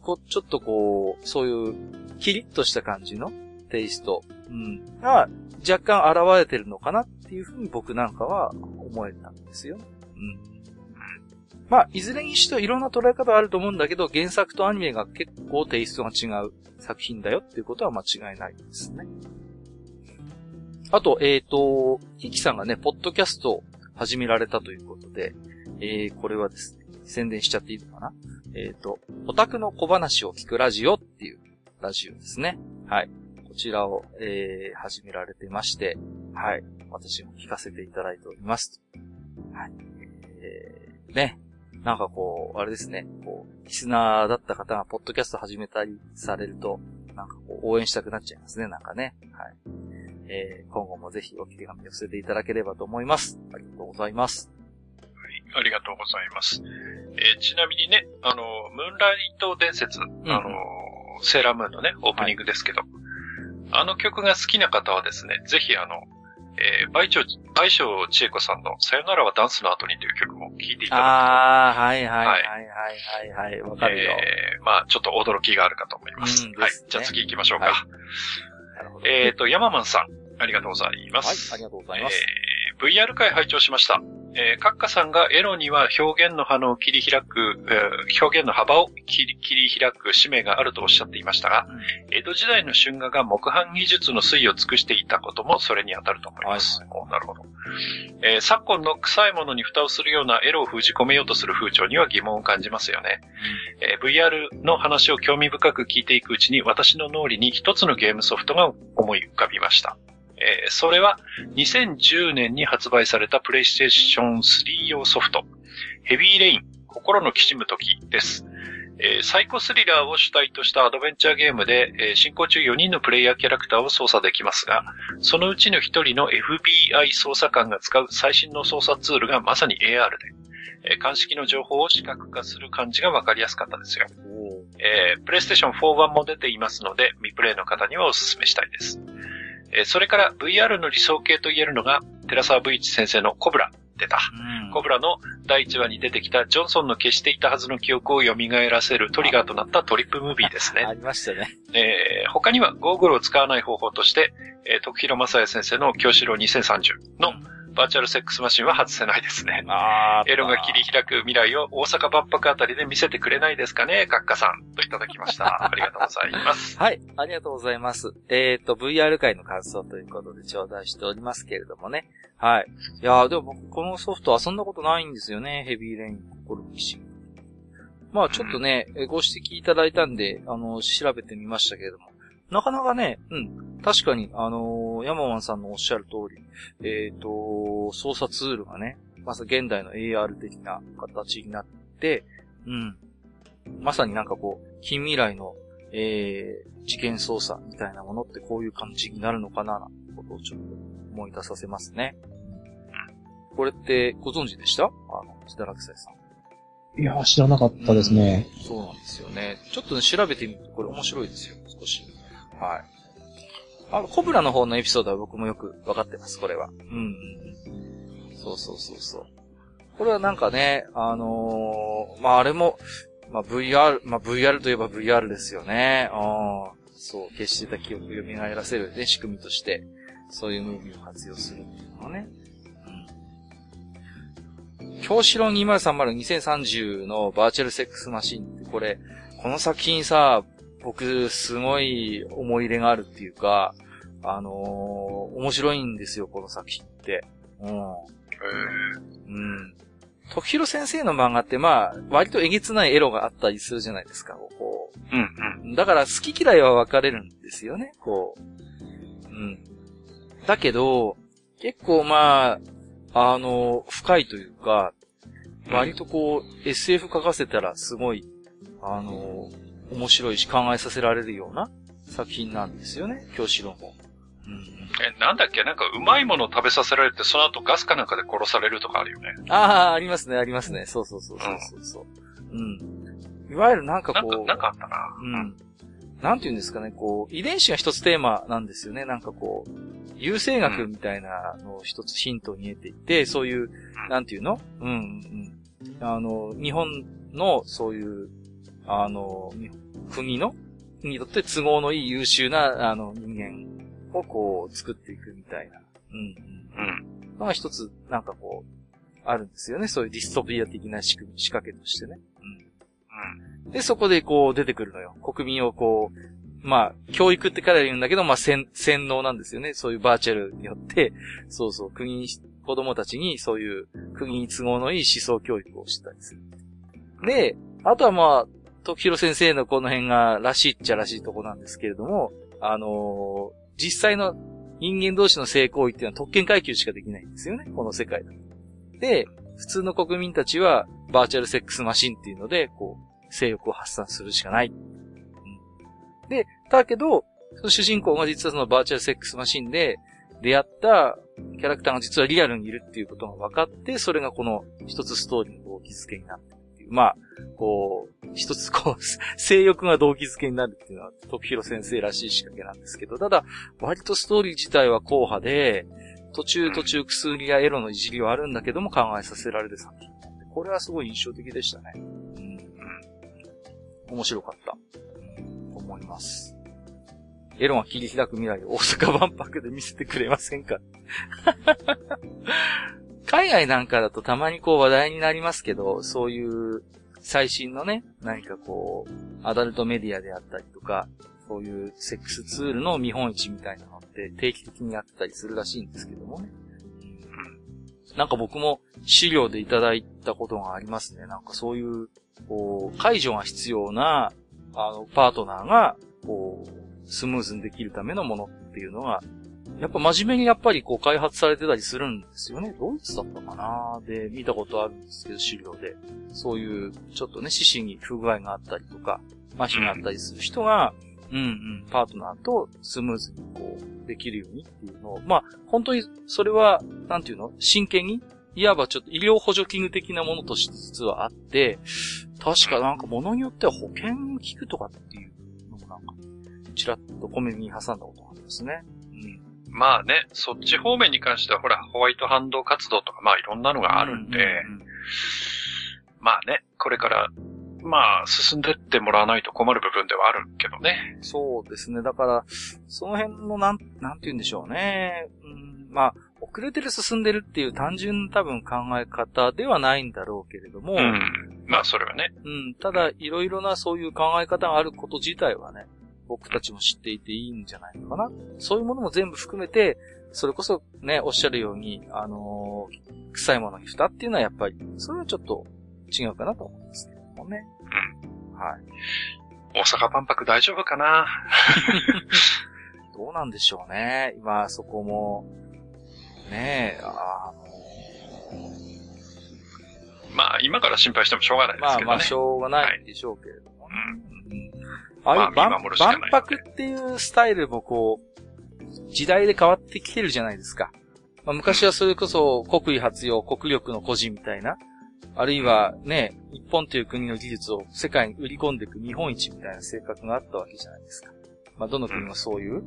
こちょっとこう、そういう、キリッとした感じのテイスト、うん、が若干現れてるのかなっていうふうに僕なんかは思えたんですよ。うん。まあ、いずれにしてもいろんな捉え方あると思うんだけど、原作とアニメが結構テイストが違う作品だよっていうことは間違いないですね。あと、えっ、と、ヒキさんがね、ポッドキャストを始められたということで、えー、これはですね、宣伝しちゃっていいのかな？えっ、と、オタクの小話を聞くラジオっていうラジオですね。はい。こちらを、えー、始められてまして、はい。私も聞かせていただいております。はい。えー、ね。なんかこう、あれですね。こう、リスナーだった方がポッドキャスト始めたりされると、なんかこう、応援したくなっちゃいますね。なんかね。はい。えー、今後もぜひお手紙寄せていただければと思います。ありがとうございます。ありがとうございます。えーちなみにね、あの、ムーンライト伝説、あの、セーラームーンのね、オープニングですけど、あの曲が好きな方はですね、ぜひあの、えー、倍長、倍長千恵子さんのさよならはダンスの後にという曲も聴いていただああ、はいはいはいはいはいはい、わ、かるよ。えー、まあちょっと驚きがあるかと思います。うんですね。はいじゃあ次行きましょうか。はい。えっ、と、ヤママンさん、ありがとうございまはい、す。ありがとうございます。えー VR 回拝聴しました。えー、カッカさんがエロには表現の幅を切り開く、えー表現の幅を切り切り開く使命があるとおっしゃっていましたが、江戸時代の春画が木版技術の推移を尽くしていたこともそれに当たると思います。はいおなるほど。えー昨今の臭いものに蓋をするようなエロを封じ込めようとする風潮には疑問を感じますよね。えー VR の話を興味深く聞いていくうちに私の脳裏に一つのゲームソフトが思い浮かびました。えーそれは2010年に発売されたプレイステーション3用ソフト、ヘビーレイン、心のきしむ時です。えーサイコスリラーを主体としたアドベンチャーゲームで、えー進行中4人のプレイヤーキャラクターを操作できますが、そのうちの1人の FBI 捜査官が使う最新の操作ツールがまさに AR で、えー鑑識の情報を視覚化する感じがわかりやすかったですよ。えー、プレイステーション4版も出ていますので、未プレイの方にはお勧めしたいです。えーそれから VR の理想形と言えるのが、寺沢 V 一先生のコブラ、出た。うんコブラの第1話に出てきたジョンソンの消していたはずの記憶を蘇らせるトリガーとなったトリップムービーですね。ありましたね。えー他にはゴーグルを使わない方法として、えー徳弘正也先生の京志郎2030のバーチャルセックスマシンは外せないですね。あエロが切り開く未来を大阪万博あたりで見せてくれないですかね、カッカさん。といただきました。ありがとうございます。はい、ありがとうございます。えっ、と、VR 界の感想ということで頂戴しておりますけれどもね。はい。いやーでも僕、このソフト遊んだことないんですよね。ヘビーレイン、心の騎士。まあちょっとね、えご指摘いただいたんで、あの、調べてみましたけれども。なかなかね、うん。確かに、あのーヤママンさんのおっしゃる通り、えっ、と、操作ツールがね、まさ現代の AR 的な形になって、うん。まさになんかこう、近未来のえー、事件捜査みたいなものってこういう感じになるのかな、なんてことをちょっと思い出させますね。これってご存知でした？あの、千田落斎さん。いやー、知らなかったですね。そうなんですよね。ちょっとね、調べてみるとこれ面白いですよ、少し。はい。あの、コブラの方のエピソードは僕もよくわかってます、これは。うん。そうそうそうそう。これはなんかね、あのーまあ、あれも、まあ、VR、まあ、VR といえば VR ですよね。ああ、そう、消してた記憶を蘇らせるね、仕組みとして、そういうムービーを活用するっていうのはね。うん。京志郎2030-2030のバーチャルセックスマシンってこれ、この作品さ、僕、すごい思い入れがあるっていうか、あのー面白いんですよ、この作品って。うん。えうん。徳弘先生の漫画って、まあ、割とえげつないエロがあったりするじゃないですか、こー、うんうん。う。だから、好き嫌いは分かれるんですよね、こう。うん。だけど、結構まあ、あの、深いというか、割とこう、SF 書かせたらすごい、あの、面白いし考えさせられるような作品なんですよね、京志郎も。うん。え、なんだっけ？なんかうまいものを食べさせられて、その後ガスかなんかで殺されるとかあるよね。ああ、ありますね、ありますね。そうそうそうそうそうそう。うん。いわゆるなんかなんか、こう、なんかあったな。うん。なんて言うんですかね、こう、遺伝子が一つテーマなんですよね。なんかこう、優生学みたいなのを一つヒントに得ていて、そういう、なんていうの？うん、うん。あの、日本のそういう、あの、に国の？にとって都合のいい優秀な、あの、人間をこう、作っていくみたいな。うん、うん。うん。のが一つ、なんかこう、あるんですよね。そういうディストピア的な仕組み、仕掛けとしてね。うん。で、そこでこう出てくるのよ。国民をこう、まあ、教育って彼ら言うんだけど、まあ、洗、洗脳なんですよね。そういうバーチャルによって、そうそう、国に、子供たちにそういう国に都合のいい思想教育をしたりする。で、あとはまあ、徳弘先生のこの辺がらしいっちゃらしいとこなんですけれども、あのー実際の人間同士の性行為っていうのは特権階級しかできないんですよね、この世界だと。で、普通の国民たちはバーチャルセックスマシンっていうので、こう、性欲を発散するしかない。うんで、だけど、その主人公が実はそのバーチャルセックスマシンで出会ったキャラクターが実はリアルにいるっていうことが分かって、それがこの一つストーリーの動機づけになってるっていう。まあ、こう、一つこう、性欲が動機づけになるっていうのは、徳弘先生らしい仕掛けなんですけど、ただ、割とストーリー自体は硬派で、途中途中薬やエロのいじりはあるんだけども考えさせられる作品。これはすごい印象的でしたね。うん。面白かった。うん、思います。エロが切り開く未来を大阪万博で見せてくれませんか？海外なんかだとたまにこう話題になりますけど、そういう最新のね、何かこう、アダルトメディアであったりとか、そういうセックスツールの見本市みたいなのって定期的にやってたりするらしいんですけどもね。なんか僕も資料でいただいたことがありますね。なんかそういう、こう、解除が必要な、あの、パートナーが、こう、スムーズにできるためのものっていうのが、やっぱ真面目にやっぱりこう開発されてたりするんですよね。ドイツだったかなで、見たことあるんですけど、資料で。そういう、ちょっとね、獅子に不具合があったりとか、麻痺があったりする人が、うんうん、パートナーとスムーズにこう、できるようにっていうのを、まあ、本当にそれは、なんていうの？真剣に？いわばちょっと医療補助器具的なものとして実はあって、確かなんか物によっては保険を聞くとかっていうのもなんか、ちらっとコメに挟んだことがありますね。うん。まあね、そっち方面に関してはほら、ホワイトハンド活動とかまあいろんなのがあるんで、うんうんうん、まあね、これからまあ、進んでってもらわないと困る部分ではあるけどね。そうですね。だから、その辺のなん、なんて言うんでしょうね。うん、まあ、遅れてる進んでるっていう単純多分考え方ではないんだろうけれども。うん。まあ、それはね。うん。ただ、いろいろなそういう考え方があること自体はね、僕たちも知っていていいんじゃないのかな。そういうものも全部含めて、それこそね、おっしゃるように、あのー、臭いものに蓋っていうのはやっぱり、それはちょっと違うかなと思うんですけどもね。うん。はい。大阪万博大丈夫かな？どうなんでしょうね。今、そこも、ねえ、あまあ、今から心配してもしょうがないですけどね。まあ、まあ、しょうがないでしょうけれども、ね。はい、うん。ああいう万,、万博っていうスタイルもこう、時代で変わってきてるじゃないですか。まあ、昔はそれこそ国威発揚、国力の個人みたいな、あるいはね、日本という国の技術を世界に売り込んでいく日本一みたいな性格があったわけじゃないですか。まあ、どの国もそういう。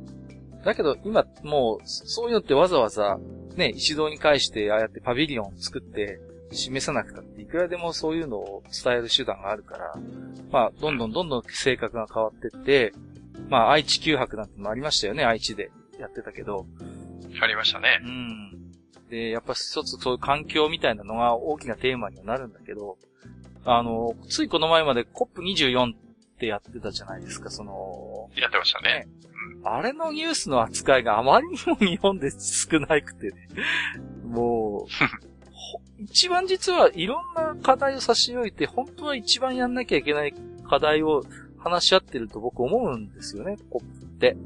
だけど、今、もう、そういうのってわざわざ、ね、一堂に会して、ああやってパビリオンを作って、示さなくたって、いくらでもそういうのを伝える手段があるから、まあ、どんどんどんどん性格が変わってって、まあ、愛知九博なんてのもありましたよね、愛知でやってたけど。ありましたね。うん。で、やっぱ一つそういう環境みたいなのが大きなテーマにはなるんだけど、あの、ついこの前まで COP24 ってやってたじゃないですか、その。やってましたね。あれのニュースの扱いがあまりにも日本で少なくてね。もう、一番実はいろんな課題を差し置いて、本当は一番やんなきゃいけない課題を話し合ってると僕思うんですよね、コップって。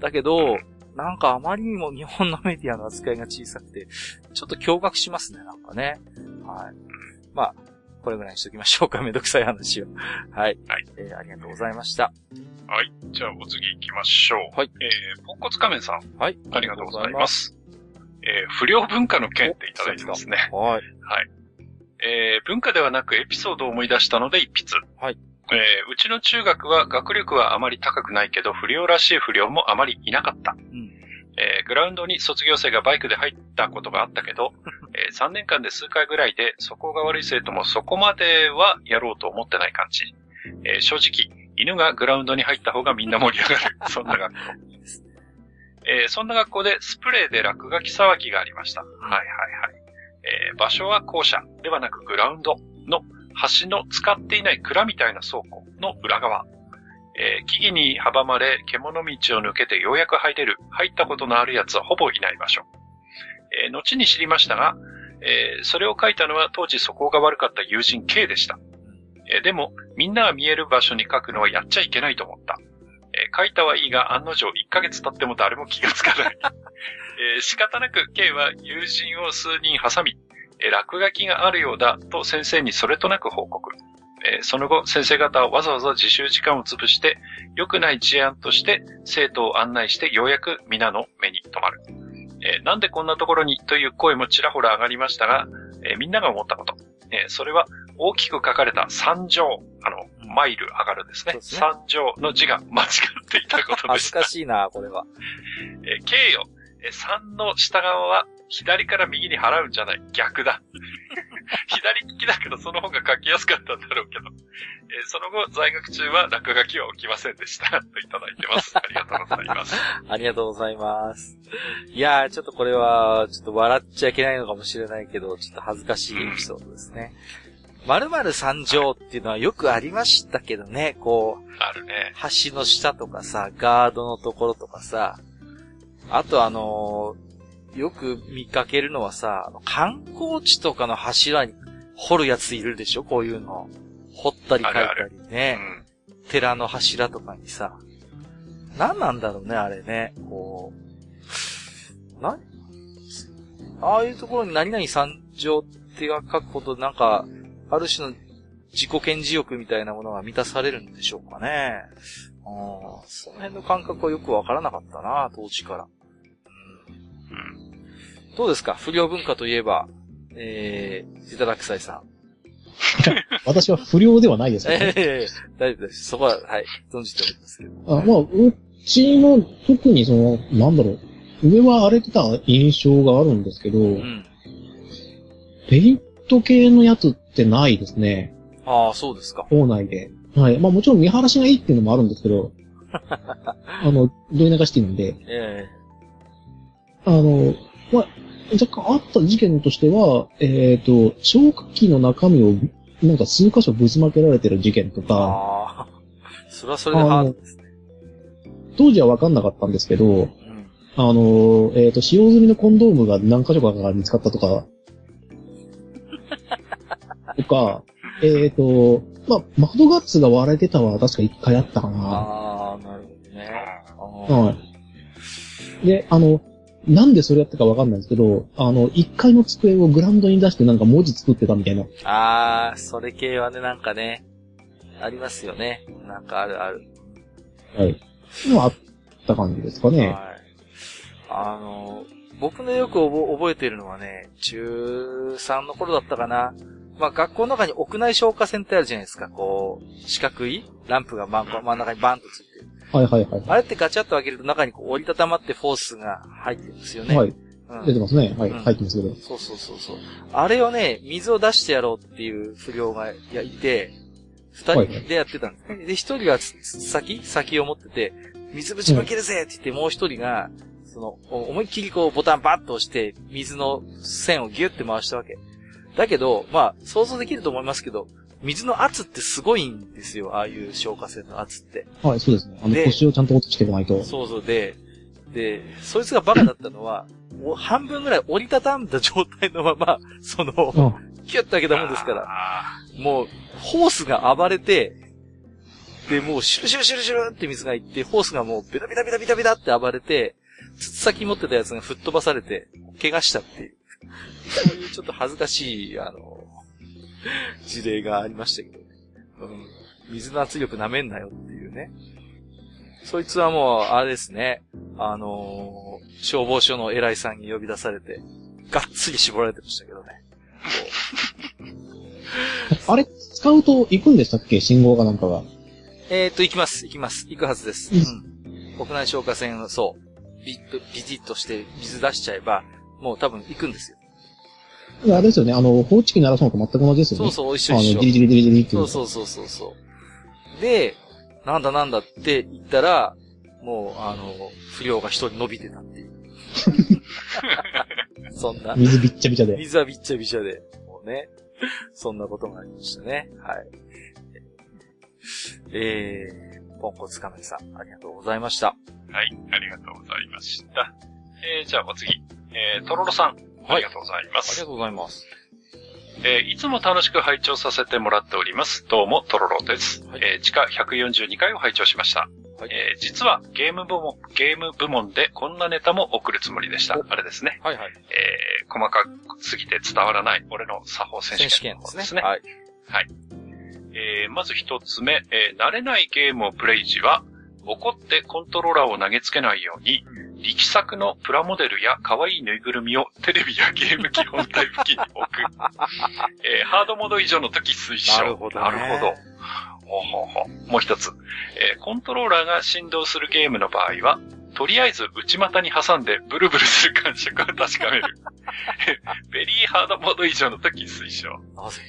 だけど、なんかあまりにも日本のメディアの扱いが小さくて、ちょっと驚愕しますね、なんかね。はい。まあ、これぐらいにしときましょうか、めんどくさい話を。はい。はい。えー、ありがとうございました。はい。じゃあ、お次行きましょう。はい。えー、ポンコツ仮面さん。はい。ありがとうございます。えー、不良文化の件っていただいてますね。はい。はい。えー、文化ではなくエピソードを思い出したので一筆。はい。えー、うちの中学は学力はあまり高くないけど、不良らしい不良もあまりいなかった。うん。えー、グラウンドに卒業生がバイクで入ったことがあったけど、えー、3年間で数回ぐらいで、素行が悪い生徒もそこまではやろうと思ってない感じ。えー、正直、犬がグラウンドに入った方がみんな盛り上がる。そんな学校。えー、そんな学校でスプレーで落書き騒ぎがありました。はいはいはい。えー、場所は校舎ではなくグラウンドの橋の使っていない蔵みたいな倉庫の裏側。えー、木々に阻まれ、獣道を抜けてようやく入れる、入ったことのある奴はほぼいない場所。えー、後に知りましたが、えー、それを書いたのは当時素行が悪かった友人 K でした。えでも、みんなが見える場所に書くのはやっちゃいけないと思った。え書いたはいいが、案の定1ヶ月経っても誰も気がつかない。え仕方なく K は友人を数人挟み、え落書きがあるようだと先生にそれとなく報告。えその後、先生方はわざわざ自習時間を潰して、良くない事案として生徒を案内してようやく皆の目に留まる。えなんでこんなところにという声もちらほら上がりましたが、えみんなが思ったこと。えそれは大きく書かれた三乗、あの、マイル上がるですね。三乗の字が間違っていたことでした。恥ずかしいな、これは。えー、敬与。え3の下側は左から右に払うんじゃない。逆だ。左利きだけどその方が書きやすかったんだろうけど。えーその後、在学中は落書きは起きませんでした。といただいてます。ありがとうございます。ありがとうございます。いやー、ちょっとこれは、ちょっと笑っちゃいけないのかもしれないけど、ちょっと恥ずかしいエピソードですね。〇〇三条っていうのはよくありましたけどね、こう、あるね。橋の下とかさ、ガードのところとかさ、あとあのーよく見かけるのはさ、観光地とかの柱に掘るやついるでしょ？こういうの。掘ったり書いたりうね。ん。寺の柱とかにさ。何なんだろうね、あれね。こう、な、ああいうところに何々三条って書くことでなんか、ある種の自己顕示欲みたいなものが満たされるんでしょうかね。うんその辺の感覚はよくわからなかったな、当時から。うん。どうですか？不良文化といえば、えー、ジタラクサイさん。私は不良ではないですけど、ね。ええ大丈夫です。そこは、はい、存じておりますけど。あまあ、うちの、特にその、なんだろう、上は荒れてた印象があるんですけど、うん。ペイント系のやつってないですね。ああ、そうですか。校内で。はい。まあもちろん見晴らしがいいっていうのもあるんですけど、あの、ど田舎シティなんで、えあの、まあ、若干あった事件としては、えっ、と、消火器の中身を、なんか数箇所ぶちまけられてる事件とえか、ああ。それはそれでハードですね。当時は分かんなかったんですけど、うん。あの、えっ、と、使用済みのコンドームが何箇所かが見つかったとか、とか、えっ、と、まあ、窓ガッツが割れてたは確か一回あったかな。ああ、なるほどね。はい。で、あの、なんでそれやったかわかんないんですけど、あの、1階の机をグラウンドに出してなんか文字作ってたみたいな。ああ、それ系はね、なんかね、ありますよね。なんかあるある。はい。のはあった感じですかね。はい。あの、僕のよく覚覚えてるのはね、中3の頃だったかな。まあ学校の中に屋内消火栓ってあるじゃないですか。こう、四角いランプが真ん真ん中にバンとついてる。はいはいはい。あれってガチャッと開けると中にこう折りたたまってフォースが入ってるんですよね。はい。うん出てますね。はい。うん入ってますけど。そうそうそうそう。あれをね、水を出してやろうっていう不良がやいて、二人でやってたんですね。で、一人が先？先を持ってて、水ぶちまけるぜって言って、もう一人が、その、お思いっきりこうボタンバッと押して、水の線をギュッて回したわけ。だけど、まあ、想像できると思いますけど、水の圧ってすごいんですよ、ああいう消火栓の圧って。はい、そうですね。あの、で腰をちゃんと落としてこないと。そうそうで、で、そいつがバカだったのは、お半分ぐらい折りたたんだ状態のまま、その、あキュッと開けたもんですから、あもう、ホースが暴れて、で、もう、シュルシュルシュルシュルって水がいって、ホースがもう、ベタベタベタベタベタって暴れて、筒先持ってたやつが吹っ飛ばされて、怪我したっていう。そういうちょっと恥ずかしい、あの、事例がありましたけどね。うん。水の圧力舐めんなよっていうね。そいつはもう、あれですね。あのー消防署の偉いさんに呼び出されて、がっつり絞られてましたけどね。あれ、使うと行くんでしたっけ？信号かなんかが。えー、っと、行きます、行きます。行くはずです。ううん。国内消火栓を、そう、ビッと、ビジッとして水出しちゃえば、もう多分行くんですよ。あれですよね。あの、放置機鳴らすのと全く同じですよね。そうそう、一あの、緒一緒。ジリジリジリジリっていう。そうそうそうそうそう。で、なんだなんだって言ったら、もう、あの、不良が一人伸びてたっていう。そんな。水びっちゃびちゃで。水はびっちゃびちゃで、もうね。そんなことがありましたね。はい。えー、ポンコツカメさん、ありがとうございました。はい、ありがとうございました。えー、じゃあお次。えー、とろろさん。ありがとうございます。ありがとうございます。えーいつも楽しく拝聴させてもらっております。どうも、とろろです。はいえー地下142回を拝聴しました。はいえー実はゲーム部門、ゲーム部門でこんなネタも送るつもりでした。あれですね。はいはい。えー細かすぎて伝わらない俺の作法選手権の権ですね。方ですね。はい。えーまず一つ目、えー慣れないゲームをプレイ時は、怒ってコントローラーを投げつけないように、力作のプラモデルや可愛いぬいぐるみをテレビやゲーム機本体付近に置く。えーハードモード以上の時推奨。なるほどねなるほど。ほうほうほうもう一つ、えーコントローラーが振動するゲームの場合は、とりあえず内股に挟んでブルブルする感触を確かめる。ベリーハードモード以上の時推奨。なぜ？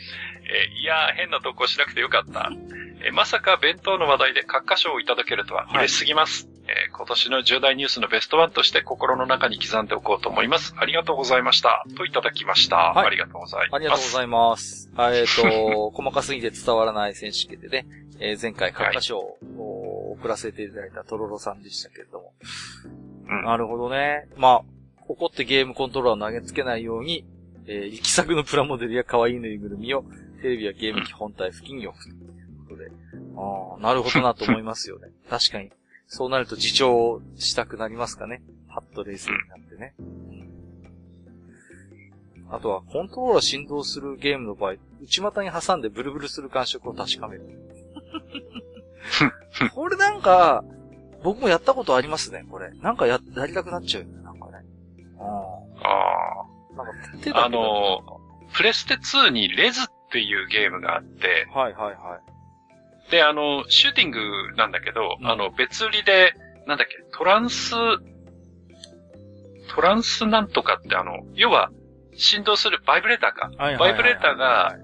えーいやー、変な投稿しなくてよかった。えーまさか弁当の話題で閣下賞をいただけるとは嬉しすぎます。えー今年の重大ニュースのベストワンとして心の中に刻んでおこうと思います。ありがとうございました。といただきました。はいありがとうございます。ありがとうございます。あえっ、と、細かすぎて伝わらない選手権でね、えー前回、閣下賞を送らせていただいたトロロさんでしたけれども。うんなるほどね。まあ、怒ってゲームコントローラーを投げつけないように、えー力作のプラモデルや可愛いぬいぐるみをテレビやゲーム機本体付近に置くということで。ああ、なるほどなと思いますよね。確かに。そうなると自重したくなりますかね。ハッと冷静になってね。あとは、コントローラー振動するゲームの場合、内股に挟んでブルブルする感触を確かめる。これなんか、僕もやったことありますね、これ。なんかや、やりたくなっちゃうよね、なんかね。あああ。なんか、手だけだとあのー、プレステ2にレズっていうゲームがあって、はいはいはい。で、あの、シューティングなんだけど、うんあの、別売りで、なんだっけ、トランス、トランスなんとかってあの、要は、振動するバイブレーターか。バイブレーターが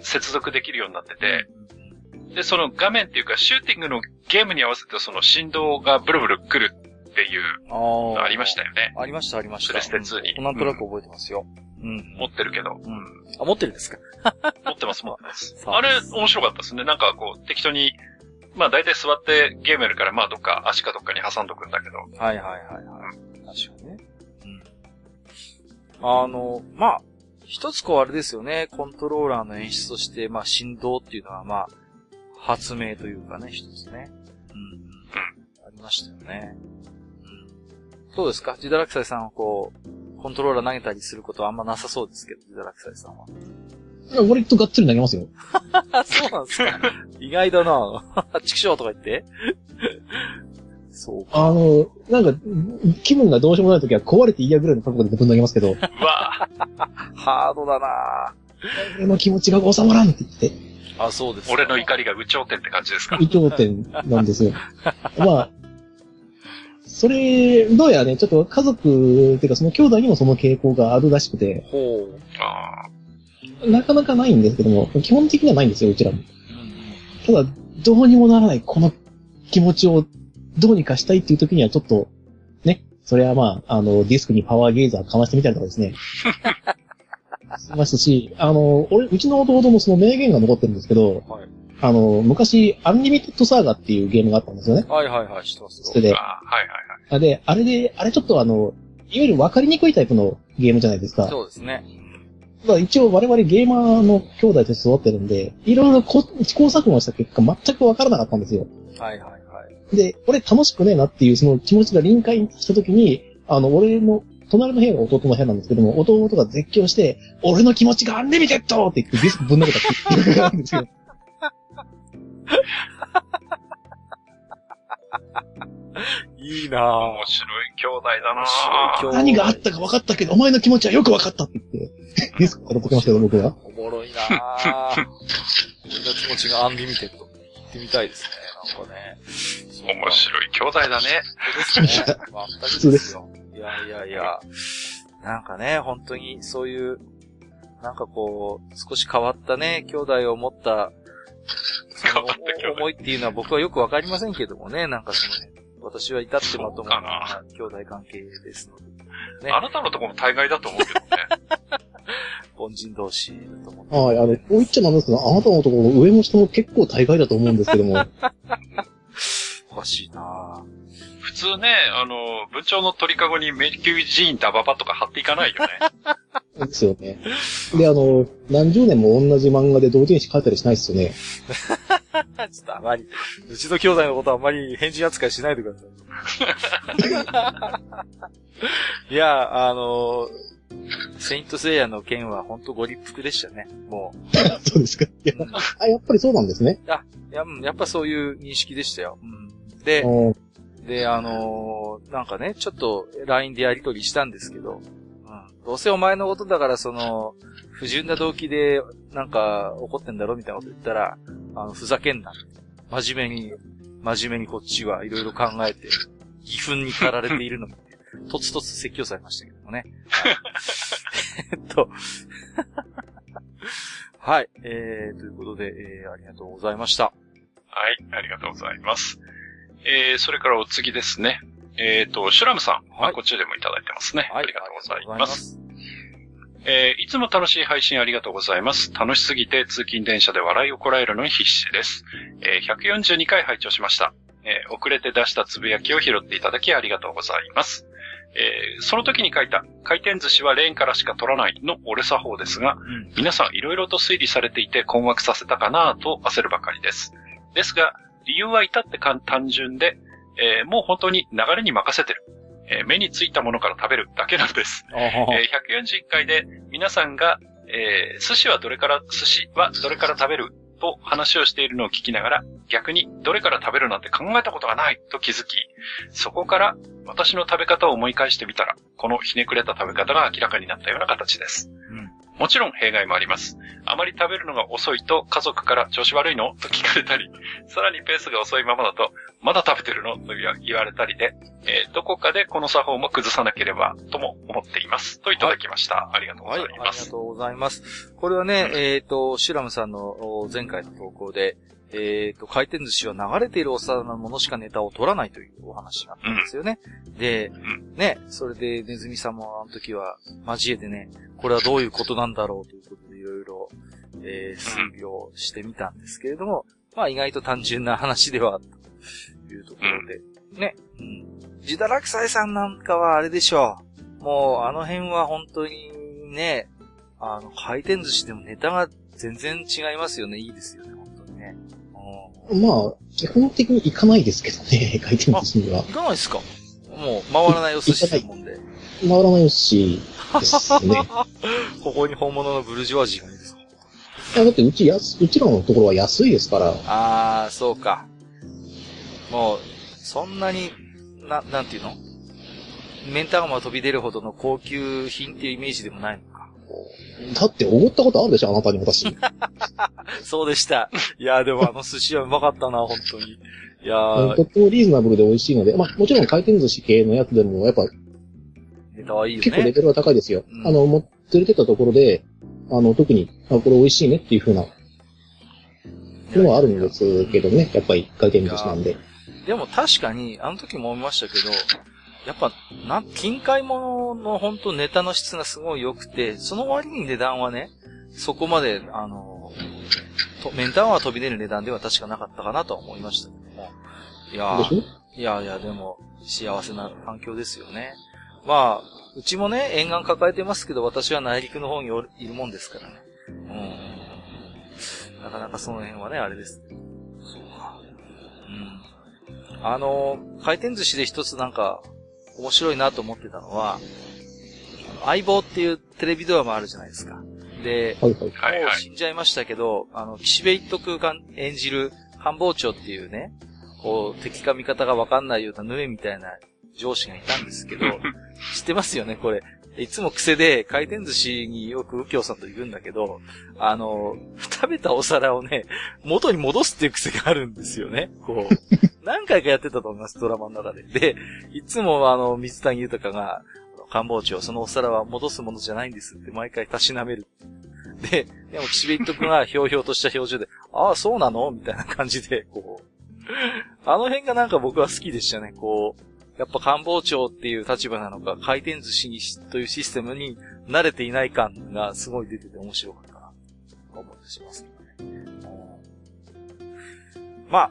接続できるようになってて、で、その画面っていうか、シューティングのゲームに合わせてその振動がブルブル来るっていう。のありましたよね。ありました、ありました。プレステ2にうんなんとなく覚えてますよ。うん。持ってるけど。うん。あ、持ってるんですか？持ってます、持ってます。さああれ、面白かったですね。なんかこう、適当に、まあ大体座ってゲームやるから、まあどっか足かどっかに挟んどくんだけど。はいはいはいはい。確かにね。うん。あの、まあ、一つこうあれですよね、コントローラーの演出として、まあ振動っていうのはまあ、発明というかね、一つね。うん。ありましたよね。うん。どうですか？ジダラクサイさんはこう、コントローラー投げたりすることはあんまなさそうですけど、ジダラクサイさんは。割とがっつり投げますよ。あ、そうなんですか意外だなチキショーとか言って？そうか。あの、なんか、気分がどうしようもないときは壊れて嫌ぐらいの覚悟でぶん投げますけど、うわハードだな俺の気持ちが収まらんって言って、あ、そうですか。俺の怒りが有頂天って感じですか？胃頂天なんですよ。まあ、それ、どうやらね、ちょっと家族、っていうかその兄弟にもその傾向があるらしくて、ほう。あなかなかないんですけども、基本的にはないんですよ、うちらも。うんただ、どうにもならないこの気持ちをどうにかしたいっていう時にはちょっと、ね、それはまあ、あの、ディスクにパワーゲーザーかましてみたりとかですね。しますし、あの、俺、うちの弟もその名言が残ってるんですけど、はいあの、昔、アンリミテッドサーガっていうゲームがあったんですよね。はいはいはい、知ってますよ。それで、あ、はいはいはい。あで、あれで、あれちょっとあの、いわゆる分かりにくいタイプのゲームじゃないですか。そうですね。まあ一応我々ゲーマーの兄弟として育ってるんで、いろいろこ試行錯誤した結果全く分からなかったんですよ。はいはいはい。で、俺楽しくねえなっていうその気持ちが臨界した時に、あの、俺の、隣の部屋が弟の部屋なんですけども、弟が絶叫して、俺の気持ちが unlimited って言ってディスクぶん投げたっていうのがあるんですよ。いいなぁ。面白い兄弟だな面白い何があったか分かったけど、お前の気持ちはよく分かったって言って、ディスク片付けましたよ、僕は。おもろいなぁ。俺の気持ちが unlimited って言ってみたいですね。なんかね。面白い兄弟だね。そうですね。全くですよ。いやいやいや。なんかね、本当にそういう、なんかこう、少し変わったね、兄弟を持った、その変わった兄弟思いっていうのは僕はよくわかりませんけどもね、なんかその、私は至ってまともな兄弟関係ですので。ねあなたのところも大概だと思うけどね。凡人同士だと思って。はい、あの、こう言っちゃなんですけど、あなたのところの上も下も結構大概だと思うんですけども、おかしいなぁ。普通ね、あの、文鳥の鳥かごに迷宮寺院ダババとか貼っていかないよね。ですよね。で、あの、何十年も同じ漫画で同人誌書いたりしないですよね。ちょっとあまり、うちの兄弟のことはあまり変人扱いしないでください。いや、あの、セイントセイヤの剣は本当ご立腹でしたね。もそうですか。いや、あ、やっぱりそうなんですね。う。やうんやっぱそういう認識でしたよ。うん、でで、あのーなんかね、ちょっと LINE でやりとりしたんですけど、うん、どうせお前のことだから、その、不純な動機で、なんか、怒ってんだろみたいなこと言ったら、あの、ふざけんな。真面目に、真面目にこっちはいろいろ考えて、義憤に駆られているのも、とつとつ説教されましたけどもね。えっと、はい、えー、ということで、えー、ありがとうございました。はい、ありがとうございます。えー、それからお次ですね。えっ、ー、と、シュラムさん、はい、こっちでもいただいてますね。はい、ありがとうございます。えー、いつも楽しい配信ありがとうございます。楽しすぎて通勤電車で笑いをこらえるのに必死です。えー、142回拝聴しました。えー、遅れて出したつぶやきを拾っていただきありがとうございます。えー、その時に書いた回転寿司はレーンからしか取らないの俺作法ですが、うん、皆さんいろいろと推理されていて困惑させたかなと焦るばかりです。ですが、理由は至って単純で、えー、もう本当に流れに任せてる。えー、目についたものから食べるだけなんです。えー、141回で皆さんが、えー、寿司はどれから、寿司はどれから食べると話をしているのを聞きながら、逆にどれから食べるなんて考えたことがないと気づき、そこから私の食べ方を思い返してみたら、このひねくれた食べ方が明らかになったような形です。うんもちろん弊害もあります。あまり食べるのが遅いと家族から調子悪いの？と聞かれたり、さらにペースが遅いままだと、まだ食べてるの？と言われたりで、えー、どこかでこの作法も崩さなければとも思っています。といただきました。はい、ありがとうございます、はい。ありがとうございます。これはね、うん、えっ、ー、と、シュラムさんの前回の投稿で、えっ、ー、と、回転寿司は流れているお皿のものしかネタを取らないというお話があったんですよね。うん、で、ね、それでネズミさんもあの時は交えてね、これはどういうことなんだろうということでいろいろ、えー、推理をしてみたんですけれども、まあ意外と単純な話ではあったというところで、ね、うん。ジダラクサイさんなんかはあれでしょう。もうあの辺は本当にね、あの、回転寿司でもネタが全然違いますよね。いいですよね。まあ、基本的に行かないですけどね、回転寿司には。行かないですか？もう、回らないお寿司専門で。回らないお寿司ですね。ここに本物のブルジョワジーがいいですかだってうちやす、うちらのところは安いですから。ああ、そうか。もう、そんなに、な、なんていうの？メンタガマ飛び出るほどの高級品っていうイメージでもないのか。だって、おごったことあるでしょあなたに私。そうでした。いや、でもあの寿司はうまかったな、本当に。いやとってもリーズナブルで美味しいので、まあ、もちろん回転寿司系のやつでも、やっぱ、ネタはいいよね。結構レベルは高いですよ。うん、あの、も、連れてったところで、あの、特に、あ、これ美味しいねっていう風な、のはあるんですけどね、やっぱり回転寿司なんで。でも確かに、あの時も思いましたけど、やっぱ、な、近海物の本当ネタの質がすごい良くて、その割に値段はね、そこまで、あの、と、メンターは飛び出る値段では確かなかったかなとは思いましたけども。いやいやいや、でも、幸せな環境ですよね。まあ、うちもね、沿岸抱えてますけど、私は内陸の方にいるもんですからね。うん。なかなかその辺はね、あれです。そうか。うん。あの、回転寿司で一つなんか、面白いなと思ってたのは、相棒っていうテレビドラマあるじゃないですか。で、はいはい、もう死んじゃいましたけど、あの、岸辺一徳が演じる官房長っていうね、こう、敵か味方がわかんないようなヌエみたいな上司がいたんですけど、知ってますよね、これ。いつも癖で回転寿司によく右京さんと行くんだけど、あの、食べたお皿をね、元に戻すっていう癖があるんですよね。こう。何回かやってたと思います、ドラマの中で。で、いつもあの、水谷豊が、官房長、そのお皿は戻すものじゃないんですって毎回たしなめる。で、でも岸辺一徳がひょうひょうとした表情で、ああ、そうなのみたいな感じで、こう。あの辺がなんか僕は好きでしたね。こう、やっぱ官房長っていう立場なのか、回転寿司にしというシステムに慣れていない感がすごい出てて面白かったな、と思ってしますけどね。ま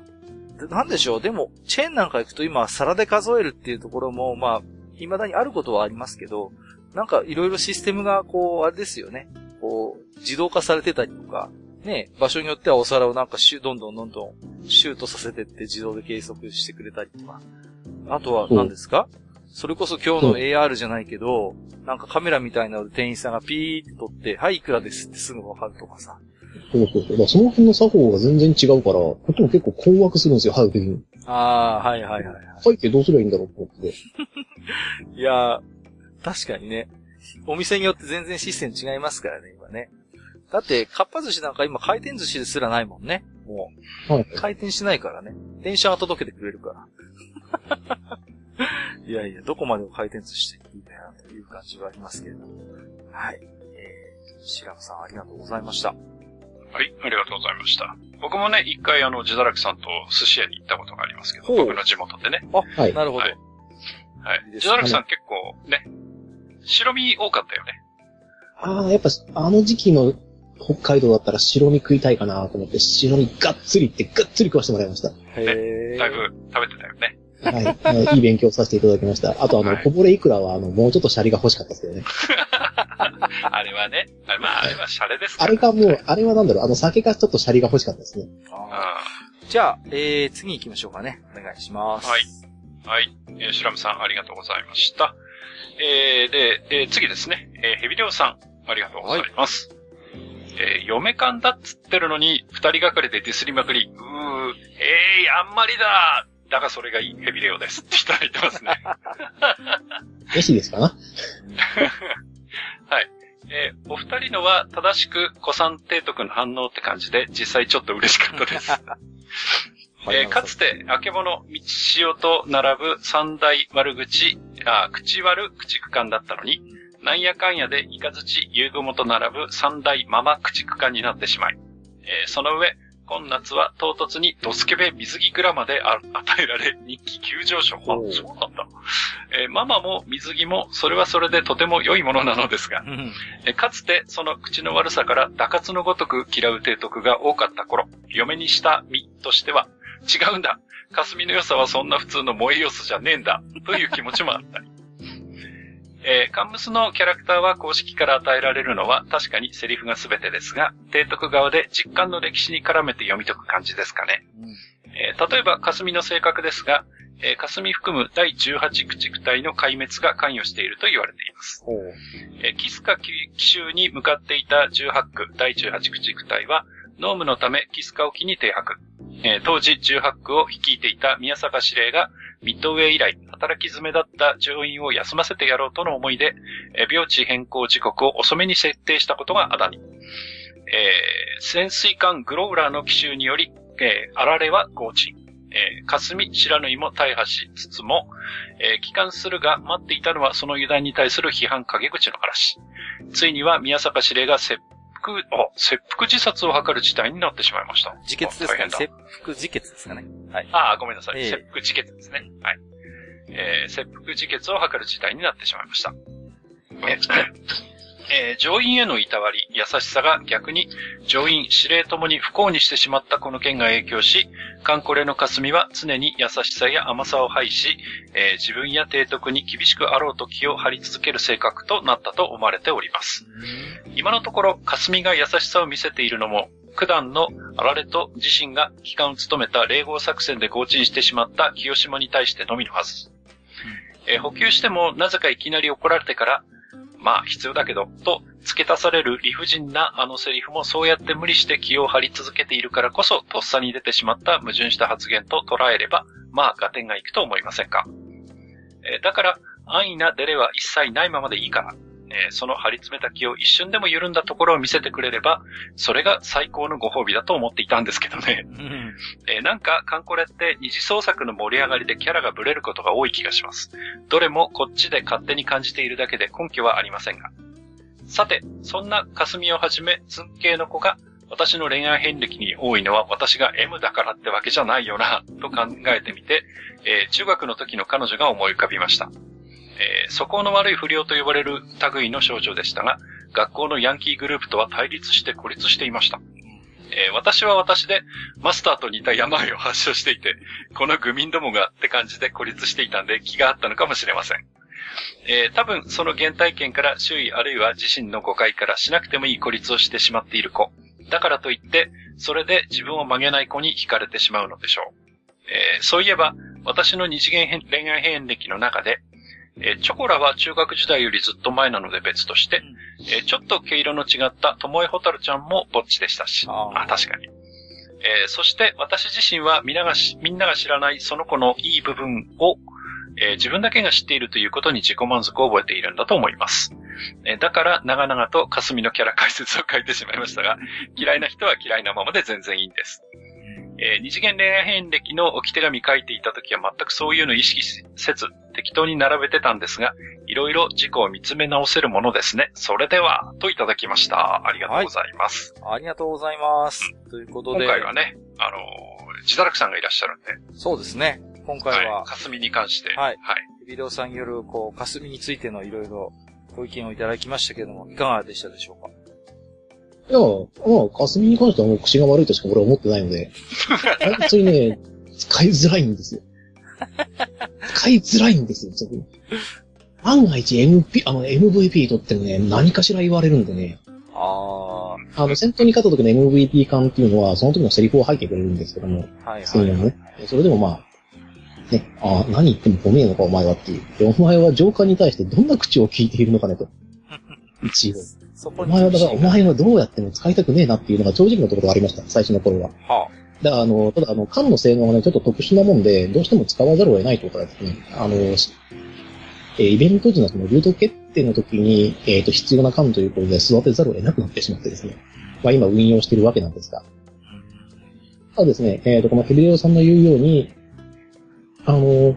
あ、なんでしょう。でも、チェーンなんか行くと今、皿で数えるっていうところも、まあ、未だにあることはありますけど、なんかいろいろシステムが、こう、あれですよね。こう、自動化されてたりとか、ね、場所によってはお皿をなんかシュどんどんどんどんシュートさせてって自動で計測してくれたりとか。あとは何ですか？それこそ今日の AR じゃないけど、なんかカメラみたいなので店員さんがピーって撮って、はい、いくらですってすぐわかるとかさ。そうそうそう。だその辺の作法が全然違うから、こっちも結構困惑するんですよ、早くに。ああ、はいはいはい、はい。背景どうすればいいんだろうと思って。いやー、確かにね。お店によって全然システム違いますからね、今ね。だって、かっぱ寿司なんか今回転寿司ですらないもんね。もう。はい。回転しないからね。電車が届けてくれるから。いやいや、どこまでも回転寿司していいんだよなという感じはありますけれども。はい。えー、白野さんありがとうございました。はい、ありがとうございました。僕もね、一回あの、自堕落さんと寿司屋に行ったことがありますけど、僕の地元でね。はい。なるほど。はいはい自堕落さん結構ね、白身多かったよね。ああ、やっぱ、あの時期の北海道だったら白身食いたいかなと思って、白身がっつりってがっつり食わせてもらいました。へーだいぶ食べてたよね。はい。あ のいい勉強させていただきました。あと、あの、はいこぼれイクラは、あの、もうちょっとシャリが欲しかったですけどね。あれはね、あまあ、あれはシャレですかあら。れがもう、あれはなんだろう、あの、酒がちょっとシャリが欲しかったですね。あじゃあ、えー、次行きましょうかね。お願いします。はい。はい。えー、シュラムさん、ありがとうございました。えー、で、えー次ですね。えー、ヘビリョウさん、ありがとうございます。えー嫁勘だっつってるのに、二人がかりでディスりまくり、うー、えー、あんまりだだがそれがいい、ヘビレオです。っていただいてますね。よしですか？なえーお二人のは正しく古参提督の反応って感じで、実際ちょっと嬉しかったです。はいえーかつて、あけぼの、道潮と並ぶ三大悪口、あ、口悪口区間だったのに、なんやかんやでイカズチ、遊具もと並ぶ三大ママ口区間になってしまい、えーその上、今夏は唐突にドスケベ水着グラマであ与えられ、日記急上昇。あそうなんだ。えーママも水着も、それはそれでとても良いものなのですが、うんえかつてその口の悪さから打活のごとく嫌う提督が多かった頃、嫁にした身としては、違うんだ霞の良さはそんな普通の萌え要素じゃねえんだという気持ちもあったり。えーカンムスのキャラクターは公式から与えられるのは確かにセリフが全てですが、提督側で実感の歴史に絡めて読み解く感じですかね。えー例えば、霞の性格ですが、えー霞含む第18駆逐隊の壊滅が関与していると言われています。えーキスカ奇襲に向かっていた18区第18駆逐隊は、ノームのためキスカ沖に停泊。えー当時18区を率いていた宮坂司令が、ミッドウェイ以来、働き詰めだった乗員を休ませてやろうとの思いで、えー病地変更時刻を遅めに設定したことがあだに。えー潜水艦グローラーの奇襲により、えーあられは合鎮。えー霞、白縫いも大破しつつも、えー帰還するが待っていたのはその油断に対する批判陰口の嵐。ついには宮坂司令が切腹、あ、切腹自殺を図る事態になってしまいました。自決ですかね。切腹自決ですかね。はい。ああ、ごめんなさい。ええ切腹自決ですね。はい。えー、切腹自決を図る事態になってしまいました。ええー乗員へのいたわり、優しさが逆に乗員、司令ともに不幸にしてしまったこの件が影響し、カンコレの霞は常に優しさや甘さを排し、えー自分や提督に厳しくあろうと気を張り続ける性格となったと思われております。今のところ、霞が優しさを見せているのも、九段のあられと自身が機関を務めた霊合作戦で合鎮してしまった清島に対してのみのはず。えー補給してもなぜかいきなり怒られてから、まあ必要だけど、と付け足される理不尽なあのセリフもそうやって無理して気を張り続けているからこそ、とっさに出てしまった矛盾した発言と捉えれば、まあ合点がいくと思いませんか？えーだから、安易なデレは一切ないままでいいから、えーその張り詰めた気を一瞬でも緩んだところを見せてくれれば、それが最高のご褒美だと思っていたんですけどね。うん えーなんか、カンコレって二次創作の盛り上がりでキャラがブレることが多い気がします。どれもこっちで勝手に感じているだけで根拠はありませんが。さて、そんな霞をはじめ、ツン系の子が、私の恋愛遍歴に多いのは私が M だからってわけじゃないよな、と考えてみて、えー中学の時の彼女が思い浮かびました。えー素行の悪い不良と呼ばれる類の少女でしたが、学校のヤンキーグループとは対立して孤立していました。えー私は私で、マスターと似た病を発症していて、この愚民どもがって感じで孤立していたんで気があったのかもしれません。えー多分その原体験から周囲あるいは自身の誤解からしなくてもいい孤立をしてしまっている子。だからといって、それで自分を曲げない子に惹かれてしまうのでしょう。えーそういえば、私の二次元恋愛遍歴の中で、えーチョコラは中学時代よりずっと前なので別として、えーちょっと毛色の違ったともえほたるちゃんもぼっちでしたし、あ確かに。えーそして私自身はみんながしみんなが知らないその子のいい部分を、えー自分だけが知っているということに自己満足を覚えているんだと思います。えーだから長々と霞のキャラ解説を書いてしまいましたが、嫌いな人は嫌いなままで全然いいんです。えー二次元恋愛遍歴の置き手紙書いていた時は全くそういうの意識せず、適当に並べてたんですが、いろいろ自己を見つめ直せるものですね。それでは、といただきました。ありがとうございます。ありがとうございます。ということ今で、回はね、あのー、自堕落さんがいらっしゃるんで、そうですね。今回は、はい、霞に関して、はいはい。ビデオさんによる、こう、霞についてのいろいろご意見をいただきましたけども、いかがでしたでしょうか？いや、まあ、霞に関してはもう口が悪いとしか俺は思ってないので、本当にね、使いづらいんですよ。使いづらいんですよ、そこ万が一 MP、あの MVP 取ってもね、何かしら言われるんでね、ああの、戦闘に勝った時の MVP 感っていうのは、その時のセリフを吐いてくれるんですけども、あ、はいそうのはいいうはい。ね。それでもまあ、ね、ああ、何言っても褒めえのかお前はっていう。で、お前は上官に対してどんな口を聞いているのかねと。一応。そこにお前は、だから、お前はどうやっても使いたくねえなっていうのが正直なところがありました、最初の頃は。はだから、あの、ただ、あの、缶の性能がね、ちょっと特殊なもんで、どうしても使わざるを得ないということはですね、あの、しえーイベント時のそのルート決定の時に、えっ、と、必要な缶ということで育てざるを得なくなってしまってですね、まあ今運用しているわけなんですが。ただですね、えっ、と、このヘビレオさんの言うように、あの、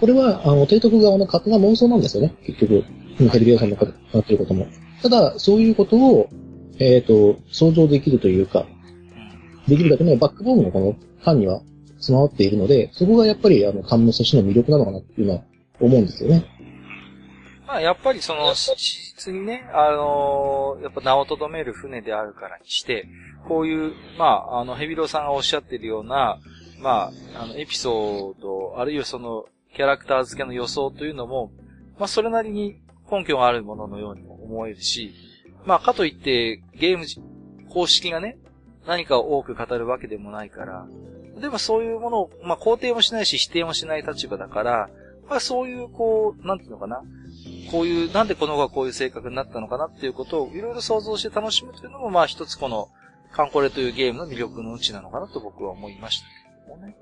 これは、あの、提督側の勝手な妄想なんですよね、結局。ヘビレオさんのやってることも。ただ、そういうことを、えっ、と、想像できるというか、できるだけのバックボーンのこの缶には備わっているので、そこがやっぱりあの缶の寿司の魅力なのかなっていうのは思うんですよね。まあ、やっぱりその、史実にね、あのーやっぱ名を留める船であるからにして、こういう、まあ、あの、ヘビロさんがおっしゃってるような、まあ、あの、エピソード、あるいはその、キャラクター付けの予想というのも、まあ、それなりに根拠があるもののようにも思えるし、まあ、かといって、ゲーム、公式がね、何かを多く語るわけでもないから、でもそういうものを、まあ、肯定もしないし、否定もしない立場だから、まあ、そういう、こう、なんていうのかな、こういう、なんでこの子がこういう性格になったのかなっていうことをいろいろ想像して楽しむというのも、まあ一つこの、カンコレというゲームの魅力のうちなのかなと僕は思いましたけどね。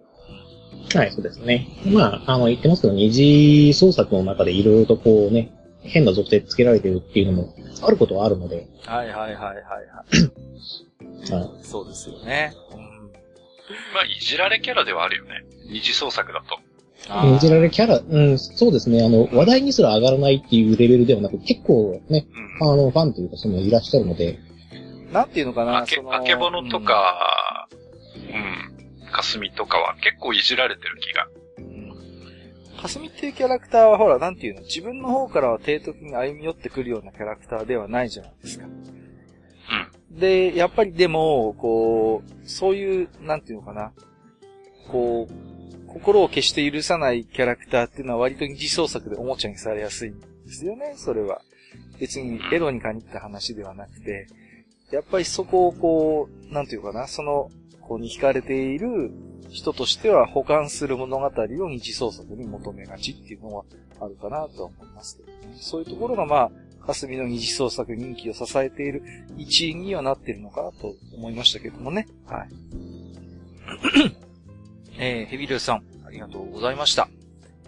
はい、そうですね。まあ、あの、言ってますけど、二次創作の中でいろいろとこうね、変な属性つけられてるっていうのもあることはあるので、はいはいはいはいはい。はそうですよね。うんまあ、いじられキャラではあるよね。二次創作だと。いじられキャラ、うん、そうですね。あの、話題にすら上がらないっていうレベルではなく、結構ね、うん。あの、ファンというか、その、いらっしゃるので、なんていうのかな、あけ、そのあけぼのと、か、うん、かすみとかは結構いじられてる気が。うんかすみっていうキャラクターはほら、なんていうの、自分の方からは低徳に歩み寄ってくるようなキャラクターではないじゃないですか。うん。で、やっぱりでも、こう、そういう、なんていうのかな、こう、心を決して許さないキャラクターっていうのは割と二次創作でおもちゃにされやすいんですよね、それは。別にエロに限った話ではなくて、やっぱりそこをこう、なんていうかな、その、こうに惹かれている人としては保管する物語を二次創作に求めがちっていうのはあるかなとは思いますけどね。そういうところがまあ、霞の二次創作人気を支えている一因にはなっているのかなと思いましたけどもね。はい。えー、ヘビルさん、ありがとうございました。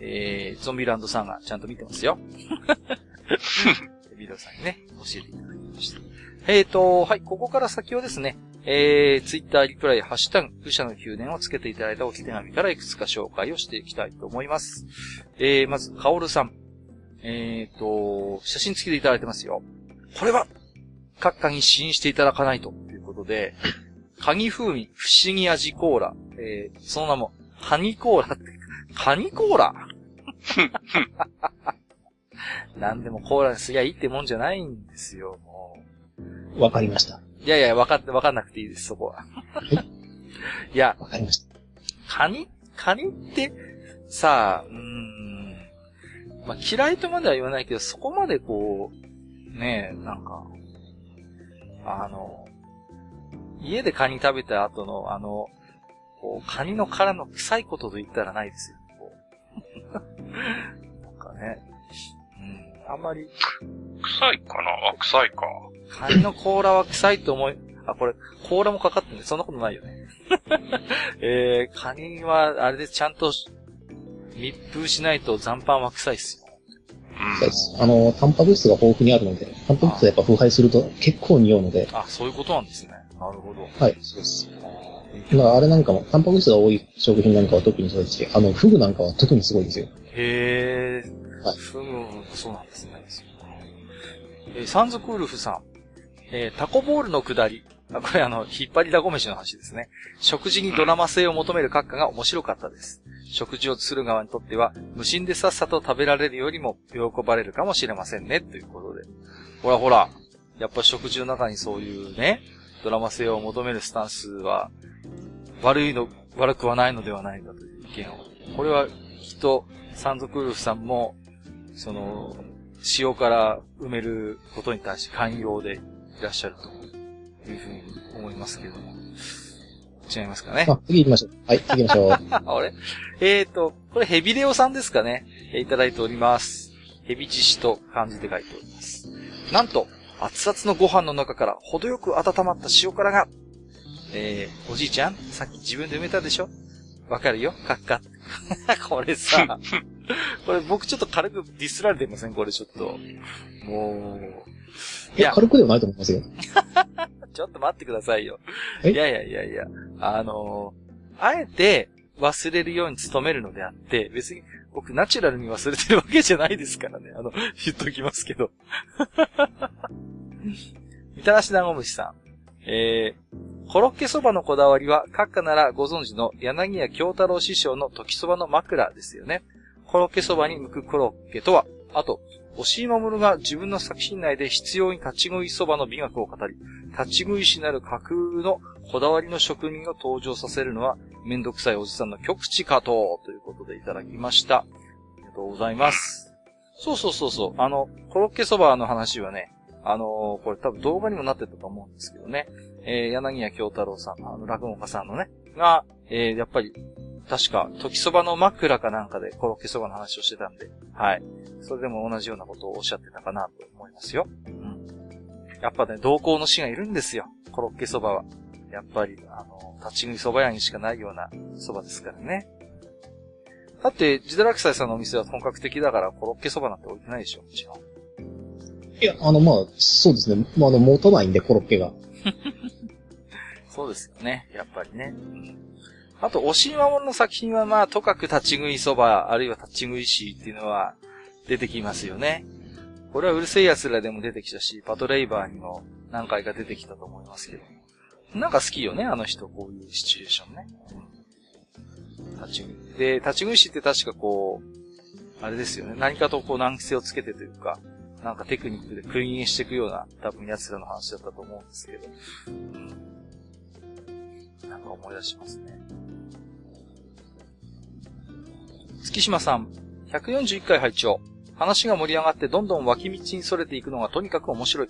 えー、ゾンビランドさんがちゃんと見てますよ。ヘビルさんにね、教えていただきました。えーと、はい、ここから先はですね、えー、ツイッターリプライ、ハッシュタグ、愚者の宮殿をつけていただいたおき手紙からいくつか紹介をしていきたいと思います。えー、まず、カオルさん。えーと、写真付きでいただいてますよ。これは、各家に試飲していただかないと、ということで、カニ風味不思議味コーラ。えー、その名も、カニコーラって、カニコーラ？なんでもコーラにすりゃいいってもんじゃないんですよ、もう。わかりました。いやいや、わかって、わかんなくていいです、そこは。いや、わかりました。カニ？カニって、さあ、うーん。まあ、嫌いとまでは言わないけど、そこまでこう、ねえ、なんか、あの、家でカニ食べた後の、あの、こう、カニの殻の臭いことと言ったらないですよ。こう なんかね、うん、あんまり、臭いかな？あ、臭いか。カニの甲羅は臭いと思い、あ、これ、甲羅もかかってるね。そんなことないよね。えー、カニは、あれでちゃんと、密封しないと残飯は臭いっすよ。そうです。あの、タンパク質が豊富にあるので、タンパク質がやっぱ腐敗すると結構匂うので、あ、そういうことなんですね。なるほど。はい、そうです。まあ、あれなんかも、タンパク質が多い食品なんかは特にそうですし、あの、フグなんかは特にすごいですよ。へえ。はいフグ、そうなんですね。えーサンズクウルフさん。えータコボールの下り。あ、これあの、引っ張りだこ飯の話ですね。食事にドラマ性を求める閣下が面白かったです。食事をする側にとっては、無心でさっさと食べられるよりも喜ばれるかもしれませんね。ということで。ほらほら。やっぱ食事の中にそういうね、ドラマ性を求めるスタンスは、悪いの、悪くはないのではないかという意見を。これは、きっと、サンズクウルフさんも、その、塩から埋めることに対して寛容でいらっしゃるというふうに思いますけれども。違いますかね？あ、次行きましょう。はい、次行きましょう。あ、あれ？えーと、これヘビレオさんですかね？えーいただいております。ヘビチシと漢字で書いております。なんと、熱々のご飯の中から程よく温まった塩辛が、えー、おじいちゃん、さっき自分で埋めたでしょ？わかるよ？カッカ。これさ、これ僕ちょっと軽くディスられてません？これちょっと。もう、いや、軽くでもないと思いますよ。ちょっと待ってくださいよ。え？いやいやいやいや、あのーあえて忘れるように努めるのであって、別に僕ナチュラルに忘れてるわけじゃないですからね。あの、言っときますけど。みたらし団子虫さん。えー、コロッケそばのこだわりは、閣下ならご存知の柳家京太郎師匠の時そばの枕ですよね。コロッケそばに向くコロッケとは、あと、押井守が自分の作品内で必要に立ち食いそばの美学を語り、立ち食い師なる架空のこだわりの職人を登場させるのは、めんどくさいおじさんの極地かと、ということでいただきました。ありがとうございます。そうそうそうそう。あの、コロッケそばの話はね、あのーこれ多分動画にもなってたと思うんですけどね。えー、柳家京太郎さん、あの、落語家さんのね、が、えー、やっぱり、確か、時そばの枕かなんかでコロッケそばの話をしてたんで、はい。それでも同じようなことをおっしゃってたかなと思いますよ。うん。やっぱね、同行の師がいるんですよ。コロッケそばは。やっぱり、あの、立ち食いそば屋にしかないようなそばですからね。だって、ジダラクサイさんのお店は本格的だから、コロッケそばなんて置いてないでしょ、もちろん。いや、あの、まあ、そうですね。まあ、あの、持たないんで、コロッケが。そうですよね。やっぱりね。あと、押し守の作品はまあ、とかく立ち食いそば、あるいは立ち食い師っていうのは出てきますよね。これはうるせえ奴らでも出てきたし、パトレイバーにも何回か出てきたと思いますけど。なんか好きよね、あの人、こういうシチュエーションね。立ち食い。で、立ち食い師って確かこう、あれですよね。何かとこう難癖をつけてというか、なんかテクニックでクイーンしていくような、多分奴らの話だったと思うんですけど。うんなんか思い出しますね。月島さん、141回拝聴話が盛り上がってどんどん脇道に逸れていくのがとにかく面白い。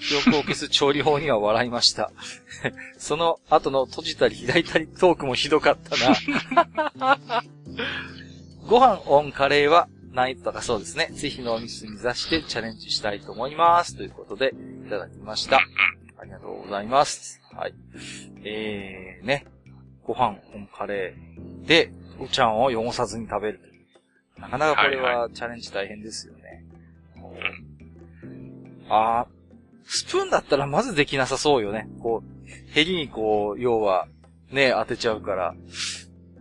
記憶を消す調理法には笑いました。その後の閉じたり開いたりトークもひどかったな。ご飯オンカレーは難易度高そうですね。ぜひのお店に目指してチャレンジしたいと思います。ということで、いただきました。ありがとうございます。はい。えー、ね。ご飯オンカレーで、お茶碗を汚さずに食べる。なかなかこれはチャレンジ大変ですよね。あー、スプーンだったらまずできなさそうよね。こう、ヘリにこう、要は、ね、当てちゃうから。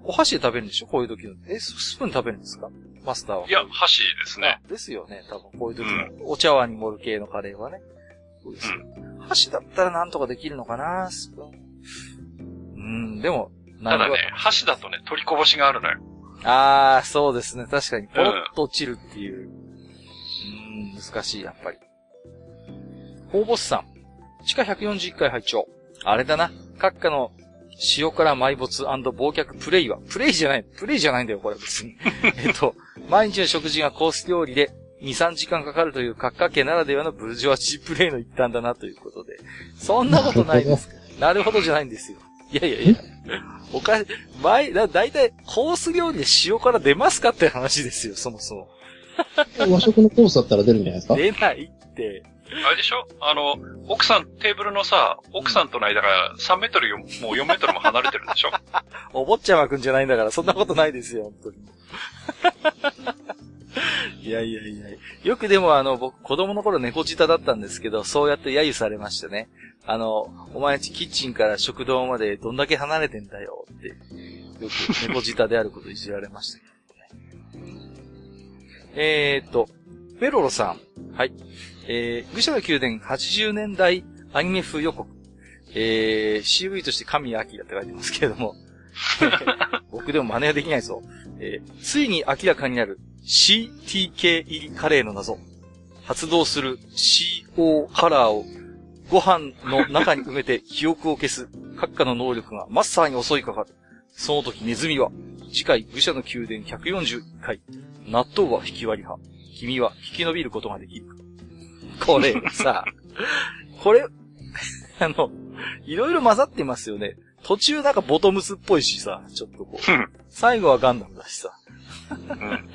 お箸で食べるんでしょ？こういう時の。え、ススプーン食べるんですか？マスターは。いや、箸ですね。ですよね。多分こういう時の、お茶碗に盛る系のカレーはね。そうですよ。箸だったらなんとかできるのかなスプーン。うん、でも、なただね、箸だとね、取りこぼしがあるのよ。あー、そうですね。確かに、ポロッと落ちるっていう。うん、難しい、やっぱり。大ボスさん。地下141回拝聴あれだな。閣下の塩辛埋没忘却プレイは。プレイじゃない。プレイじゃないんだよ、これ別に。えっと、毎日の食事がコース料理で2、3時間かかるという閣下家ならではのブルジョワジープレイの一端だなということで。そんなことないですか？なるほどじゃないんですよ。いやいやいや。おかし、前、だ、だいたいコース料理で塩辛出ますかって話ですよ、そもそも。和食のコースだったら出るんじゃないですか？出ないって。あれでしょ？あの、奥さん、テーブルのさ、奥さんとの間が3メートルよ、もう4メートルも離れてるんでしょ？お坊ちゃまくんじゃないんだから、そんなことないですよ、本当に。いやいやいやよくでもあの、僕、子供の頃猫舌だったんですけど、そうやって揶揄されましてね。あの、お前んちキッチンから食堂までどんだけ離れてんだよって、よく猫舌であることいじられましたけどね。えーっと、ペロロさん。はい。えー、愚者の宮殿80年代アニメ風予告。えー、CV として神明って書いてますけれども。僕でも真似はできないぞ。えー、ついに明らかになる CTK 入りカレーの謎。発動する CO カラーをご飯の中に埋めて記憶を消す。閣下の能力がマスターに襲いかかる。その時ネズミは、次回愚者の宮殿141回。納豆は引き割り派。君は引き延びることができる。これさ、これ、あの、いろいろ混ざってますよね。途中なんかボトムスっぽいしさ、ちょっとこう。最後はガンダムだしさ。うん。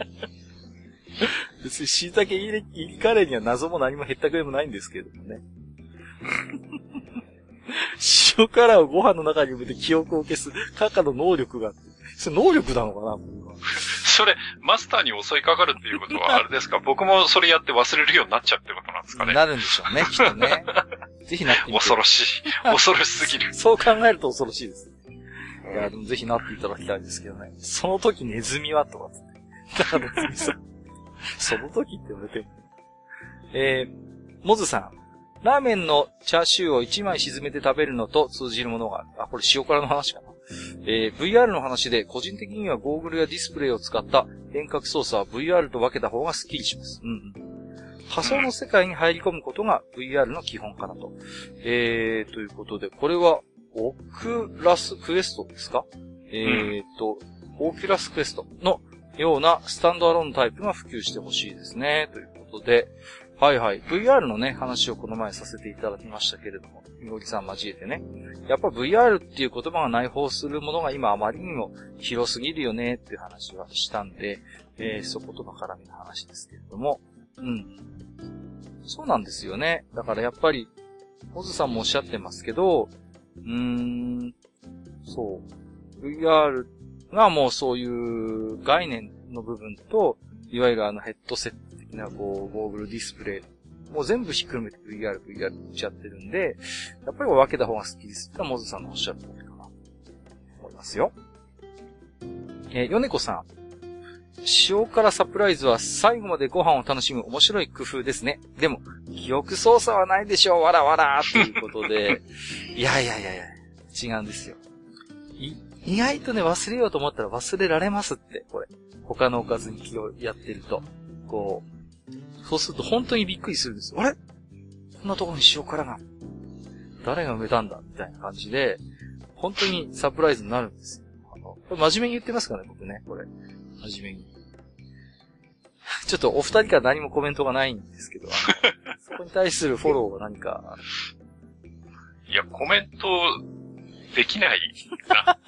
別に椎茸入り入りカレーには謎も何もへったくれもないんですけれどもね。塩辛をご飯の中に埋めて記憶を消す、カカの能力が。それ能力なのかなそれ、マスターに襲いかかるっていうことは、あれですか？僕もそれやって忘れるようになっちゃうってことなんですかね？なるんでしょうね、きっとね。ぜひなって。恐ろしい。恐ろしすぎる。そう考えると恐ろしいです。いや、でもぜひなっていただきたいですけどね。その時ネズミはとかつって。だから別にさ、その時って言われても。えー、モズさん。ラーメンのチャーシューを1枚沈めて食べるのと通じるものがある。あ、これ塩辛の話かな。えー、VR の話で、個人的にはゴーグルやディスプレイを使った遠隔操作は VR と分けた方がスッキリします。うんうん。仮想の世界に入り込むことが VR の基本かなと。えー、ということで、これは、 Oculus Quest ですか？えーと、 Oculus Quest のようなスタンドアローンタイプが普及してほしいですね。ということで、はいはい。VR のね、話をこの前させていただきましたけれども、みごりさん交えてね。やっぱ VR っていう言葉が内包するものが今あまりにも広すぎるよねっていう話はしたんで、えー、そことの絡みの話ですけれども、うん。そうなんですよね。だからやっぱり、オズさんもおっしゃってますけど、うーん、そう。VR がもうそういう概念の部分と、いわゆるあのヘッドセット的なこう、ゴーグルディスプレイ、もう全部ひっくるめて VR、VR っちゃってるんで、やっぱり分けた方が好きですってのはモズさんのおっしゃる通りかな。思いますよ。えー、ヨネコさん。塩辛サプライズは最後までご飯を楽しむ面白い工夫ですね。でも、記憶操作はないでしょう、わらわら、ということで。いやいやいやいや、違うんですよ。い、意外とね、忘れようと思ったら忘れられますって、これ。他のおかずに気をやってると。こう、そうすると本当にびっくりするんですよ。あれ？こんなところに塩辛が。誰が埋めたんだみたいな感じで、本当にサプライズになるんですよ。あの、これ真面目に言ってますからね、僕ね、これ。真面目に。ちょっとお二人から何もコメントがないんですけど、そこに対するフォローは何か、いや、コメントできないな。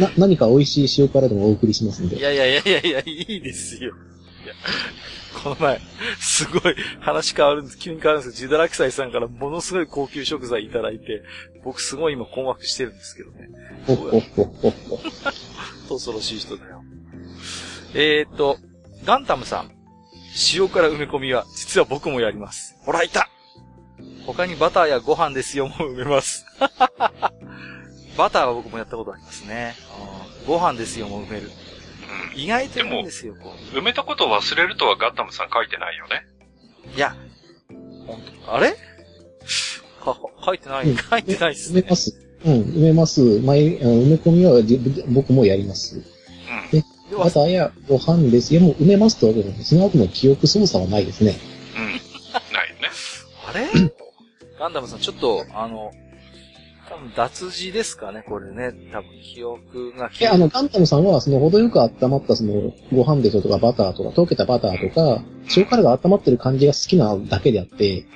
な、何か美味しい塩辛でもお送りしますんで。いやいやいやいやいや、いいですよ。いや、この前、すごい話変わるんです、急に変わるんです自堕落斎さんからものすごい高級食材いただいて、僕すごい今困惑してるんですけどね。ほっほっほっほっほ。恐ろしい人だよ。えーっと、ガンタムさん。塩辛埋め込みは、実は僕もやります。ほら、いた他にバターやご飯ですよも埋めます。バターは僕もやったことありますね。ご飯ですよも埋める。うん。意外といいんですよ、こ埋めたことを忘れるとはガッタムさん書いてないよね。う。いや、ほんと、あれ？か、書いてない、うん書いてないっすね埋めま。す。うん、埋めます。前、あの埋め込みは僕もやります。うん。ではバターやご飯ですよ。もう埋めますとはその後の記憶操作はないですね。うん。なれ ガンダムさん、ちょっと、あの、多分脱字ですかね、これね。多分記憶がいや、あの、ガンタムさんは、その、程よく温まった、その、ご飯でとか、バターとか、溶けたバターとか、塩辛が温まってる感じが好きなだけであって、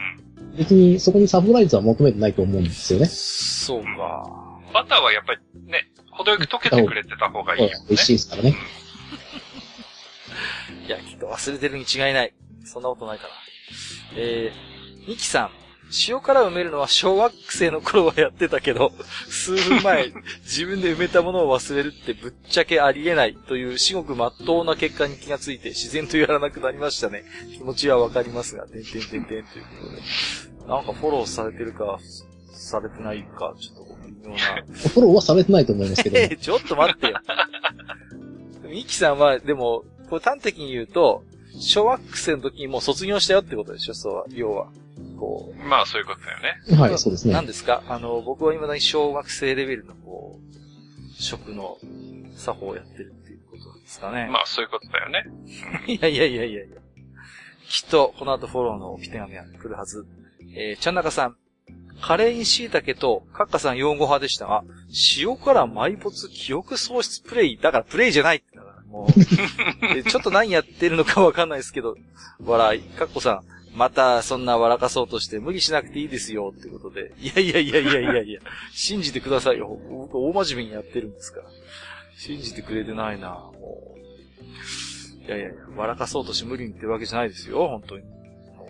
別にそこにサプライズは求めてないと思うんですよね。そうか。バターはやっぱりね、程よく溶けてくれてた方がいいよね。美味しいですからね。いや、きっと忘れてるに違いない。そんなことないかな。えー、ミキさん。塩辛を埋めるのは小学生の頃はやってたけど、数分前、自分で埋めたものを忘れるってぶっちゃけありえないという至極真っ当な結果に気がついて自然とやらなくなりましたね。気持ちはわかりますが、てんてんてんてんということで。なんかフォローされてるか、されてないか、ちょっと微妙な。フォローはされてないと思いますけど。え、ちょっと待ってよ。ミキさんは、でも、これ端的に言うと、小学生の時にもう卒業したよってことでしょ、そうは、要は。こう。まあそういうことだよね。はい、そうですね。何ですか？あの、僕は未だに小学生レベルの、こう、食の作法をやってるっていうことなんですかね。まあそういうことだよね。いやいやいやいやいや。きっと、この後フォローのお手紙が来るはず。えー、ちゃんなかさん。カレーに椎茸と、カッカさん用語派でしたが、塩辛埋没記憶喪失プレイ。だからプレイじゃないってだからもう でちょっと何やってるのかわかんないですけど、笑い。カッコさん。また、そんな笑かそうとして無理しなくていいですよ、ってことで。いやいやいやいやいやいや、信じてくださいよ。僕大真面目にやってるんですから。信じてくれてないなもう。いやいやいや、笑かそうとして無理に言ってるわけじゃないですよ、本当に。も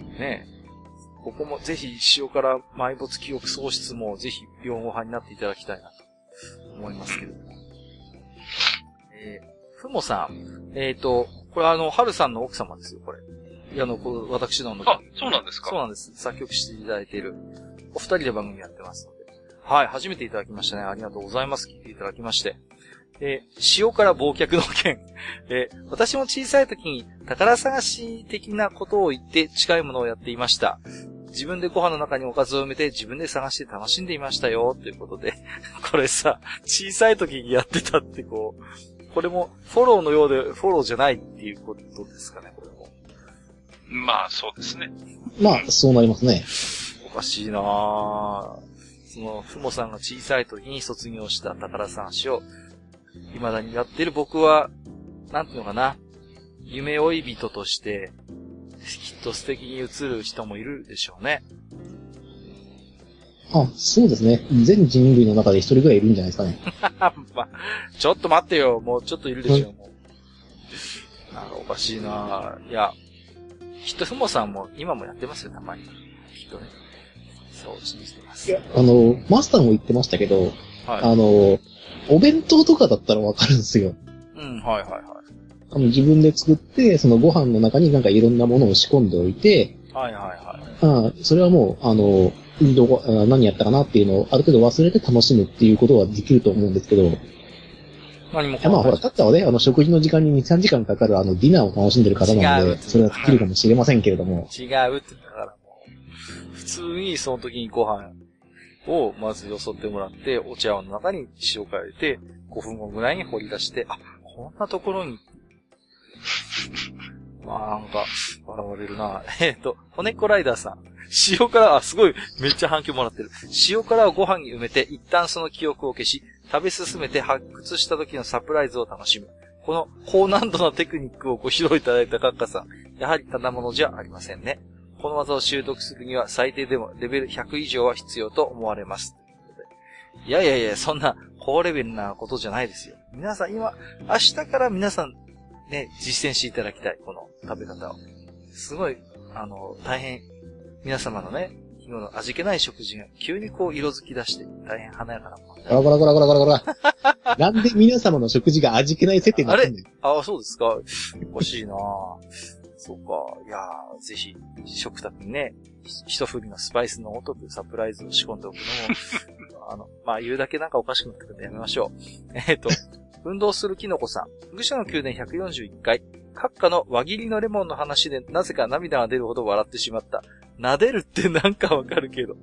うねえ。ここもぜひ塩辛埋没記憶喪失もぜひ用語派になっていただきたいなと思いますけども。えー、ふもさん。えっ、ー、と、これあの、はるさんの奥様ですよ、これ。いや、あの、これ私のあ、そうなんですかそうなんです。作曲していただいている。お二人で番組やってますので。はい、初めていただきましたね。ありがとうございます。聞いていただきまして。えー、塩辛忘却の件。えー、私も小さい時に宝探し的なことを言って近いものをやっていました。自分でご飯の中におかずを埋めて自分で探して楽しんでいましたよ、ということで。これさ、小さい時にやってたってこう、これもフォローのようでフォローじゃないっていうことですかね。まあ、そうですね。まあ、そうなりますね。おかしいなぁ。その、ふもさんが小さい時に卒業した宝探しを、未だにやってる僕は、なんていうのかな。夢追い人として、きっと素敵に映る人もいるでしょうね。あ、そうですね。全人類の中で一人ぐらいいるんじゃないですかね。まあ、ちょっと待ってよ。もうちょっといるでしょう。もうなんかおかしいないや、きっとふもさんも今もやってますよ、たまに。きっとね。そう信じてます。いや、あの、マスターも言ってましたけど、はい、あの、お弁当とかだったらわかるんですよ。うん、はいはいはい。あの、自分で作って、そのご飯の中になんかいろんなものを仕込んでおいて、はいはいはい。あそれはもう、あの、どこ、何やったかなっていうのをある程度忘れて楽しむっていうことはできると思うんですけど、何もまあほら、カッターはね、あの、食事の時間に2、3時間かかるあの、ディナーを楽しんでる方なので、それはできるかもしれませんけれども。違うってだからもう、普通にその時にご飯をまずよそってもらって、お茶碗の中に塩を入れて、5分後ぐらいに掘り出して、あ、こんなところに まあなんか、笑われるな。えっ、ー、と、骨っこライダーさん。塩辛、あ、すごい、めっちゃ反響もらってる。塩辛をご飯に埋めて、一旦その記憶を消し、食べ進めて発掘した時のサプライズを楽しむ。この高難度なテクニックをご披露いただいたカッカさん。やはりただものじゃありませんね。この技を習得するには最低でもレベル100以上は必要と思われます。いやいやいや、そんな高レベルなことじゃないですよ。皆さん今、明日から皆さんね、実践していただきたい、この食べ方を。すごい、あの、大変、皆様のね、日頃の味気ない食事が急にこう色づき出して、大変華やかなもの。ゴラゴラゴラゴラゴラゴラ。なんで皆様の食事が味気ない設定になってんねんあれ？あ、そうですか？おかしいなそうか。いやー、ぜひ、食卓にね、一振りのスパイスのごとくサプライズを仕込んでおくのも、あの、まあ、言うだけなんかおかしくなってくるんでやめましょう。えっ、ー、と、運動するキノコさん。愚者の宮殿141回。閣下の輪切りのレモンの話でなぜか涙が出るほど笑ってしまった。撫でるってなんかわかるけど。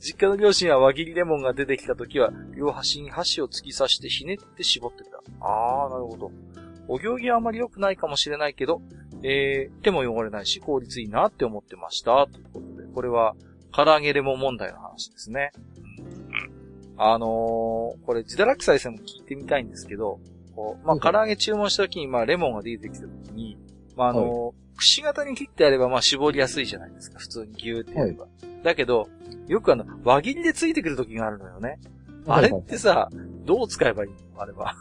実家の両親は輪切りレモンが出てきた時は、両端に箸を突き刺してひねって絞ってた。あー、なるほど。お行儀はあまり良くないかもしれないけど、えー、手も汚れないし効率いいなって思ってました。ということで、これは、唐揚げレモン問題の話ですね。あのー、これ、自堕落斎さんも聞いてみたいんですけど、こうまあ、唐揚げ注文した時に、まあ、レモンが出てきた時に、まあ、あのーはい、くし形に切ってやれば、まあ、絞りやすいじゃないですか。普通にギューってやれば。はい、だけど、よくあの、輪切りでついてくる時があるのよね。あれってさ、どう使えばいいの？あれは。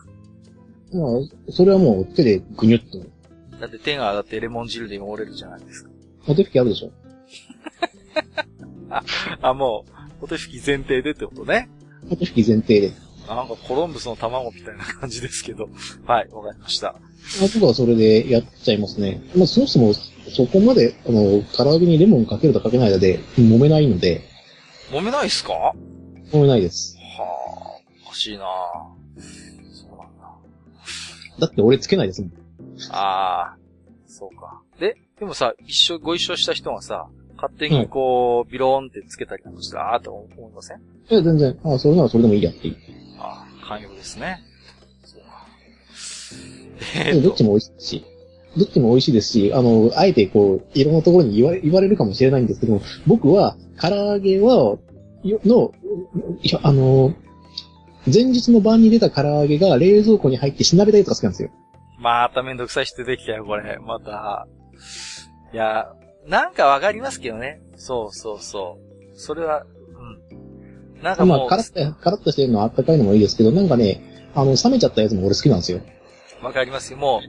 まあ、それはもう手でぐにゅっと。だって手がだってレモン汁で汚れるじゃないですか。お手拭きあるでしょ？あ、もう、お手拭き前提でってことね。お手拭き前提で。なんかコロンブスの卵みたいな感じですけど。はい、わかりました。あとはそれでやっちゃいますね。まあ、そもそも、そこまで、あの、唐揚げにレモンかけるとかけない間で揉めないので、揉めないっすか？は揉めないです。あ、おかしいなそうなんだ。だって俺つけないですもん。ああ、そうか。で、でもさ、一緒、ご一緒した人がさ、勝手にこう、ビローンってつけたりなんかして、あーって思いません？え、全然、あそれならそれでもいいやっていう。ああ、寛容ですね。そうか。でもどっちも美味しいし、どっちも美味しいですし、あの、あえてこう、いろんなところに言われ言われるかもしれないんですけども、僕は、唐揚げは、よの、いや、あの、前日の晩に出た唐揚げが冷蔵庫に入ってしなべたやつが好きなんですよ。まためんどくさい人できたよ、これ。また。いや、なんかわかりますけどね。そうそうそう。それは、うん。なんかまあ、もう、カラッと、カラッとしてるのはあったかいのもいいですけど、なんかね、あの、冷めちゃったやつも俺好きなんですよ。わかりますよ。も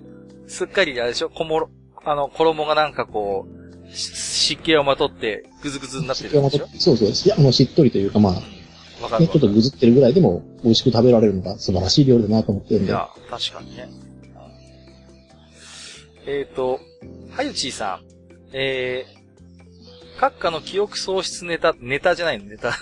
う、すっかりあれでしょ、こもろ、あの、衣がなんかこう、し湿気をまとって、ぐずぐずになってるでしょ？そうそうし、あの、しっとりというか、まあ、ね、わかるちょっとぐずってるぐらいでも美味しく食べられるのが素晴らしい料理だなと思ってるんで。いや、確かにね。えっ、ー、と、はゆちーさん。えー、閣下の記憶喪失ネタ、ネタじゃないの、ネタ。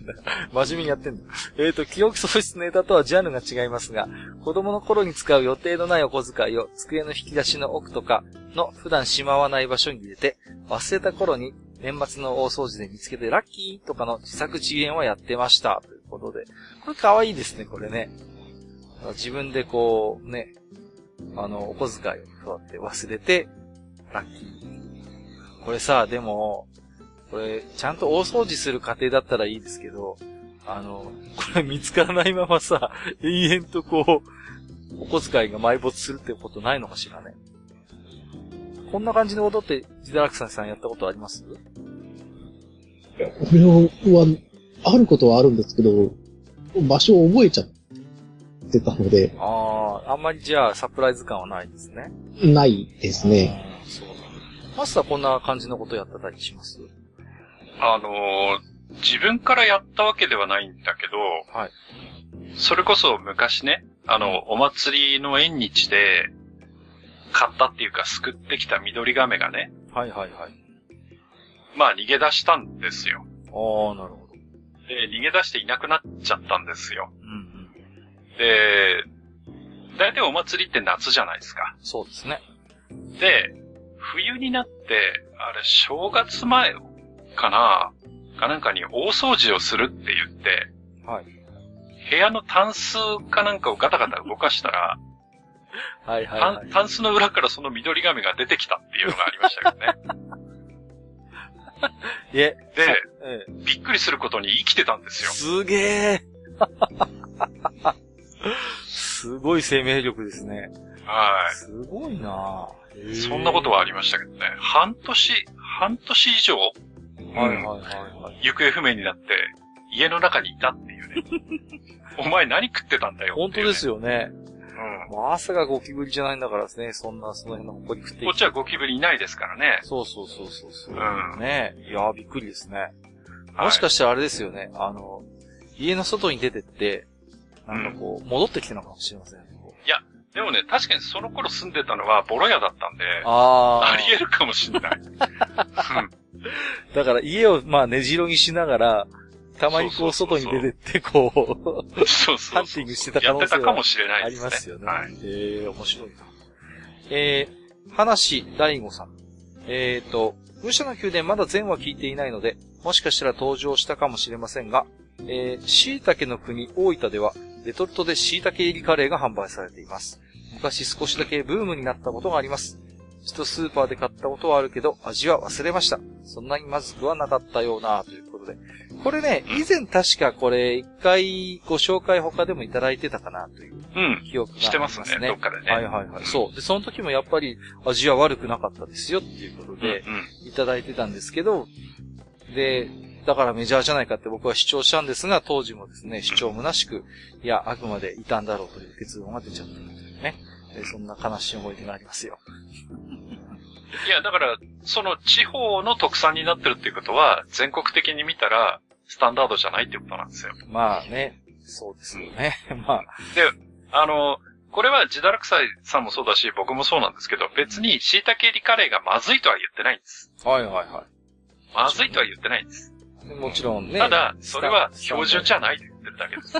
真面目にやってんだ。えっ、ー、と、記憶喪失ネタとはジャンルが違いますが、子供の頃に使う予定のないお小遣いを机の引き出しの奥とかの普段しまわない場所に入れて、忘れた頃に年末の大掃除で見つけてラッキーとかの自作自演はやってました。ということで。これ可愛いですね、これね。自分でこう、ね、あの、お小遣いをそうやって忘れて、ラッキー。これさ、でも、これ、ちゃんと大掃除する過程だったらいいですけど、あの、これ見つからないままさ、永遠とこう、お小遣いが埋没するってことないのかしらね。こんな感じのことって、ジダラクサンさんやったことあります？これは、あることはあるんですけど、場所を覚えちゃってたので、ああ、あんまりじゃあサプライズ感はないですね。ないですね。そうだ。マスターこんな感じのことやってたりします？あのー、自分からやったわけではないんだけど、はい。それこそ昔ね、あの、お祭りの縁日で、買ったっていうか、救ってきた緑亀がね、はいはいはい。まあ逃げ出したんですよ。ああ、なるほど。で、逃げ出していなくなっちゃったんですよ。うんうん。で、大体お祭りって夏じゃないですか。そうですね。で、冬になって、あれ、正月前かなかなんかに大掃除をするって言って、はい。部屋のタンスかなんかをガタガタ動かしたら、はいはい、タはいン。タンスの裏からその緑亀が出てきたっていうのがありましたけどね。いえ、で、ええ、びっくりすることに生きてたんですよ。すげえ。すごい生命力ですね。はすごいな。そんなことはありましたけどね。半年、半年以上、はいはいはいはい。行方不明になって、家の中にいたっていうね。お前何食ってたんだよ、本当ですよ。よね。うん。まさかゴキブリじゃないんだからですね。そんな、その辺の誇り食っていこっちはゴキブリいないですからね。そうそうそうそうそう。うんねいやーびっくりですね。はいもしかしたらあれですよね。あの、家の外に出てって、なんかこう、戻ってきてるのかもしれませんね。でもね、確かにその頃住んでたのはボロ屋だったんで、ああ。あり得るかもしんない。うんだから家をまあ根城にしながら、たまにこう外に出てってこう、そう。ハンティングしてた可や能性はってたかもしれないありですね。ますよね。はい。ええ面白いな。えー、話大悟さん。えーと、武者の宮殿まだ全話聞いていないので、もしかしたら登場したかもしれませんが、えー、椎茸の国大分では、レトルトで椎茸入りカレーが販売されています。昔少しだけブームになったことがあります。一度スーパーで買ったことはあるけど、味は忘れました。そんなにまずくはなかったような、ということで。これね、以前確かこれ、一回ご紹介他でもいただいてたかな、といううん。記憶がありしてますね、どっかでね。はいはいはい。そう。で、その時もやっぱり味は悪くなかったですよっていうことうん。でうん。いただいてたんですけど、で、だからメジャーじゃないかって僕は主張したんですが、当時もですね、主張虚しく、いや、あくまでいたんだろうという結論が出ちゃったというね。えそんな悲しい思い出がありますよ。いや、だから、その地方の特産になってるっていうことは、全国的に見たら、スタンダードじゃないってことなんですよ。まあね、そうですよね。まあ、あの、これは自堕落斎さんもそうだし、僕もそうなんですけど、別に椎茸入りカレーがまずいとは言ってないんです。はいはいはまずいとは言ってないんです。い。もちろんね。ただ、それは標準じゃないと言ってるだけです。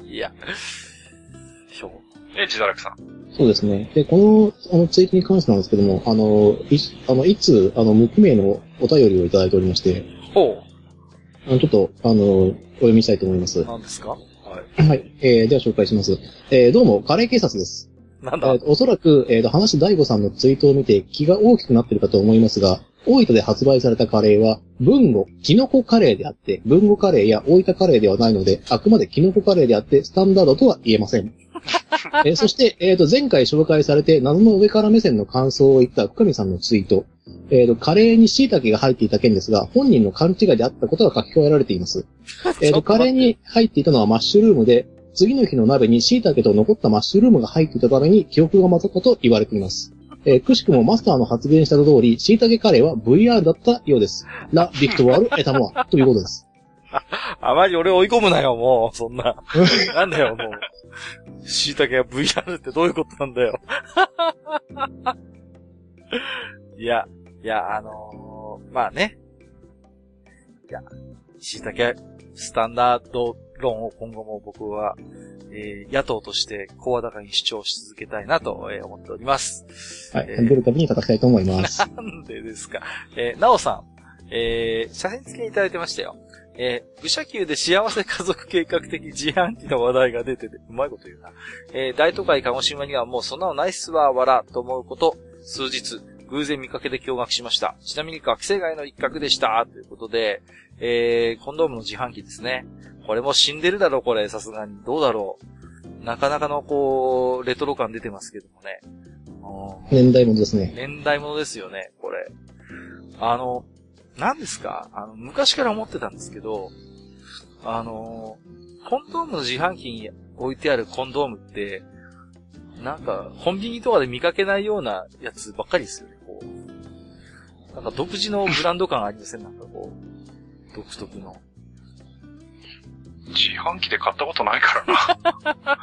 いや、標え、自堕落さん。そうですね。で、この、あの、ツイートに関してなんですけども、あの、い、あの、いつ、あの、無記名のお便りをいただいておりまして、ほあの、ちょっと、あの、お読みしたいと思いますう。。何ですか？ははい。えー、では紹介します。えー、どうも、カレー警察です。い。なんだ？えーおそらく、えーと、話大悟さんのツイートを見て気が大きくなってるかと思いますが、大分で発売されたカレーは、文語、キノコカレーであって、文語カレーや大分カレーではないので、あくまでキノコカレーであって、スタンダードとは言えません。えーそして、えーと、前回紹介されて、謎の上から目線の感想を言った深見さんのツイート。えーと、カレーに椎茸が入っていた件ですが、本人の勘違いであったことが書き加えられています。えっ、と、カレーに入っていたのはマッシュルームで、次の日の鍋に椎茸と残ったマッシュルームが入っていたために記憶が混ざったと言われています。えーくしくもマスターの発言した通り、椎茸カレーは VR だったようです。ラ・ビクトワール・エタモアということです。あまり俺追い込むなよ、もう。そんな。なんだよ、もう。椎茸が VR ってどういうことなんだよ。いや、いや、あのーまあね。いや、椎茸、スタンダード論を今後も僕は、えー野党として声高に主張し続けたいなと、えー思っております。はい。えー出るたびに叩きたいと思います。なんでですか。えーなおさん、えー、写真付きにいただいてましたよ。えー、武者級で幸せ家族計画的自販機の話題が出てて、うまいこと言うな。えー、大都会鹿児島にはもうそんなのないっすわ、わら、と思うこと、数日、偶然見かけて驚愕しました。ちなみに学生街の一角でした、ということで、えー、コンドームの自販機ですね。これも死んでるだろ、これ、さすがに。どうだろう。なかなかの、こう、レトロ感出てますけどもね。年代物ですね。年代物ですよね、これ。あの、何ですか？あの、昔から思ってたんですけど、あの、コンドームの自販機に置いてあるコンドームって、なんか、コンビニとかで見かけないようなやつばっかりですよね、こう。なんか独自のブランド感ありません？なんかこう、独特の。自販機で買ったことないからな。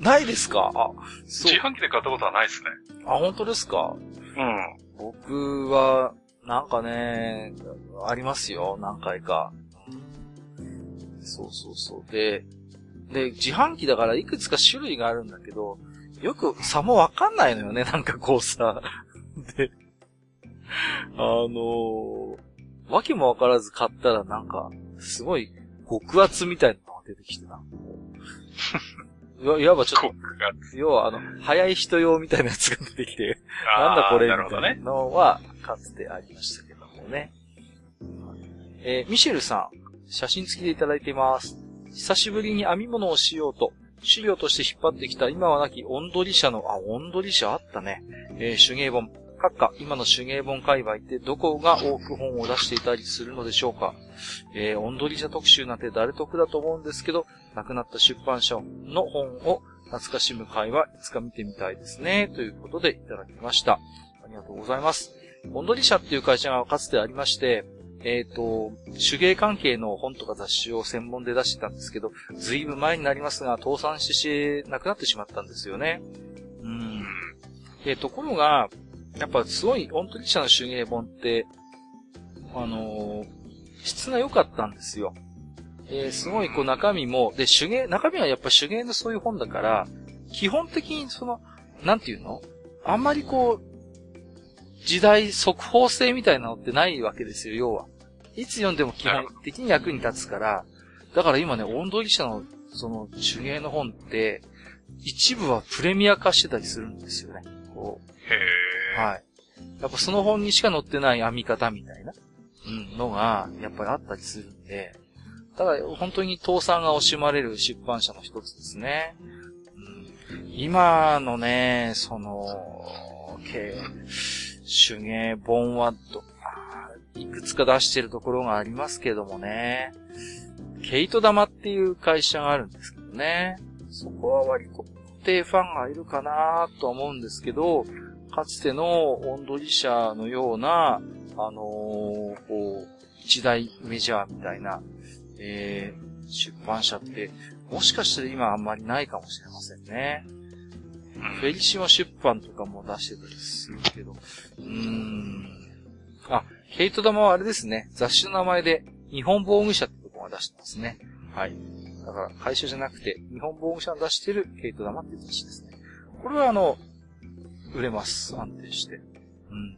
ないですか？あ、そう自。販機で買ったことはないですね。あ、本当ですか？うん。僕は、なんかね、ありますよ、何回か。そうそうそう。で、で、自販機だからいくつか種類があるんだけど、よく差もわかんないのよね、なんかこうさ。で、あのー、わけもわからず買ったらなんか、すごい極厚みたいなのが出てきてな。いわばちょっ。と、要はあの、早い人用みたいなやつが出てきて、なんだこれ。みたいなのは、かつてありましたけどもね。えーミシェルさん、写真付きでいただいています。久しぶりに編み物をしようと、資料として引っ張ってきた今はなき音取り社の、あ、音取り社あったね。えー手芸本。閣下、今の手芸本界隈ってどこが多く本を出していたりするのでしょうか？えー、音取り社特集なんて誰得だと思うんですけど、亡くなった出版社の本を懐かしむ会はいつか見てみたいですね。ということでいただきました。ありがとうございます。音取り社っていう会社がかつてありまして、えっ、と、手芸関係の本とか雑誌を専門で出してたんですけど、ずいぶん前になりますが、倒産してし、なくなってしまったんですよね。うん。で、ところが、やっぱすごい、音取り社の手芸本って、あのー質が良かったんですよ。えーすごいこう中身も、で、手芸、中身はやっぱ手芸のそういう本だから、基本的にその、なんていうの？あんまりこう、時代速報性みたいなのってないわけですよ、要は。いつ読んでも基本的に役に立つから、だから今ね、音取り社のその手芸の本って、一部はプレミア化してたりするんですよね。こへう。はい。やっぱその本にしか載ってない編み方みたいな、うん、のが、やっぱりあったりするんで、ただ本当に倒産が惜しまれる出版社の一つですね。うん、今のね、その、手芸本はど、いくつか出してるところがありますけどもね。ケイト玉っていう会社があるんですけどね。そこは割と固定ファンがいるかなと思うんですけど、かつての温度リ社のような、あのーこう、一大メジャーみたいな、えー、出版社って、もしかしたら今あんまりないかもしれませんね。フェリシモ出版とかも出してたりするけど、うーん。あ、ヘイト玉はあれですね。雑誌の名前で、日本防具社ってとこが出してますね。はい。だから、会社じゃなくて、日本防具社が出してるヘイト玉っていう雑誌ですね。これはあの、売れます。安定して。うん。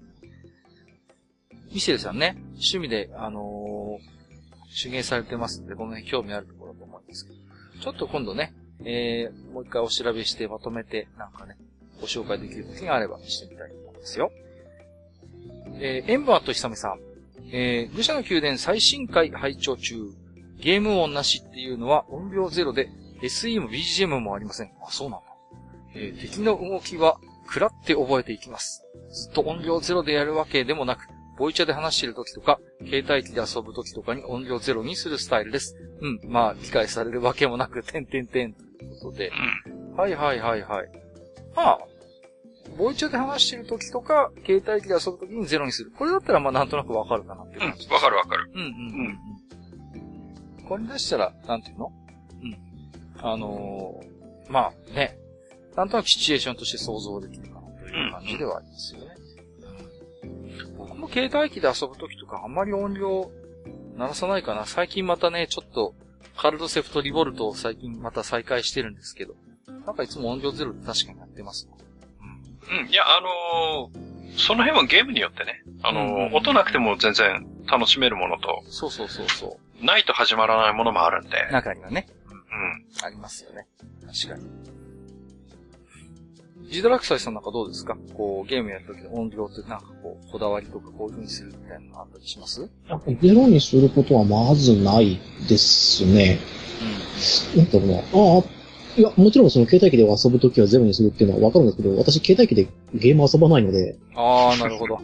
ミシェルさんね、趣味で、あのー手芸されてますので、この辺興味あるところだと思うんですけど。ちょっと今度ね、えー、もう一回お調べしてまとめて、なんかね、ご紹介できる時があればしてみたいと思いますよ。えー、エンバーとひさめさん。えー、愚者の宮殿最新回拝聴中。ゲーム音なしっていうのは音量ゼロで、SE も BGM もありません。あ、そうなんだ。えー敵の動きは、食らって覚えていきます。ずっと音量ゼロでやるわけでもなく、ボイチャで話している時とか、携帯機で遊ぶ時とかに音量ゼロにするスタイルです。うん、まあ、理解されるわけもなく、てんてんてんということで。はいはいはいはい。まあ、ボイチャで話している時とか、携帯機で遊ぶ時にゼロにする。これだったらまあなんとなくわかるかなっていううん。感じ。わかるわかる。うんうんうんうん。これ出したら、なんていうの？うん。あのー、まあね、なんとなくシチュエーションとして想像できるかなという感じではありますよね。僕も携帯機で遊ぶときとかあんまり音量鳴らさないかな。最近またね、ちょっとカルドセフトリボルトを最近また再開してるんですけど、なんかいつも音量ゼロで確かにやってます。うん。いや、あのーその辺はゲームによってね、あのーうんうん音なくても全然楽しめるものと、そうそうそうそないと始まらないものもあるんで、う。中にはね。うん。ありますよね。確かに。ジドラクサイさんなんかどうですか？こう、ゲームやるときの音量ってなんかこう、こだわりとかこういう風にするみたいなのあったりします？うん。ゼロにすることはまずないですね。なんだろうな。ああ、いや、もちろんその携帯機で遊ぶときはゼロにするっていうのはわかるんですけど、私携帯機でゲーム遊ばないので、あー、なるほど。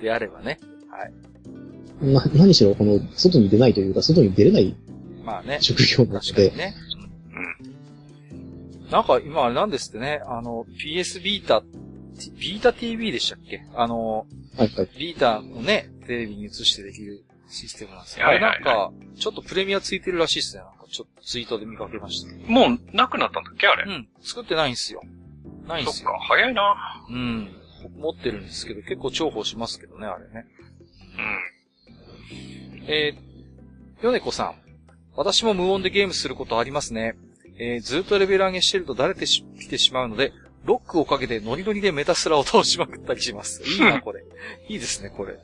であればね。はい。な、何しろこの、外に出ないというか、外に出れないまあね。職業なので確かに、ね。なんか今あれなんですってね、あの、PS ビータ、ビータ TV でしたっけ？あの、はいはい。ビータのね、テレビに映してできるシステムなんですよ。あれはいはいはいなんか、ちょっとプレミアついてるらしいっすね。なんかちょっとツイートで見かけました。もうなくなったんだっけ？あれ。うん、作ってないんすよ。ないんすよ。そっか、早いな。うん。持ってるんですけど、結構重宝しますけどね、あれね。うん。えー、ヨネコさん。私も無音でゲームすることありますね。えー、ずっとレベル上げしてるとだれてしきてしまうので、ロックをかけてノリノリでメタスラを通しまくったりします。いいな、これ。いいですね、これ。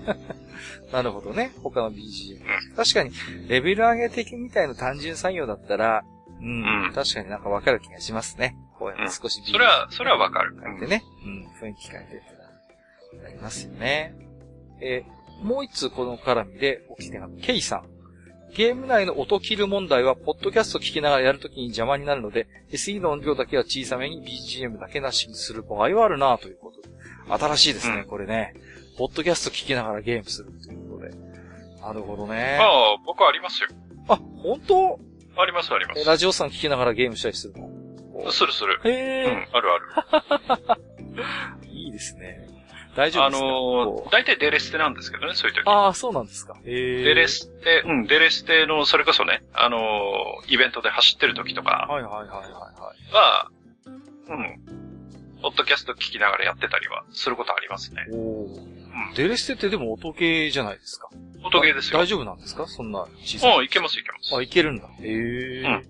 なるほどね。他の BGM。確かに、レベル上げ的みたいな単純作業だったら、うん、うん確かになんかわかる気がしますね。こうやって少し BGM それは、それはわかる。変えてね、うん、雰囲気変えてってなりますよね。えーもう一通この絡みで起きてなケイさん。ゲーム内の音切る問題は、ポッドキャスト聞きながらやるときに邪魔になるので、SE の音量だけは小さめに BGM だけなしにする場合はあるなということで。新しいですね、うんこれね。ポッドキャスト聞きながらゲームするということで。なるほどね。ああ、僕はありますよ。あ、本当？ありますあります。ラジオさん聞きながらゲームしたりするの？こするする。うへえ、うん、あるある。いいですね。大丈夫ですか？のー、大体デレステなんですけどね、そういう時。ああ、そうなんですか。へえ。デレステ、うん、デレステの、それこそね、あのー、イベントで走ってる時とかはいはいはいはいはい。は、うん、ポッドキャスト聞きながらやってたりはすることありますね。おお。うんデレステってでも音ゲーじゃないですか？音ゲーですよ。大丈夫なんですか？そんな小さい。うん、いけますいけます。あ、いけるんだ。へえ。うん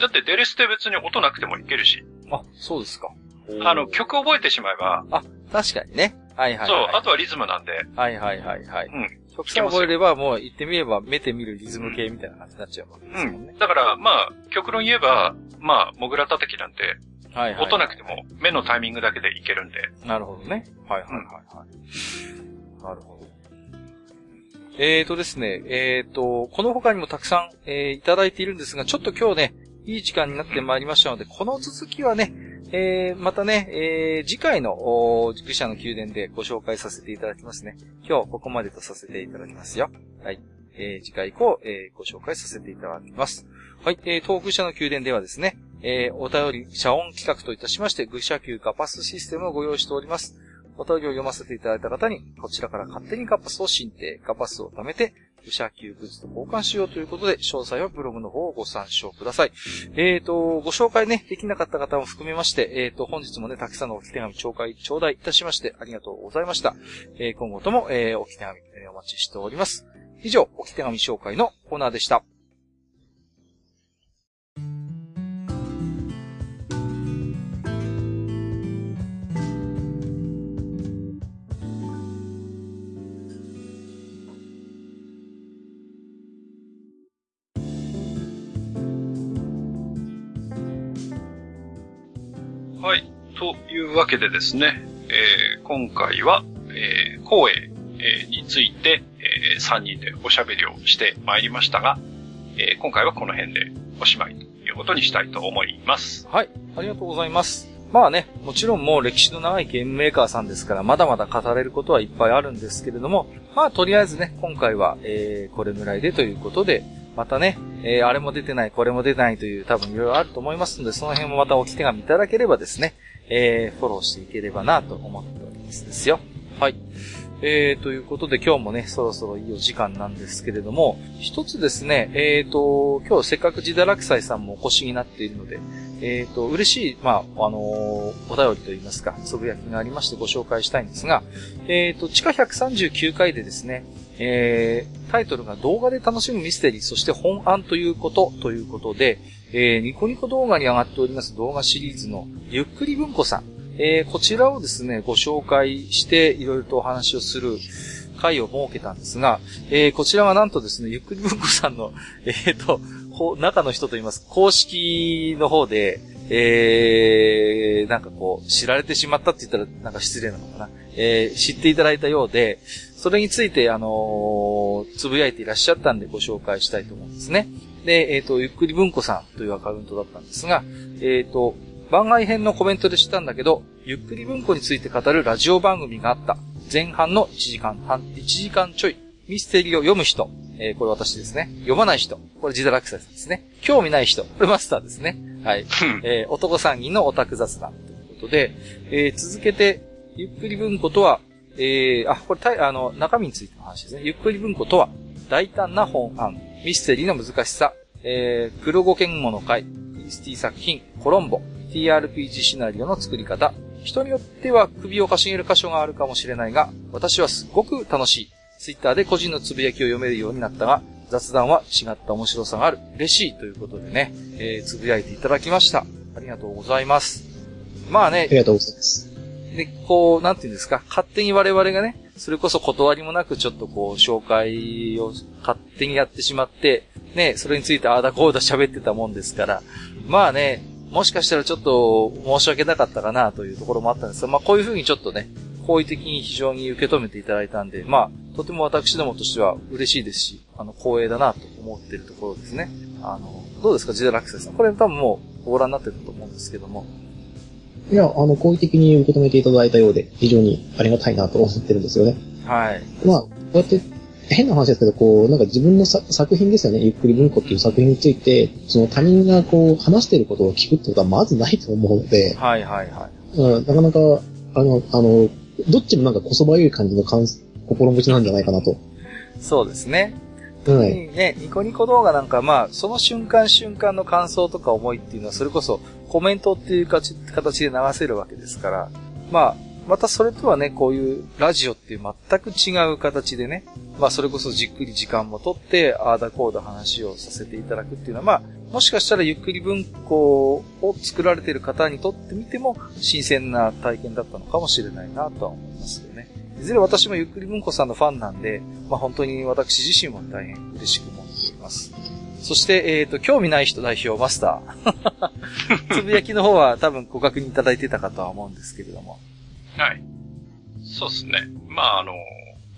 だってデレステ別に音なくてもいけるし、あ、そうですか。あの、曲覚えてしまえば、確かにね。はいはい、そう、はい。あとはリズムなんで、はいはいはいはい。うん。曲さえ覚えれば、もう言ってみれば、目で見るリズム系みたいな感じになっちゃうわけですもんね。だから、まあ、極論言えば、まあ、モグラ叩きなんて、はいはい。音なくても、目のタイミングだけでいけるんで、なるほどね。はいはいはいはい。なるほど。えーとですね、えーと、この他にもたくさん、えーいただいているんですが、ちょっと今日ね、いい時間になってまいりましたので、この続きはね、えー、またね、えー、次回の、愚者の宮殿でご紹介させていただきますね。今日ここまでとさせていただきますよ。はい。えー、次回以降、えー、ご紹介させていただきます。はい。えー、東愚者の宮殿ではですね、えー、お便り、遮音企画といたしまして、愚者級カパスシステムをご用意しております。お便りを読ませていただいた方に、こちらから勝手にカパスを申請、カパスを貯めて、愚者級グッズと交換しようということで、詳細はブログの方をご参照ください。えっ、ー、と、ご紹介ね、できなかった方も含めまして、えっ、ー、と、本日もね、たくさんのお手紙紹介、頂戴いたしまして、ありがとうございました。えー、今後とも、えー、お手紙、えー、お待ちしております。以上、お手紙紹介のコーナーでした。というわけでですね、えー、今回は、えー、光栄、について、えー、3人でおしゃべりをしてまいりましたが、えー、今回はこの辺でおしまいということにしたいと思います。はい。ありがとうございます。まあね、もちろんもう歴史の長いゲームメーカーさんですから、まだまだ語れることはいっぱいあるんですけれども、まあとりあえずね、今回は、えー、これぐらいでということで、またね、えー、あれも出てない、これも出てないという多分いろいろあると思いますので、その辺もまたおき手紙いただければですね、えー、フォローしていければなと思っておりますですよ。はい。えー、ということで今日もね、そろそろいいお時間なんですけれども、一つですね、えーと、今日せっかく自堕落斎さんもお越しになっているので、えーと、嬉しい、まあ、あのー、お便りといいますか、つぶやきがありましてご紹介したいんですが、えーと、地下139回でですね、えー、タイトルが動画で楽しむミステリー、そして本案ということということで、えー、ニコニコ動画に上がっております動画シリーズのゆっくり文庫さん、えー、こちらをですね、ご紹介していろいろとお話をする回を設けたんですが、えー、こちらはなんとですね、ゆっくり文庫さんの、えっ、ー、と、中の人といいます、公式の方で、えー、なんかこう、知られてしまったって言ったらなんか失礼なのかな。えー、知っていただいたようで、それについて、あのー、つぶやいていらっしゃったんでご紹介したいと思うんですね。で、えっ、ー、と、ゆっくり文庫さんというアカウントだったんですが、えっ、ー、と、番外編のコメントで知ったんだけど、ゆっくり文庫について語るラジオ番組があった。前半の1時間半、1時間ちょい。ミステリーを読む人。えー、これ私ですね。読まない人。これジダラクサさんですね。興味ない人。これマスターですね。はい。えー、男三人のオタク雑談ということで、えー、続けて、ゆっくり文庫とは、えー、あ、これたあの、中身についての話ですね。ゆっくり文庫とは、大胆な本案、ミステリーの難しさ、えー、黒語剣物会、クリスティ作品、コロンボ、TRPG シナリオの作り方。人によっては首をかしげる箇所があるかもしれないが、私はすごく楽しい。ツイッターで個人のつぶやきを読めるようになったが、雑談は違った面白さがある。嬉しいということでね、えー、つぶやいていただきました。ありがとうございます。まあね。ありがとうございます。で、こう、なんていうんですか、勝手に我々がね、それこそ断りもなくちょっとこう、紹介を勝手にやってしまって、ね、それについてああだこうだ喋ってたもんですから、まあね、もしかしたらちょっと申し訳なかったかなというところもあったんですが、まあこういうふうにちょっとね、好意的に非常に受け止めていただいたんで、まあ、とても私どもとしては嬉しいですし、あの、光栄だなと思っているところですね。あの、どうですか、ジデラクセさん。これ多分もうご覧になってると思うんですけども。いや、あの、好意的に受け止めていただいたようで、非常にありがたいなと思ってるんですよね。はい。まあ、こうやって変な話ですけど、こう、なんか自分の作品ですよね、ゆっくり文庫っていう作品について、その他人がこう、話してることを聞くってことはまずないと思うので、はいはいはい。うん、なかなか、あの、あの、どっちもなんかこそばゆい感じの感心持ちなんじゃないかなと。そうですね。はい。ね、ニコニコ動画なんか、まあ、その瞬間瞬間の感想とか思いっていうのは、それこそコメントっていう形で流せるわけですから、まあ、またそれとはね、こういうラジオっていう全く違う形でね、まあそれこそじっくり時間もとって、ああだこうだ話をさせていただくっていうのは、まあ、もしかしたらゆっくり文庫を作られている方にとってみても、新鮮な体験だったのかもしれないなとは思いますよね。いずれ私もゆっくり文庫さんのファンなんで、まあ本当に私自身も大変嬉しく思っております。そして、えっ、ー、と、興味ない人代表マスター。つぶやきの方は多分ご確認いただいてたかとは思うんですけれども。はい。そうですね。まあ、あの、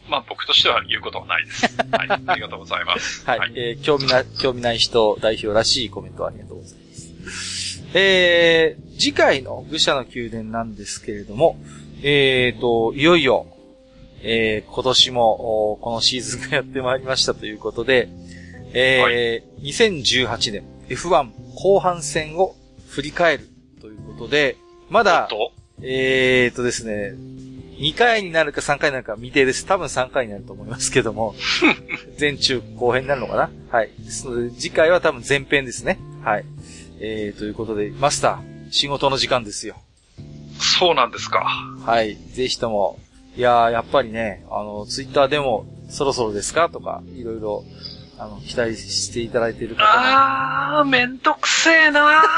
まあ僕としては言うことはないです。はい。ありがとうございます。はい。はい、えー、興味な、興味ない人代表らしいコメントありがとうございます。えー、次回の愚者の宮殿なんですけれども、えーと、いよいよ、えー、今年も、このシーズンがやってまいりましたということで、えー、はい、2018年 F1 後半戦を振り返るということで、まだ、とえーとですね、2回になるか3回になるか未定です。多分3回になると思いますけども、前中後編になるのかな？はい。ですので、次回は多分前編ですね。はい。えー、ということで、マスター、仕事の時間ですよ。そうなんですか。はい。ぜひとも、いやー、やっぱりね、あの、ツイッターでも、そろそろですか？とか、いろいろ、あの、期待していただいている方。もあー、めんどくせえな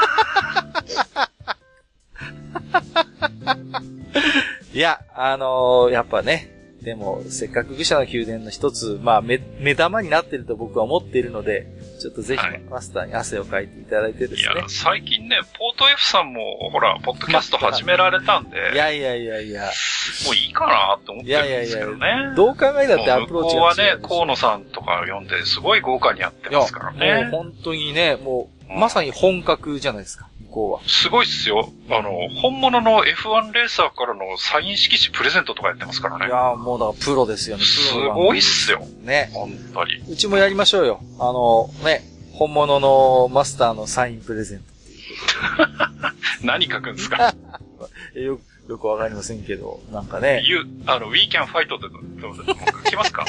いや、あのーやっぱね、でも、せっかく愚者の宮殿の一つ、まあ、目、目玉になってると僕は思っているので、ちょっとぜひ、はいマスターに汗をかいていただいてですねいや。、最近ね、ポート F さんも、ほら、ポッドキャスト始められたんで、いやいやいやいや、もういいかなって思ってるんですけどね。どう考えたってアプローチはね、違うでしょ河野さんとか読んで、すごい豪華にやっていや、ますからね。もう本当にね、もう、うんまさに本格じゃないですか、向こうは。すごいっすよ。あの、本物の F1 レーサーからのサイン色紙プレゼントとかやってますからね。いやもうだからプロですよね、すごいっすよ。ね。本当に。うちもやりましょうよ。あの、ね、本物のマスターのサインプレゼント 何書くんですか？え よよくわかりませんけど、なんかね。?You, あの、We can fight ってどどど書きますか？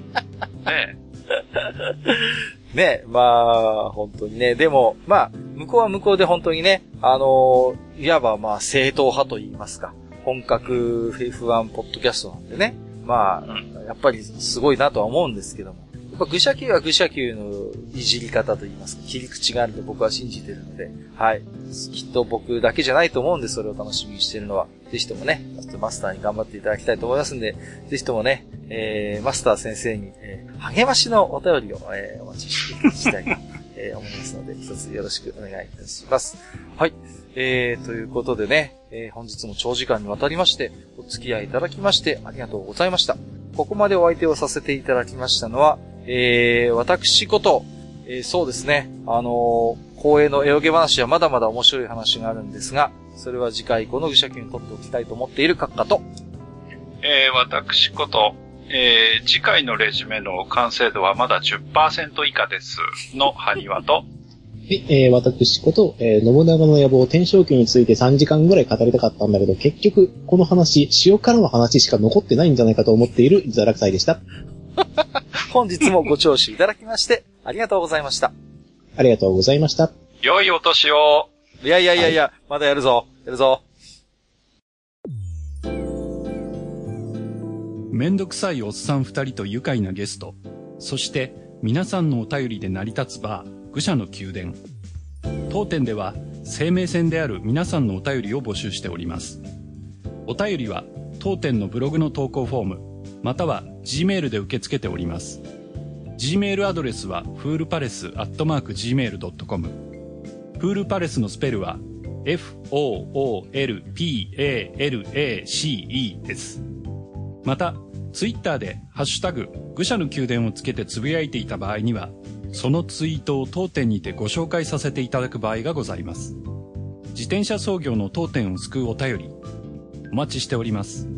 ね ね、まあ、本当にね。でも、まあ、向こうは向こうで本当にね、あのいわばまあ、正統派と言いますか。本格 F1 ポッドキャストなんでね。まあ、やっぱりすごいなとは思うんですけども。やっぱ愚者級は愚者級のいじり方と言いますか、切り口があると僕は信じてるので、はい。きっと僕だけじゃないと思うんで、それを楽しみにしてるのは。ぜひともね、マスターに頑張っていただきたいと思いますんで、ぜひともね、えー、マスター先生に、えー励ましのお便りを、えーお待ちしてしたいと、えー思いますので、一つよろしくお願いいたします。はい。えー、ということでね、えー本日も長時間にわたりまして、お付き合いいただきまして、ありがとうございました。ここまでお相手をさせていただきましたのは、えー、私こと、えーそうですね、あのー光栄の絵ゲ話はまだまだ面白い話があるんですが、それは次回以降の愚者級にとっておきたいと思っている閣下と、えー、私こと、えー、次回のレジュメの完成度はまだ10%以下です。の埴輪と、はい、えー、私こと、えー、信長の野望、天正記について3時間ぐらい語りたかったんだけど、結局、この話、塩辛の話しか残ってないんじゃないかと思っているザラクサイでした。本日もご聴取いただきまして、ありがとうございました。ありがとうございました。良いお年をいやいやいやいや、まだやるぞ。やるぞ。めんどくさいおっさん二人と愉快なゲスト、そして皆さんのお便りで成り立つバー、愚者の宮殿。当店では生命線である皆さんのお便りを募集しております。お便りは当店のブログの投稿フォーム、または Gmail で受け付けております。Gmail アドレスはフールパレスアットマーク Gmail.com。フールパレスのスペルは F-O-O-L-P-A-L-A-C-E です。また、ツイッターでハッシュタグ、愚者の宮殿をつけてつぶやいていた場合には、そのツイートを当店にてご紹介させていただく場合がございます。自転車操業の当店を救うお便り、お待ちしております。